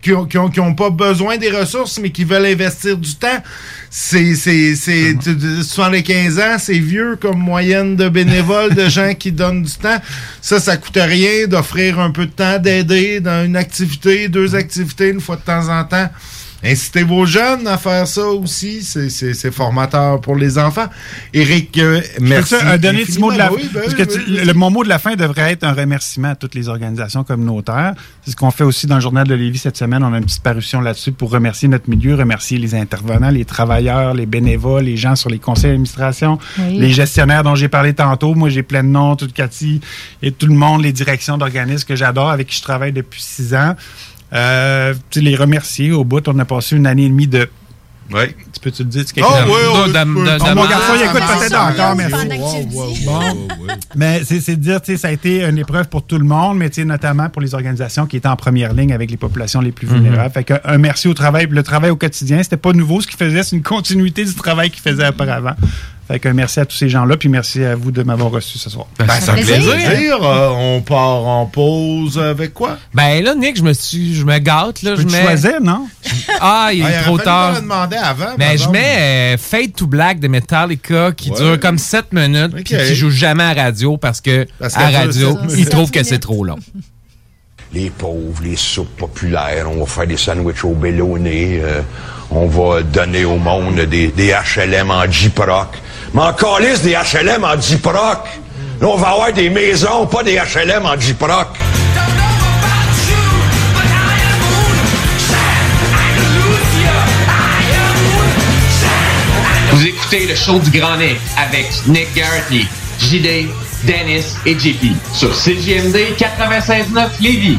qui ont, qui ont- qui ont pas besoin des ressources, mais qui veulent investir du temps, c'est c'est c'est tu- 75 ans, c'est vieux comme moyenne de bénévoles, de gens qui donnent du temps. Ça, ça coûte rien d'offrir un peu de temps, d'aider dans une activité, deux activités une fois de temps en temps. Incitez vos jeunes à faire ça aussi. C'est- formateur pour les enfants. Éric, euh, merci. Peux-tu un dernier petit mot de la. Oui, ben parce oui, que tu- oui, le, mon mot de la fin devrait être un remerciement à toutes les organisations communautaires. C'est ce qu'on fait aussi dans le journal de Lévis cette semaine. On a une petite parution là-dessus pour remercier notre milieu, remercier les intervenants, les travailleurs, les bénévoles, les gens sur les conseils d'administration, Oui. les gestionnaires dont j'ai parlé tantôt. Moi, j'ai plein de noms, toute Cathy et tout le monde, les directions d'organismes que j'adore, avec qui je travaille depuis six ans. Euh, les remercier. Au bout, on a passé une année et demie de Oui. Tu peux-tu le dire? tu Oh, oui, oui, oui. Oh, mon garçon, il écoute peut-être ça, encore, merci. Mais c'est c'est de dire, tu sais, ça a été une épreuve pour tout le monde, mais tu sais, notamment pour les organisations qui étaient en première ligne avec les populations les plus Mhm. vulnérables. Fait qu'un un merci au travail. Le travail au quotidien, c'était pas nouveau ce qu'ils faisaient, c'est une continuité du travail qu'ils faisaient auparavant. Fait qu'un merci à tous ces gens-là, puis merci à vous de m'avoir reçu ce soir. Ben, ça fait plaisir. Euh, on part en pause avec quoi? Ben là, Nick, je me suis, je me gâte là. Je mets... choisir, non? Ah, il est Ah, trop tard. demander avant, Ben, je mets euh, Fade to Black de Metallica qui Ouais. dure comme 7 minutes puis qui joue jamais à radio parce que Parce à radio, ils trouvent que c'est trop long. les pauvres, les soupes populaires, on va faire des sandwichs au bellonné, euh, on va donner au monde des, des HLM en J-Proc. Mais encore des HLM en J-Proc! Là, on va avoir des maisons, pas des HLM en J-Proc. Vous écoutez le show du Grand Nick avec Nick Garrity, JD, Dennis et JP sur CJMD 96.9 Lévis.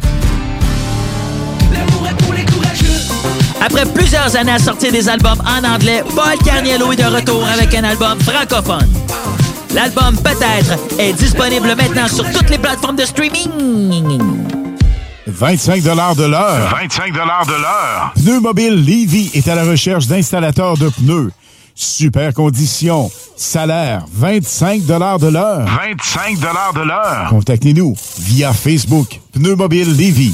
Après plusieurs années à sortir des albums en anglais, Paul Carniello est de retour avec un album francophone. L'album Peut-être est disponible maintenant sur toutes les plateformes de streaming. 25 de l'heure. 25 de l'heure. Pneu Mobile Levy est à la recherche d'installateurs de pneus. Super conditions. Salaire 25 de l'heure. 25 de l'heure. Contactez-nous via Facebook. Pneu Mobile Levy.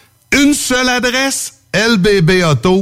une seule adresse, lbbauto.com.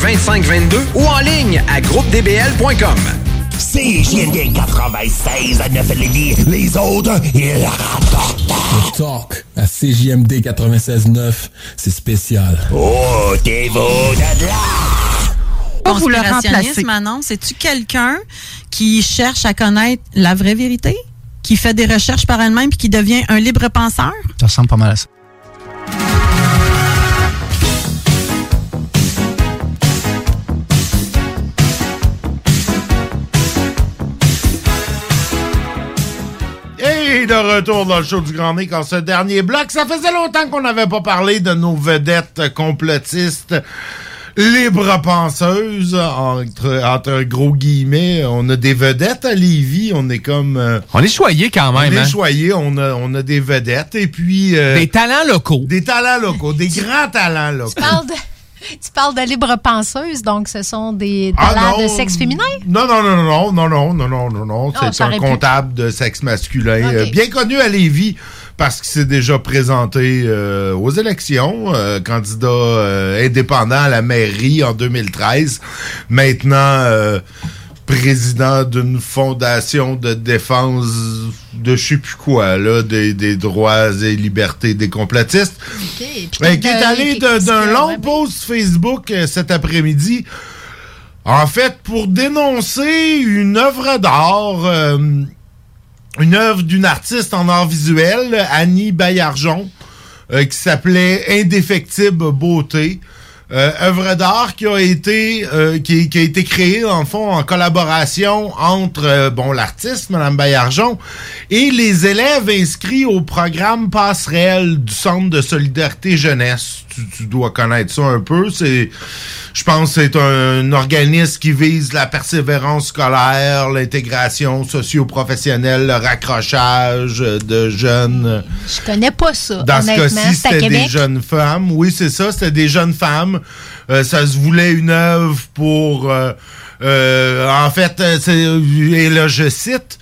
418-681-2522 ou en ligne à groupedbl.com. CJMD 96 à 9 Lévis. Les autres, ils rapportent. Le talk à CJMD 96.9, c'est spécial. Oh, t'es beau de là! Vous le remplacer. Manon, c'est-tu quelqu'un qui cherche à connaître la vraie vérité? Qui fait des recherches par elle-même puis qui devient un libre penseur? Ça ressemble pas mal à ça. Et de retour dans le show du Grand Nick en ce dernier bloc. Ça faisait longtemps qu'on n'avait pas parlé de nos vedettes complotistes libres penseuses, entre, entre gros guillemets. On a des vedettes à Lévis. On est comme... euh, On est choyé quand même, On est hein? choyé. On a, on a des vedettes. Et puis... euh, Des talents locaux. Des talents locaux. Des grands talents locaux. Tu parles de, tu parles de libre penseuse, donc ce sont des Ah, talents non. de sexe féminin? Non, non, non, non, non, non, non, non, non, non. Ah, C'est un pu. comptable de sexe masculin, euh, bien connu à Lévis parce qu'il s'est déjà présenté euh, aux élections, euh, candidat indépendant à la mairie en 2013. Maintenant, euh, président d'une fondation de défense de je sais plus quoi, là, des, des droits et libertés des complotistes. Euh, qui est allé d'un long post Facebook euh, cet après-midi. En fait, pour dénoncer une œuvre d'art, euh, une œuvre d'une artiste en art visuel, Annie Baillargeon, euh, qui s'appelait Indéfectible Beauté. Euh, œuvre d'art qui a été euh, qui, qui a été créée en fond en collaboration entre euh, bon l'artiste Madame Baillargeon et les élèves inscrits au programme passerelle du Centre de solidarité jeunesse. Tu, tu dois connaître ça un peu. C'est je pense que c'est un, organisme qui vise la persévérance scolaire, l'intégration socio-professionnelle, le raccrochage de jeunes. Je connais pas ça, Dans ce cas-ci, c'était des jeunes femmes. Oui, c'est ça, c'était des jeunes femmes. Euh, ça se voulait une œuvre pour... euh, euh, en fait, et là, je cite...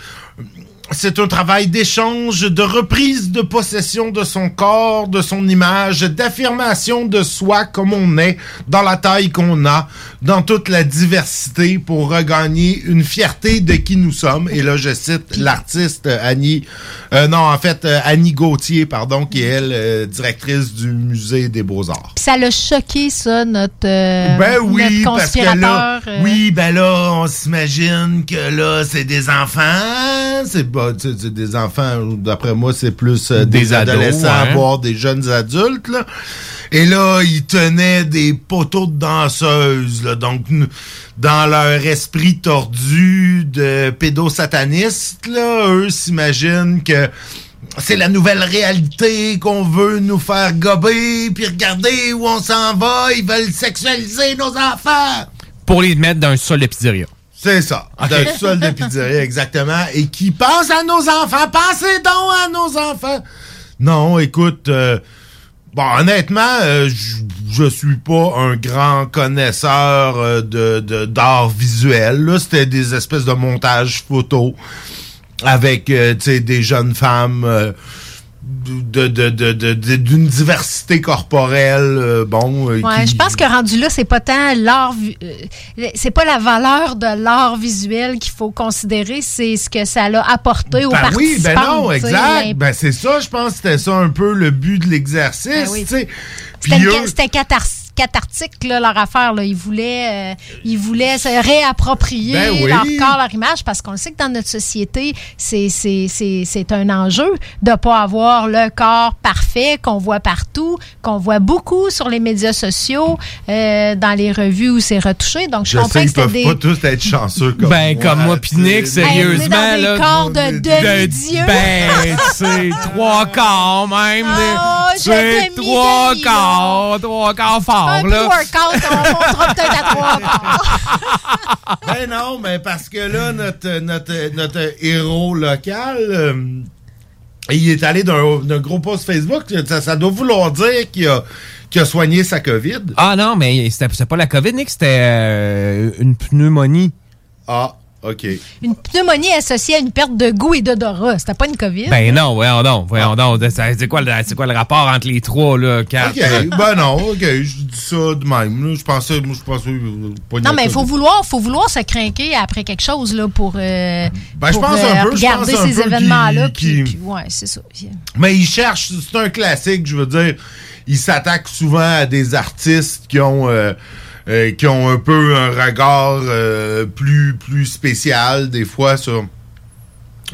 C'est un travail d'échange, de reprise de possession de son corps, de son image, d'affirmation de soi comme on est, dans la taille qu'on a, dans toute la diversité pour regagner une fierté de qui nous sommes. Et là, je cite l'artiste euh, Annie, euh, non, en fait, euh, Annie Gauthier, pardon, qui est, elle, euh, directrice du Musée des Beaux-Arts. Ça l'a choqué, ça, notre, euh, Ben oui, notre parce que là, conspirateur. euh, oui, ben là, on s'imagine que là, c'est des enfants, c'est c'est des enfants, d'après moi, c'est plus euh, des, Des ados, adolescents, hein. voire des jeunes adultes, là. Et là, ils tenaient des poteaux de danseuses, là, donc dans leur esprit tordu de pédosatanistes, là, eux s'imaginent que c'est la nouvelle réalité qu'on veut nous faire gober, puis regardez où on s'en va, ils veulent sexualiser nos enfants. Pour les mettre dans un sol de pizzeria. C'est ça. D'un sol de pizzeria, exactement. Et qui pense à nos enfants. Pensez donc à nos enfants. Non, écoute, euh, bon, honnêtement, euh, je- suis pas un grand connaisseur euh, de d'art visuel. Là, c'était des espèces de montages photos avec, euh, des jeunes femmes. De- de- de- d'une diversité corporelle, euh, bon. euh, Ouais, qui- je pense que rendu là, c'est pas tant l'art, euh, c'est pas la valeur de l'art visuel qu'il faut considérer, c'est ce que ça l'a apporté aux Ben participants. oui, ben non, exact. Ben c'est ça, je pense que c'était ça un peu le but de l'exercice, Ben oui. C'était une- eux- C'était cathars- cathartique, là, leur affaire. Là. Ils, voulaient, euh, ils voulaient se réapproprier Ben oui. leur corps, leur image, parce qu'on le sait que dans notre société, c'est- c'est c'est- c'est un enjeu de ne pas avoir le corps parfait qu'on voit partout, qu'on voit beaucoup sur les médias sociaux, euh, dans les revues où c'est retouché. Donc, je, je comprends sais, que ils peuvent des... pas tous être chanceux comme Ben, moi. comme moi Nick, sais. sérieusement, dans là. des corps de demi-dieu. Ben, tu sais, trois quarts même. Ah, je sais, demi, trois quarts, trois quarts forts, un là. pre-workout, on montera peut-être à trois quarts. Ben non, mais parce que là, notre, notre, notre héros local, euh, il est allé d'un gros post Facebook. Ça, ça doit vouloir dire qu'il a, qu'il a soigné sa COVID. Ah non, mais c'était c'était pas la COVID, Nick, c'était euh, une pneumonie. Ah, OK. Une pneumonie associée à une perte de goût et d'odorat. C'était pas une COVID? Ben non, voyons donc, voyons donc. C'est quoi, le- c'est quoi le rapport entre les trois, là, Kat? OK, ben non, OK, je dis ça de même. Je pensais, moi, je pensais euh, pas Non, mais il faut vouloir, faut vouloir se crinquer après quelque chose là, pour, euh, Ben, je pour, pense un peu, je regarder pense un ces événements-là. qu'il- Puis, qu'il- puis, ouais, c'est ça. Mais il cherche, c'est un classique, je veux dire. Il s'attaque souvent à des artistes qui ont euh, euh, qui ont un peu un regard euh, plus plus spécial des fois sur.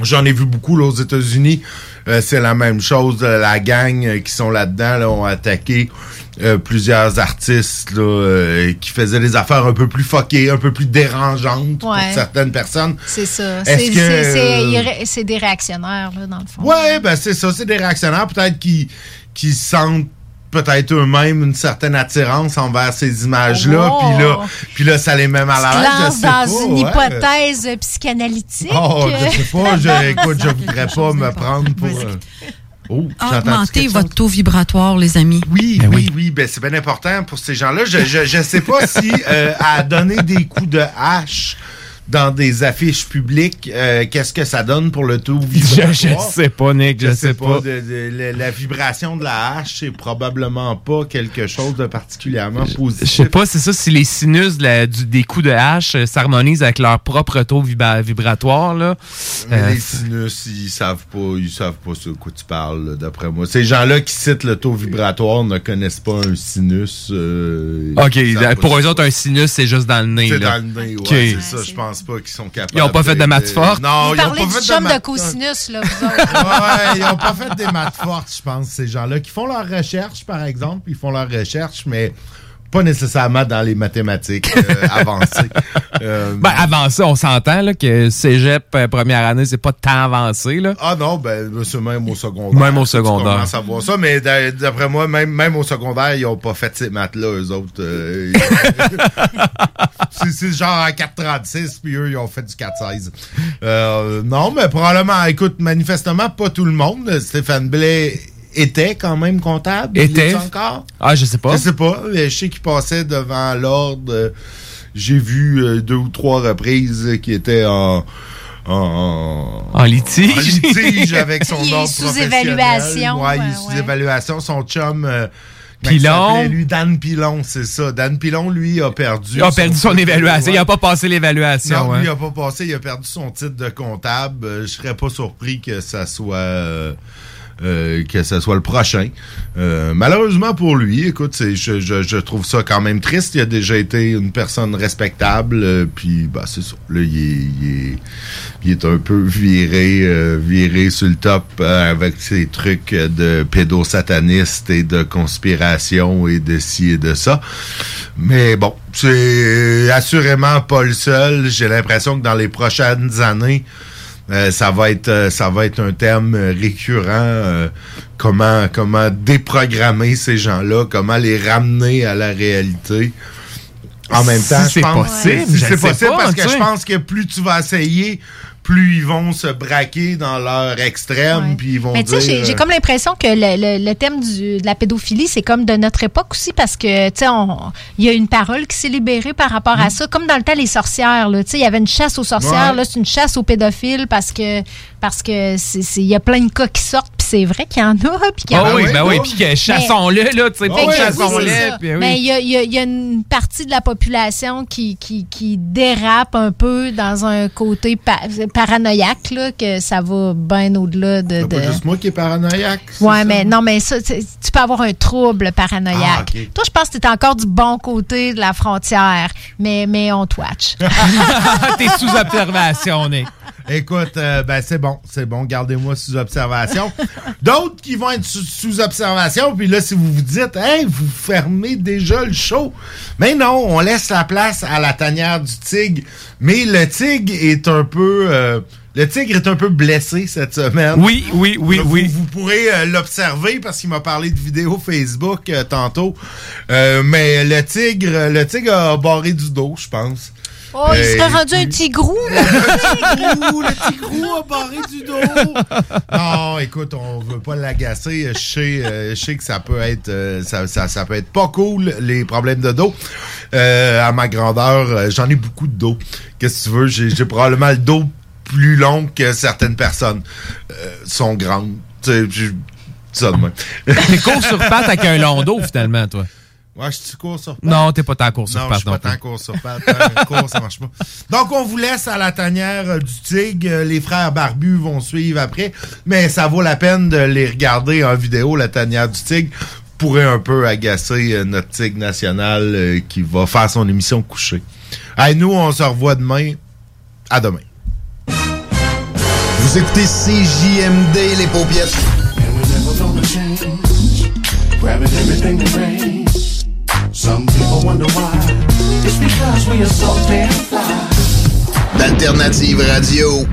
J'en ai vu beaucoup là, aux États-Unis. Euh, c'est la même chose. La gang qui sont là-dedans là, ont attaqué plusieurs artistes là, qui faisaient des affaires un peu plus fuckées, un peu plus dérangeantes pour certaines personnes. C'est ça. C'est c'est des réactionnaires, là, dans le fond. Ouais, ben c'est ça, c'est des réactionnaires peut-être qui, qui sentent peut-être eux-mêmes une certaine attirance envers ces images-là, Oh. puis là, puis là, ça les met mal à l'aise. dans pas, une ouais. hypothèse psychanalytique. Oh, je sais pas, je, écoute, je voudrais pas me prendre pour... euh, Oh, j'entends Augmentez votre taux vibratoire, les amis. Oui, oui, oui, ben c'est bien important pour ces gens-là. Je, je, je sais pas si euh, à donner des coups de hache dans des affiches publiques, euh, qu'est-ce que ça donne pour le taux Je, vibratoire? je sais pas, Nick, je, sais pas. De- de- la- la vibration de la hache, c'est probablement pas quelque chose de particulièrement Je positif. sais pas, c'est ça, si les sinus de la- du- des coups de hache euh, s'harmonisent avec leur propre taux vibra- vibratoire, là. Mais Euh, les sinus, ils savent pas, ils savent pas ce que tu parles, d'après moi. Ces gens-là qui citent le taux vibratoire ne connaissent pas un sinus. euh, OK, pour eux autres, un sinus, c'est juste dans le nez. C'est dans le nez, ouais, c'est ça. Je pense pas qu'ils sont capables. Ils ont pas fait de maths d'être- fortes? Non, Vous ils ont parlez pas du fait de chum de cosinus, là, vous autres. ouais, ils ont pas fait des maths fortes, je pense, ces gens-là, qui font leurs recherches, par exemple, ils font leurs recherches, mais pas nécessairement dans les mathématiques euh, avancées. Euh, Ben, avant ça, on s'entend là, que cégep euh, première année, c'est pas tant avancé. Là. Ah non, ben c'est même au secondaire. Même au secondaire. commences à voir ça, mais d'a- d'après moi, même, même au secondaire, ils ont pas fait ces maths-là, eux autres. euh, c'est genre à 4,36, puis eux, ils ont fait du 4,16. Euh, non, mais probablement, écoute, manifestement, pas tout le monde. Stéphane Blais était quand même comptable? Était? encore? Ah, je sais pas. Je sais pas. Je sais qu'il passait devant l'ordre. euh, J'ai vu euh, deux ou trois reprises euh, qui étaient en... En, En litige. en litige avec son Il est ordre sous professionnel. évaluation, Ouais, il est ouais, sous ouais. évaluation. Son chum... euh, comment Pilon. il s'appelait, Lui, Dan Pilon, c'est ça. Dan Pilon, lui, a perdu... Il a perdu son évaluation. ouais. Il a pas passé l'évaluation. Non, hein. lui, il a pas passé. Il a perdu son titre de comptable. Euh, je serais pas surpris que ça soit... euh, euh, que ce soit le prochain. Euh, malheureusement pour lui, écoute, je, je, trouve ça quand même triste. Il a déjà été une personne respectable, euh, puis bah c'est ça. Là, il est, un peu viré, viré sur le top avec ses trucs de pédosataniste et de conspiration et de ci et de ça. Mais bon, c'est assurément pas le seul. J'ai l'impression que dans les prochaines années, euh, ça va être euh, ça va être un terme euh, récurrent euh, comment comment déprogrammer ces gens-là comment les ramener à la réalité. En même Si temps c'est possible, si c'est possible pas, parce que je pense que plus tu vas essayer plus ils vont se braquer dans leur extrême puis ils vont Mais dire tu sais, j'ai- j'ai euh, comme l'impression que le, le- le thème du- de la pédophilie, c'est comme de notre époque aussi, parce que, tu sais, il y a une parole qui s'est libérée par rapport à ça, comme dans le temps, les sorcières, là. Tu sais, il y avait une chasse aux sorcières, Ouais. là, c'est une chasse aux pédophiles parce que, parce que c'est- c'est- il y a plein de cas qui sortent, puis c'est vrai qu'il y en a. Puis qu'il y en Ah a oui, pas. ben oui, puis chassons-le, là, tu sais, que oui, chassons-le. oui. Mais il y a, il y a- il y a une partie de la population qui, qui, qui dérape un peu dans un côté pa- paranoïaque, là, que ça va bien au-delà de. C'est pas de- juste moi qui est paranoïaque. Ouais, mais non, mais ça, tu peux avoir un trouble paranoïaque. Ah. Toi, je pense que tu es encore du bon côté de la frontière, mais, mais on te watch. T'es sous observation, Nick. Écoute, euh, ben c'est bon, c'est bon, gardez-moi sous observation. D'autres qui vont être sous, sous observation, puis là, si vous vous dites, hey, vous fermez déjà le show. Mais non, on laisse la place à la tanière du tigre. Mais le tigre est un peu. euh, le tigre est un peu blessé cette semaine. Oui, oui, oui, vous, oui. Vous pourrez euh, l'observer parce qu'il m'a parlé de vidéos Facebook tantôt. Mais le tigre, le tigre a barré du dos, je pense. Oh, il serait rendu un tigrou, là. Ouh, le tigrou a barré du dos. Non, écoute, on veut pas l'agacer. Je sais, euh, je sais que ça peut être, euh, ça, ça- ça peut être pas cool les problèmes de dos. Euh, à ma grandeur, j'en ai beaucoup de dos. Qu'est-ce que tu veux? J'ai j'ai probablement le dos plus long que certaines personnes euh, sont grandes. Tu sais, ça de. T'es court sur patte avec un long dos, finalement, toi. Ouais, je suis court sur. Non, t'es pas tant court sur Non, je suis pas tant court sur court, ça marche pas. Donc, on vous laisse à la tanière euh, du tigre. Euh, Les frères barbus vont suivre après. Mais ça vaut la peine de les regarder en vidéo, la tanière du tigre. Pourrait un peu agacer euh, notre tigre national euh, qui va faire son émission couchée. Hey, nous, on se revoit demain. À demain. Vous écoutez CJMD, les paupières. Some people wonder why. It's because we are so damn fly. D'Alternative Radio.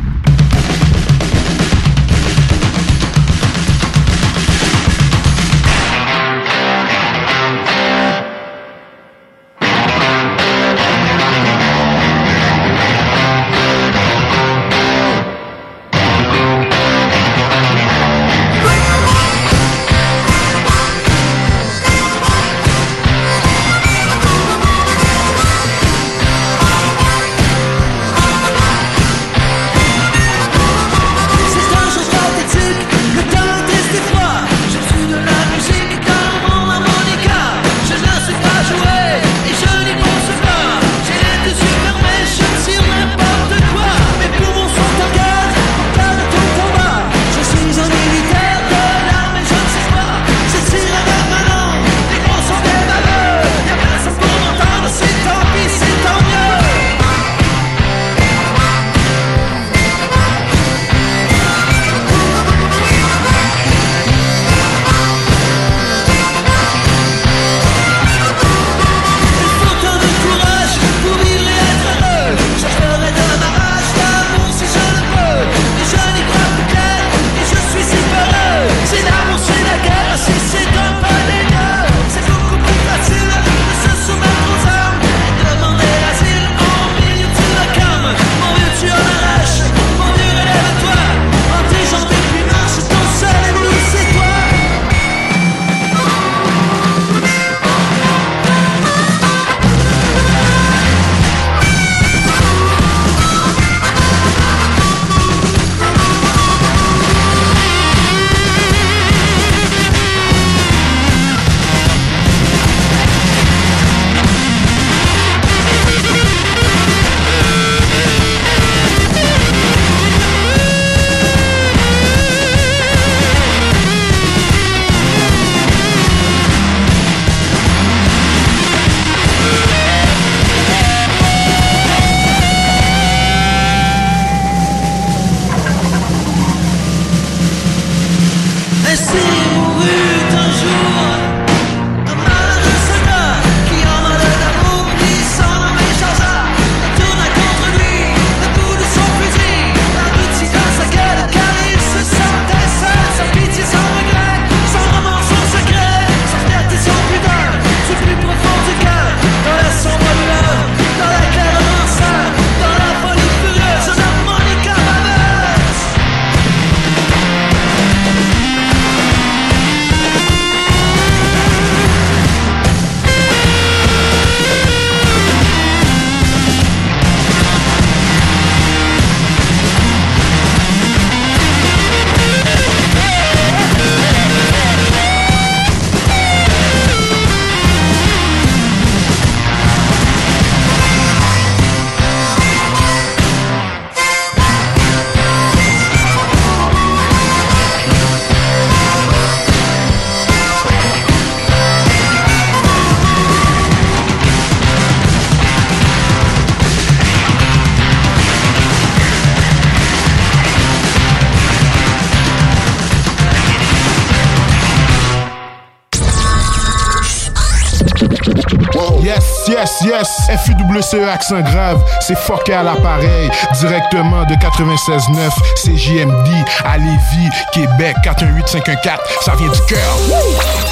Yes. FUWCE E accent grave, c'est fucké à l'appareil. Directement de 96.9, c'est JMD à Lévis, Québec, 418-514. Ça vient du cœur.